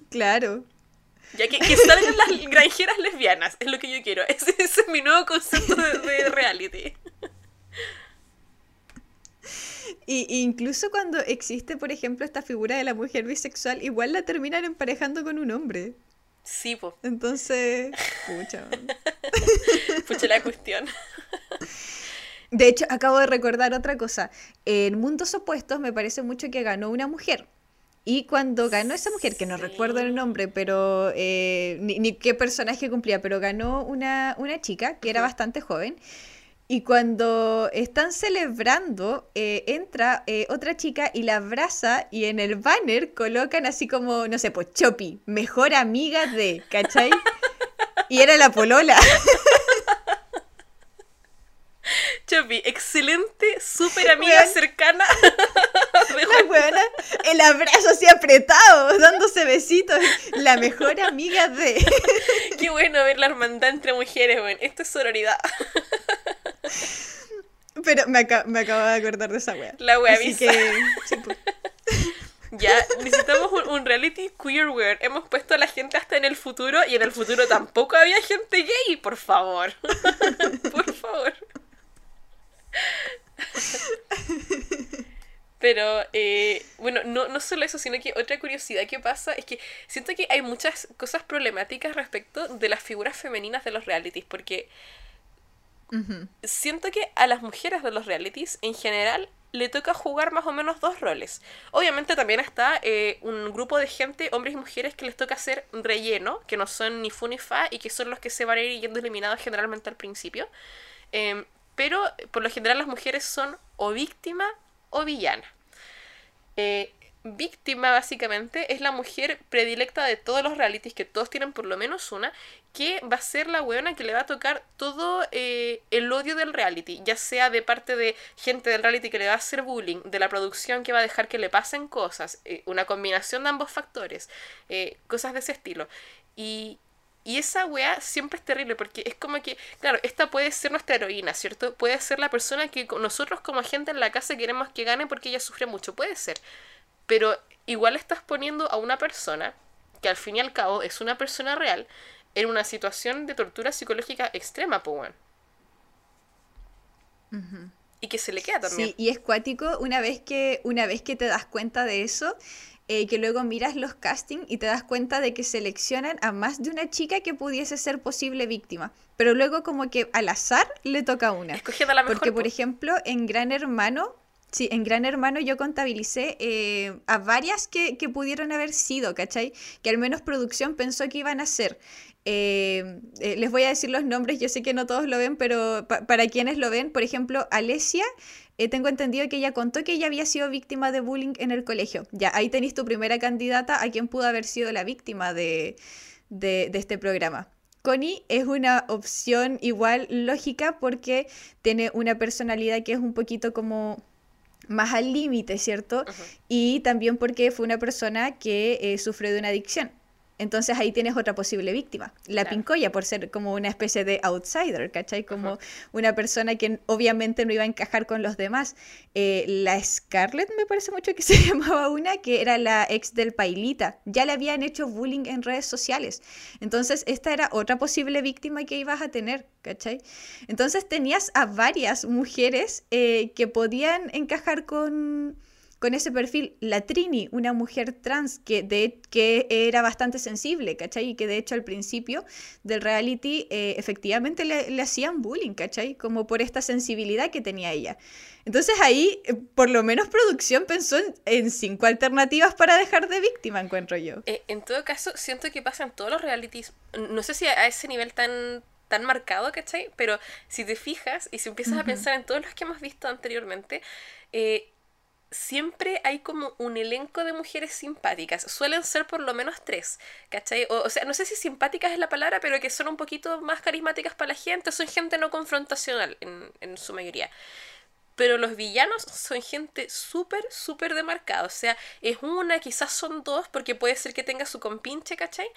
Claro. Ya que, que salgan las granjeras lesbianas, es lo que yo quiero. (laughs) Ese, es mi nuevo concepto de, reality. Y incluso cuando existe, por ejemplo, esta figura de la mujer bisexual, igual la terminan emparejando con un hombre. Sí, pues. Entonces, (laughs) pucha. pucha la cuestión. De hecho, acabo de recordar otra cosa. En Mundos Opuestos me parece mucho que ganó una mujer. Y cuando ganó esa mujer, que no recuerdo el nombre, pero eh, ni, qué personaje cumplía, pero ganó una, una chica que era bastante joven. Y cuando están celebrando, eh, entra eh, otra chica y la abraza y en el banner colocan así como, no sé, pues Chopi, mejor amiga de, ¿cachai? (laughs) Y era la polola. (laughs) Chopi, excelente, súper amiga cercana. (laughs) (laughs) La buena, el abrazo así apretado, dándose besitos. La mejor amiga de. (laughs) Qué bueno ver la hermandad entre mujeres, bueno. Esto es sororidad. Pero me, me acabo de acordar de esa wea. La wea Así que, pues. Ya, necesitamos un, reality queer Hemos puesto a la gente hasta en el futuro y en el futuro tampoco había gente gay, por favor. por favor. Pero, eh, bueno, no, no solo eso, sino que otra curiosidad que pasa es que siento que hay muchas cosas problemáticas respecto de las figuras femeninas de los realities, porque siento que a las mujeres de los realities en general le toca jugar más o menos dos roles. Obviamente también está eh, un grupo de gente, hombres y mujeres, que les toca hacer relleno, que no son ni fu ni fa y que son los que se van a ir yendo eliminados generalmente al principio. Em, pero por lo general las mujeres son o víctima o villana. Eh, víctima básicamente es la mujer predilecta de todos los realities, que todos tienen por lo menos una, que va a ser la weona que le va a tocar todo eh, el odio del reality, ya sea de parte de gente del reality que le va a hacer bullying, de la producción que va a dejar que le pasen cosas, eh, una combinación de ambos factores, cosas de ese estilo. Y, y esa weá siempre es terrible porque es como que, claro, esta puede ser nuestra heroína, ¿cierto? Puede ser la persona que nosotros como gente en la casa queremos que gane porque ella sufre mucho, puede ser. Pero igual estás poniendo a una persona, que al fin y al cabo es una persona real, en una situación de tortura psicológica extrema, pues Y que se le queda también. Sí, y es cuático una vez que, una vez que te das cuenta de eso, eh, que luego miras los castings y te das cuenta de que seleccionan a más de una chica que pudiese ser posible víctima. Pero luego como que al azar le toca una. Escogiendo la mejor. Porque, por ejemplo, en Gran Hermano, sí, en Gran Hermano yo contabilicé eh, a varias que, que, pudieron haber sido, ¿cachai? Que al menos producción pensó que iban a ser. Eh, les voy a decir los nombres, yo sé que no todos lo ven, pero para quienes lo ven, por ejemplo, Alesia eh, tengo entendido que ella contó que ella había sido víctima de bullying en el colegio. Ya, ahí tenéis tu primera candidata a quien pudo haber sido la víctima de, de, este programa. Connie es una opción igual lógica porque tiene una personalidad que es un poquito como más al límite, ¿cierto? Y también porque fue una persona que eh, sufrió de una adicción. Entonces ahí tienes otra posible víctima. La Claro. Pincoya, por ser como una especie de outsider, ¿cachai? Como una persona que obviamente no iba a encajar con los demás. Eh, la Scarlett, me parece mucho que (laughs) se llamaba una, que era la ex del Pailita. Ya le habían hecho bullying en redes sociales. Entonces esta era otra posible víctima que ibas a tener, ¿cachai? Entonces tenías a varias mujeres eh, que podían encajar con con ese perfil, la Trini, una mujer trans que, de, que era bastante sensible, ¿cachai? Y que de hecho al principio del reality eh, efectivamente le, le, hacían bullying, ¿cachai? Como por esta sensibilidad que tenía ella. Entonces ahí, eh, por lo menos producción pensó en, en, cinco alternativas para dejar de víctima, encuentro yo. Eh, en todo caso, siento que pasan todos los realities, no sé si a ese nivel tan tan marcado, ¿cachai? Pero si te fijas y si empiezas uh -huh. a pensar en todos los que hemos visto anteriormente, eh, siempre hay como un elenco de mujeres simpáticas. Suelen ser por lo menos tres, ¿cachai? O, o, sea, no sé si simpáticas es la palabra, pero que son un poquito más carismáticas para la gente. Son gente no confrontacional en, en su mayoría. Pero los villanos son gente súper, súper demarcada. O sea, es una, quizás son dos, porque puede ser que tenga su compinche, ¿cachai?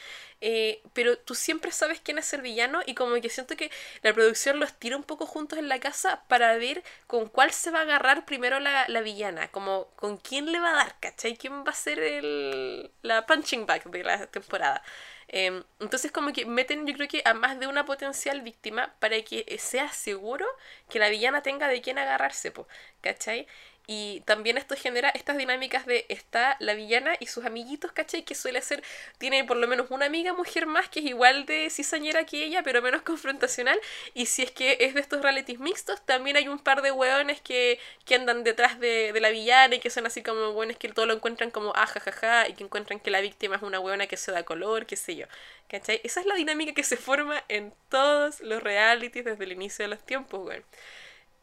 Eh, pero tú siempre sabes quién es el villano y como que siento que la producción los tira un poco juntos en la casa para ver con cuál se va a agarrar primero la, la villana. Como con quién le va a dar, ¿cachai? ¿Quién va a ser el, la punching bag de la temporada? Eh, entonces como que meten yo creo que a más de una potencial víctima para que sea seguro que la villana tenga de quién agarrarse, po, ¿cachai? Y también esto genera estas dinámicas de está la villana y sus amiguitos, ¿cachai? Que suele ser, tiene por lo menos una amiga mujer más que es igual de cizañera que ella, pero menos (laughs) confrontacional. Y si es que es de estos realities mixtos, también hay un par de hueones que, que andan detrás de, de la villana y que son así como hueones que todo lo encuentran como ah, jajaja, y que encuentran que la víctima es una hueona que se da color, qué sé yo. ¿Cachai? Esa es la dinámica que se forma en todos los realities desde el inicio de los tiempos, weón.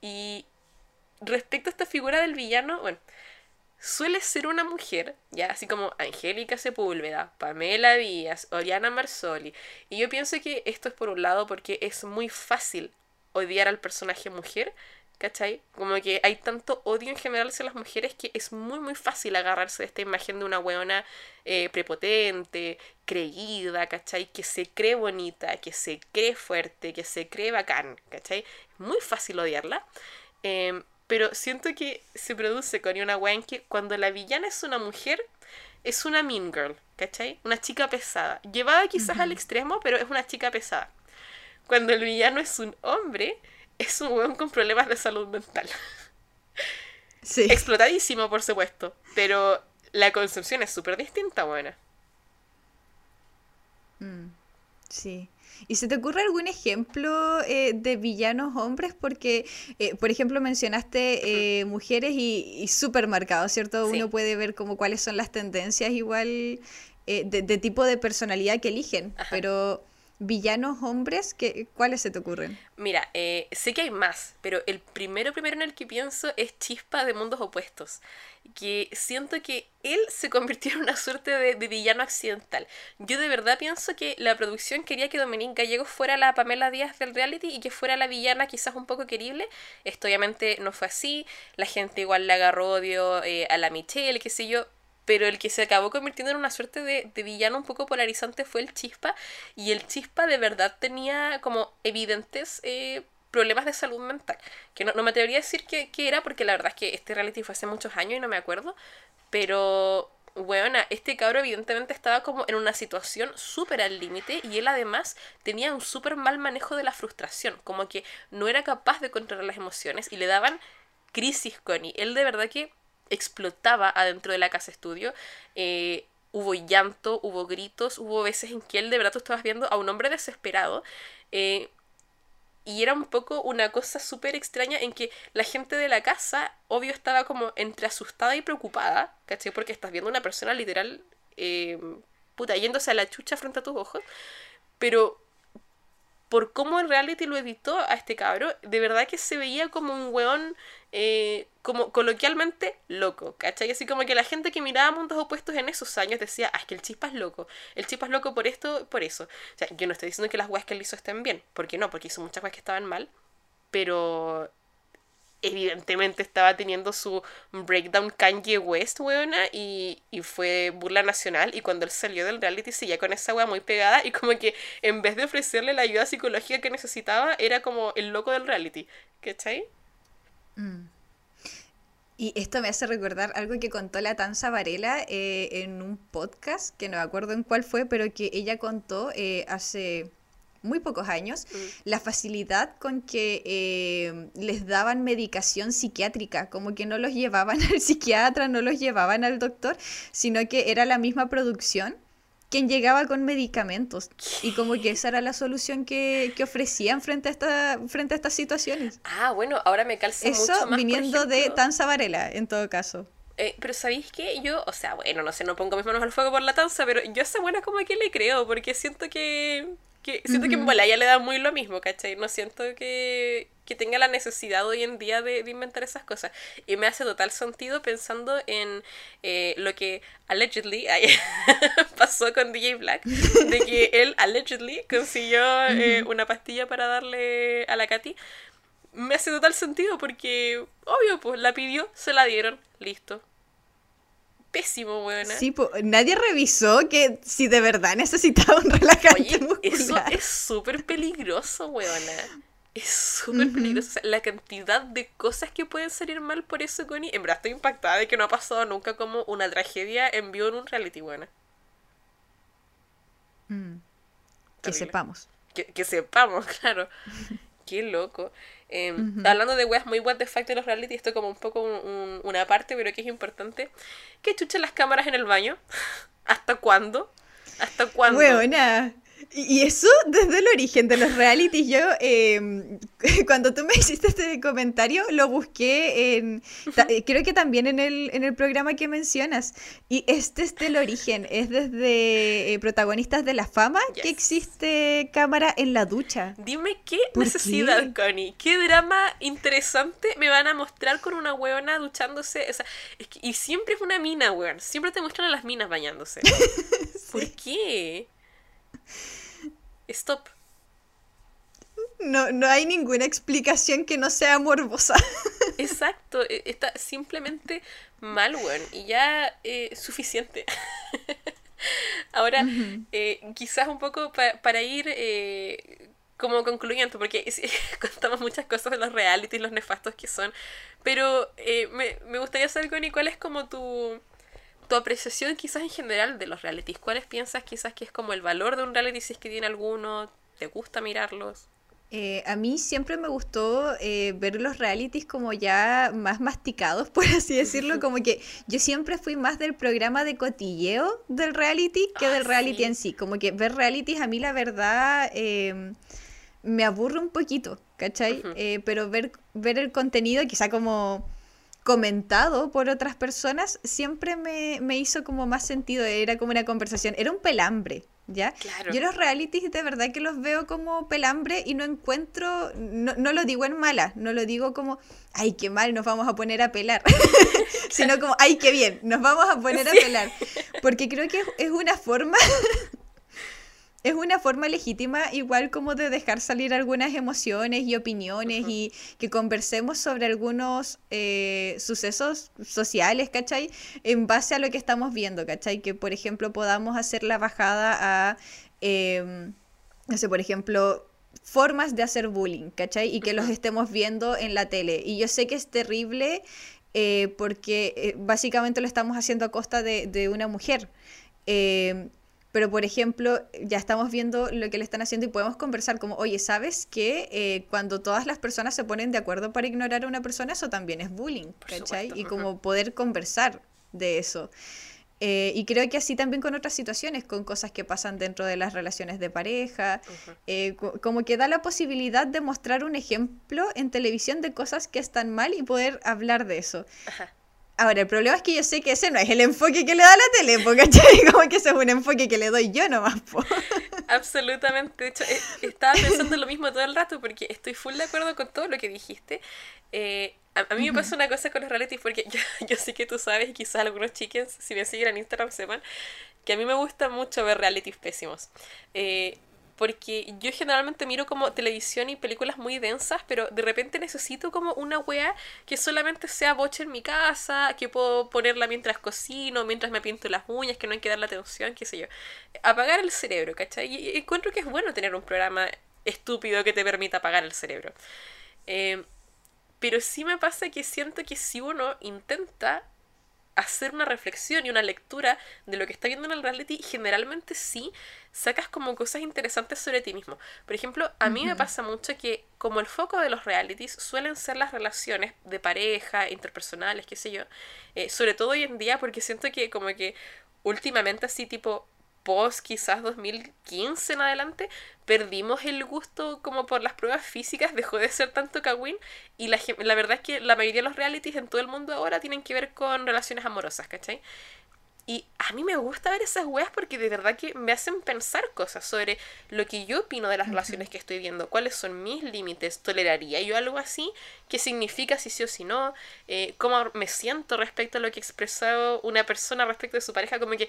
Y respecto a esta figura del villano, bueno, suele ser una mujer, ya así como Angélica Sepúlveda, Pamela Díaz, Oriana Marsoli. Y yo pienso que esto es por un lado porque es muy fácil odiar al personaje mujer, ¿cachai? Como que hay tanto odio en general hacia las mujeres que es muy muy fácil agarrarse de esta imagen de una weona eh, prepotente, creída, ¿cachai? Que se cree bonita, que se cree fuerte, que se cree bacán, ¿cachai? Es muy fácil odiarla. Eh, pero siento que se produce con una wea en que cuando la villana es una mujer, es una mean girl, ¿cachai? Una chica pesada. Llevada quizás uh -huh. al extremo, pero es una chica pesada. Cuando el villano es un hombre, es un weón con problemas de salud mental. (laughs) Sí. Explotadísimo, por supuesto. Pero la concepción es súper distinta, buena. Mm, sí. ¿Y se te ocurre algún ejemplo eh, de villanos hombres? Porque, eh, por ejemplo, mencionaste eh, mujeres y, y súper marcado, ¿cierto? Sí. Uno puede ver como cuáles son las tendencias igual de, de, tipo de personalidad que eligen, Ajá. pero villanos hombres, ¿qué, ¿cuáles se te ocurren? Mira, eh, sé que hay más, pero el primero primero en el que pienso es Chispa de Mundos Opuestos, que siento que él se convirtió en una suerte de, de, villano accidental. Yo de verdad pienso que la producción quería que Dominique Gallegos fuera la Pamela Díaz del reality y que fuera la villana quizás un poco querible. Esto obviamente no fue así, la gente igual le agarró odio eh, a la Michelle, qué sé yo, pero el que se acabó convirtiendo en una suerte de, villano un poco polarizante fue el Chispa, y el Chispa de verdad tenía como evidentes eh, problemas de salud mental, que no, me atrevería a decir que, era, porque la verdad es que este reality fue hace muchos años y no me acuerdo, pero bueno, este cabro evidentemente estaba como en una situación súper al límite y él además tenía un súper mal manejo de la frustración, como que no era capaz de controlar las emociones y le daban crisis con y él de verdad que explotaba adentro de la casa estudio. Eh, hubo llanto, hubo gritos, hubo veces en que él de verdad tú estabas viendo a un hombre desesperado. Eh, y era un poco una cosa súper extraña en que la gente de la casa, obvio, estaba como entre asustada y preocupada, ¿cachai? Porque estás viendo una persona literal, eh, puta, yéndose a la chucha frente a tus ojos. Pero por cómo el reality lo editó a este cabro, de verdad que se veía como un weón, eh, como coloquialmente loco, ¿cachai? Así como que la gente que miraba mundos opuestos en esos años decía, ah, es que el chispa es loco, el chispa es loco por esto, por eso. O sea, yo no estoy diciendo que las weas que él hizo estén bien, porque no, porque hizo muchas weas que estaban mal, pero evidentemente estaba teniendo su breakdown Kanye West, weona, y, y fue burla nacional. Y cuando él salió del reality, seguía con esa wea muy pegada. Y como que en vez de ofrecerle la ayuda psicológica que necesitaba, era como el loco del reality. ¿Cachai? Mm. Y esto me hace recordar algo que contó la Tanza Varela eh, en un podcast, que no me acuerdo en cuál fue, pero que ella contó eh, hace muy pocos años, Mm. la facilidad con que eh, les daban medicación psiquiátrica, como que no los llevaban (laughs) al psiquiatra, no los llevaban al doctor, sino que era la misma producción quien llegaba con medicamentos y como que esa era la solución que, que ofrecían frente a, esta, frente a estas situaciones. Ah, bueno, ahora me calza mucho Eso más. por viniendo de Tanza Varela, en todo caso. eh, pero ¿sabéis qué? Yo, o sea, bueno, no sé, no pongo mis manos al fuego por la tanza, pero yo a esa buena como que le creo, porque siento que. Que siento que bola ya le da muy lo mismo, ¿cachai? No siento que, que tenga la necesidad hoy en día de, de inventar esas cosas. Y me hace total sentido pensando en eh, lo que allegedly (laughs) pasó con DJ Black, de que (laughs) él allegedly consiguió eh, una pastilla para darle a la Katy. Me hace total sentido porque, obvio, pues la pidió, se la dieron, listo. Pésimo, buena. Sí, nadie revisó que si de verdad necesitaba un relajante Oye, eso es súper peligroso, weona. Es súper peligroso. O sea, la cantidad de cosas que pueden salir mal por eso, Connie. En verdad estoy impactada de que no ha pasado nunca como una tragedia en vivo en un reality, buena. Mm. Que sepamos. Que, que sepamos, (laughs) claro. Qué loco. Eh, Ujú. Hablando de weas muy what the fuck de los reality, esto como un poco un- un- una parte, pero que es importante. ¿Qué chucha las cámaras en el baño? (laughs) ¿Hasta cuándo? ¿Hasta cuándo? Weona. Y y eso desde el origen de los realities. Yo, eh, (laughs) cuando tú me hiciste este comentario, lo busqué en. creo que también en el, en el programa que mencionas. Y es desde el origen. Es desde eh, Protagonistas de la Fama que Yes. existe cámara en la ducha. Dime qué ¿Por necesidad, qué? Connie. ¿Qué drama interesante me van a mostrar con una weona duchándose? O sea, es que- y siempre es una mina, weón. Siempre te muestran a las minas bañándose. (laughs) ¿Por qué? Stop. No, no hay ninguna explicación que no sea morbosa. (laughs) Exacto. e- Está simplemente mal, weón. Y ya eh, suficiente. (laughs) Ahora, eh, quizás un poco pa- para ir eh, como concluyendo, porque (laughs) es- contamos muchas cosas de los realities, los nefastos que son, pero eh, me, me gustaría saber, Connie, cuál es como tu, tu apreciación quizás en general de los realities. ¿Cuáles piensas quizás que es como el valor de un reality si es que tiene alguno? ¿Te gusta mirarlos? Eh, a mí siempre me gustó eh, ver los realities como ya más masticados, (laughs) por así decirlo, como que yo siempre fui más del programa de cotilleo del reality que Ah, del reality sí. en sí, como que ver realities a mí la verdad eh, me aburre un poquito, ¿cachai? Eh, pero ver, ver el contenido quizá como comentado por otras personas siempre me, me hizo como más sentido, era como una conversación, era un pelambre, ¿ya? Claro. Yo los realities de verdad que los veo como pelambre y no encuentro, no, no lo digo en mala, no lo digo como, ay, qué mal, nos vamos a poner a pelar, (laughs) sino como, ay, qué bien, nos vamos a poner a pelar, porque creo que es- es una forma... (laughs) Es una forma legítima igual como de dejar salir algunas emociones y opiniones y que conversemos sobre algunos eh, sucesos sociales, ¿cachai? En base a lo que estamos viendo, ¿cachai? Que por ejemplo podamos hacer la bajada a, em, no sé, por ejemplo, formas de hacer bullying, ¿cachai? Y que los estemos viendo en la tele. Y yo sé que es terrible eh, porque eh, básicamente lo estamos haciendo a costa de, de una mujer. Eh, pero, por ejemplo, ya estamos viendo lo que le están haciendo y podemos conversar como, oye, ¿sabes qué? Eh, cuando todas las personas se ponen de acuerdo para ignorar a una persona, eso también es bullying, ¿cachai? Y como poder conversar de eso. Eh, y creo que así también con otras situaciones, con cosas que pasan dentro de las relaciones de pareja, Ujú. eh, co- como que da la posibilidad de mostrar un ejemplo en televisión de cosas que están mal y poder hablar de eso. Ajá. Ahora, el problema es que yo sé que ese no es el enfoque que le da la tele, ¿cachai? (laughs) Como que ese es un enfoque que le doy yo nomás, po. (laughs) Absolutamente. De hecho, eh, estaba pensando lo mismo todo el rato porque estoy full de acuerdo con todo lo que dijiste. Eh, a, a mí me pasa una cosa con los realities porque yo, (laughs) yo sé que tú sabes y quizás algunos chickens, si me siguen en Instagram, sepan que a mí me gusta mucho ver realities pésimos. Eh, porque yo generalmente miro como televisión y películas muy densas, pero de repente necesito como una wea que solamente sea boche en mi casa, que puedo ponerla mientras cocino, mientras me pinto las uñas, que no hay que darle atención, qué sé yo. Apagar el cerebro, ¿cachai? Y encuentro que es bueno tener un programa estúpido que te permita apagar el cerebro. Eh, pero sí me pasa que siento que si uno intenta hacer una reflexión y una lectura de lo que está viendo en el reality, generalmente sí sacas como cosas interesantes sobre ti mismo. Por ejemplo, a mí me pasa mucho que como el foco de los realities suelen ser las relaciones de pareja, interpersonales, qué sé yo, eh, sobre todo hoy en día porque siento que como que últimamente así tipo post quizás 2015 en adelante, perdimos el gusto como por las pruebas físicas, dejó de ser tanto Kawin y la, la verdad es que la mayoría de los realities en todo el mundo ahora tienen que ver con relaciones amorosas, ¿cachai? Y a mí me gusta ver esas weas porque de verdad que me hacen pensar cosas sobre lo que yo opino de las relaciones que estoy viendo, cuáles son mis límites, toleraría yo algo así, qué significa si sí o si no, eh, cómo me siento respecto a lo que ha expresado una persona respecto de su pareja, como que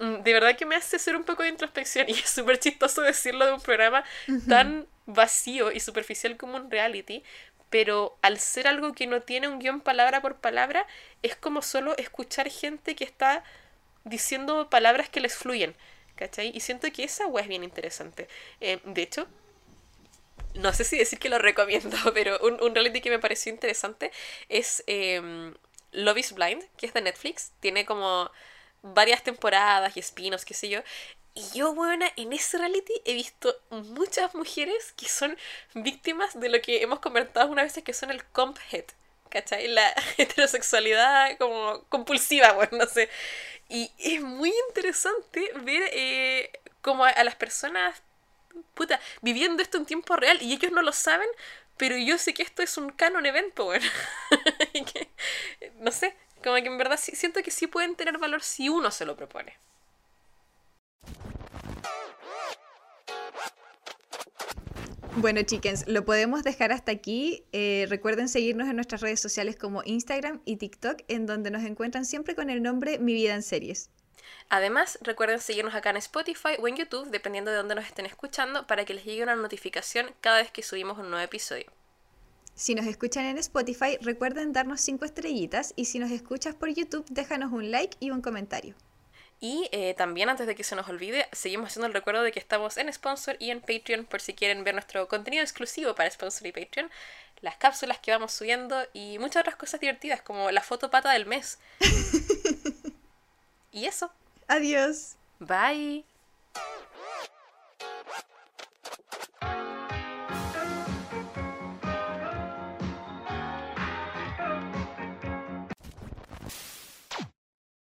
Mm, de verdad que me hace hacer un poco de introspección (laughs) y es súper chistoso decirlo de un programa tan vacío y superficial como un reality, pero al ser algo que no tiene un guion palabra por palabra, es como solo escuchar gente que está diciendo palabras que les fluyen, ¿cachai? Y siento que esa web es bien interesante. Eh, de hecho, no sé si decir que lo recomiendo, (laughs) pero un, reality que me pareció interesante es eh, Love is Blind, que es de Netflix. Tiene como varias temporadas y espinos, qué sé yo. Y yo, bueno, en ese reality he visto muchas mujeres que son víctimas de lo que hemos comentado una vez que son el comp head. ¿Cachai? La (laughs) heterosexualidad como compulsiva, bueno, no sé. Y es muy interesante ver eh, como a, las personas, puta, viviendo esto en tiempo real y ellos no lo saben, pero yo sé que esto es un canon evento, bueno. (laughs) no sé, como que en verdad siento que sí pueden tener valor si uno se lo propone. Bueno, chickens, lo podemos dejar hasta aquí. Eh, recuerden seguirnos en nuestras redes sociales como Instagram y TikTok, en donde nos encuentran siempre con el nombre Mi Vida en Series. Además, recuerden seguirnos acá en Spotify o en YouTube, dependiendo de dónde nos estén escuchando, para que les llegue una notificación cada vez que subimos un nuevo episodio. Si nos escuchan en Spotify, recuerden darnos 5 estrellitas y si nos escuchas por YouTube, déjanos un like y un comentario. Y eh, también antes de que se nos olvide, seguimos haciendo el recuerdo de que estamos en Sponsor y en Patreon por si quieren ver nuestro contenido exclusivo para Sponsor y Patreon, las cápsulas que vamos subiendo y muchas otras cosas divertidas como la foto pata del mes. (laughs) y eso. Adiós. Bye.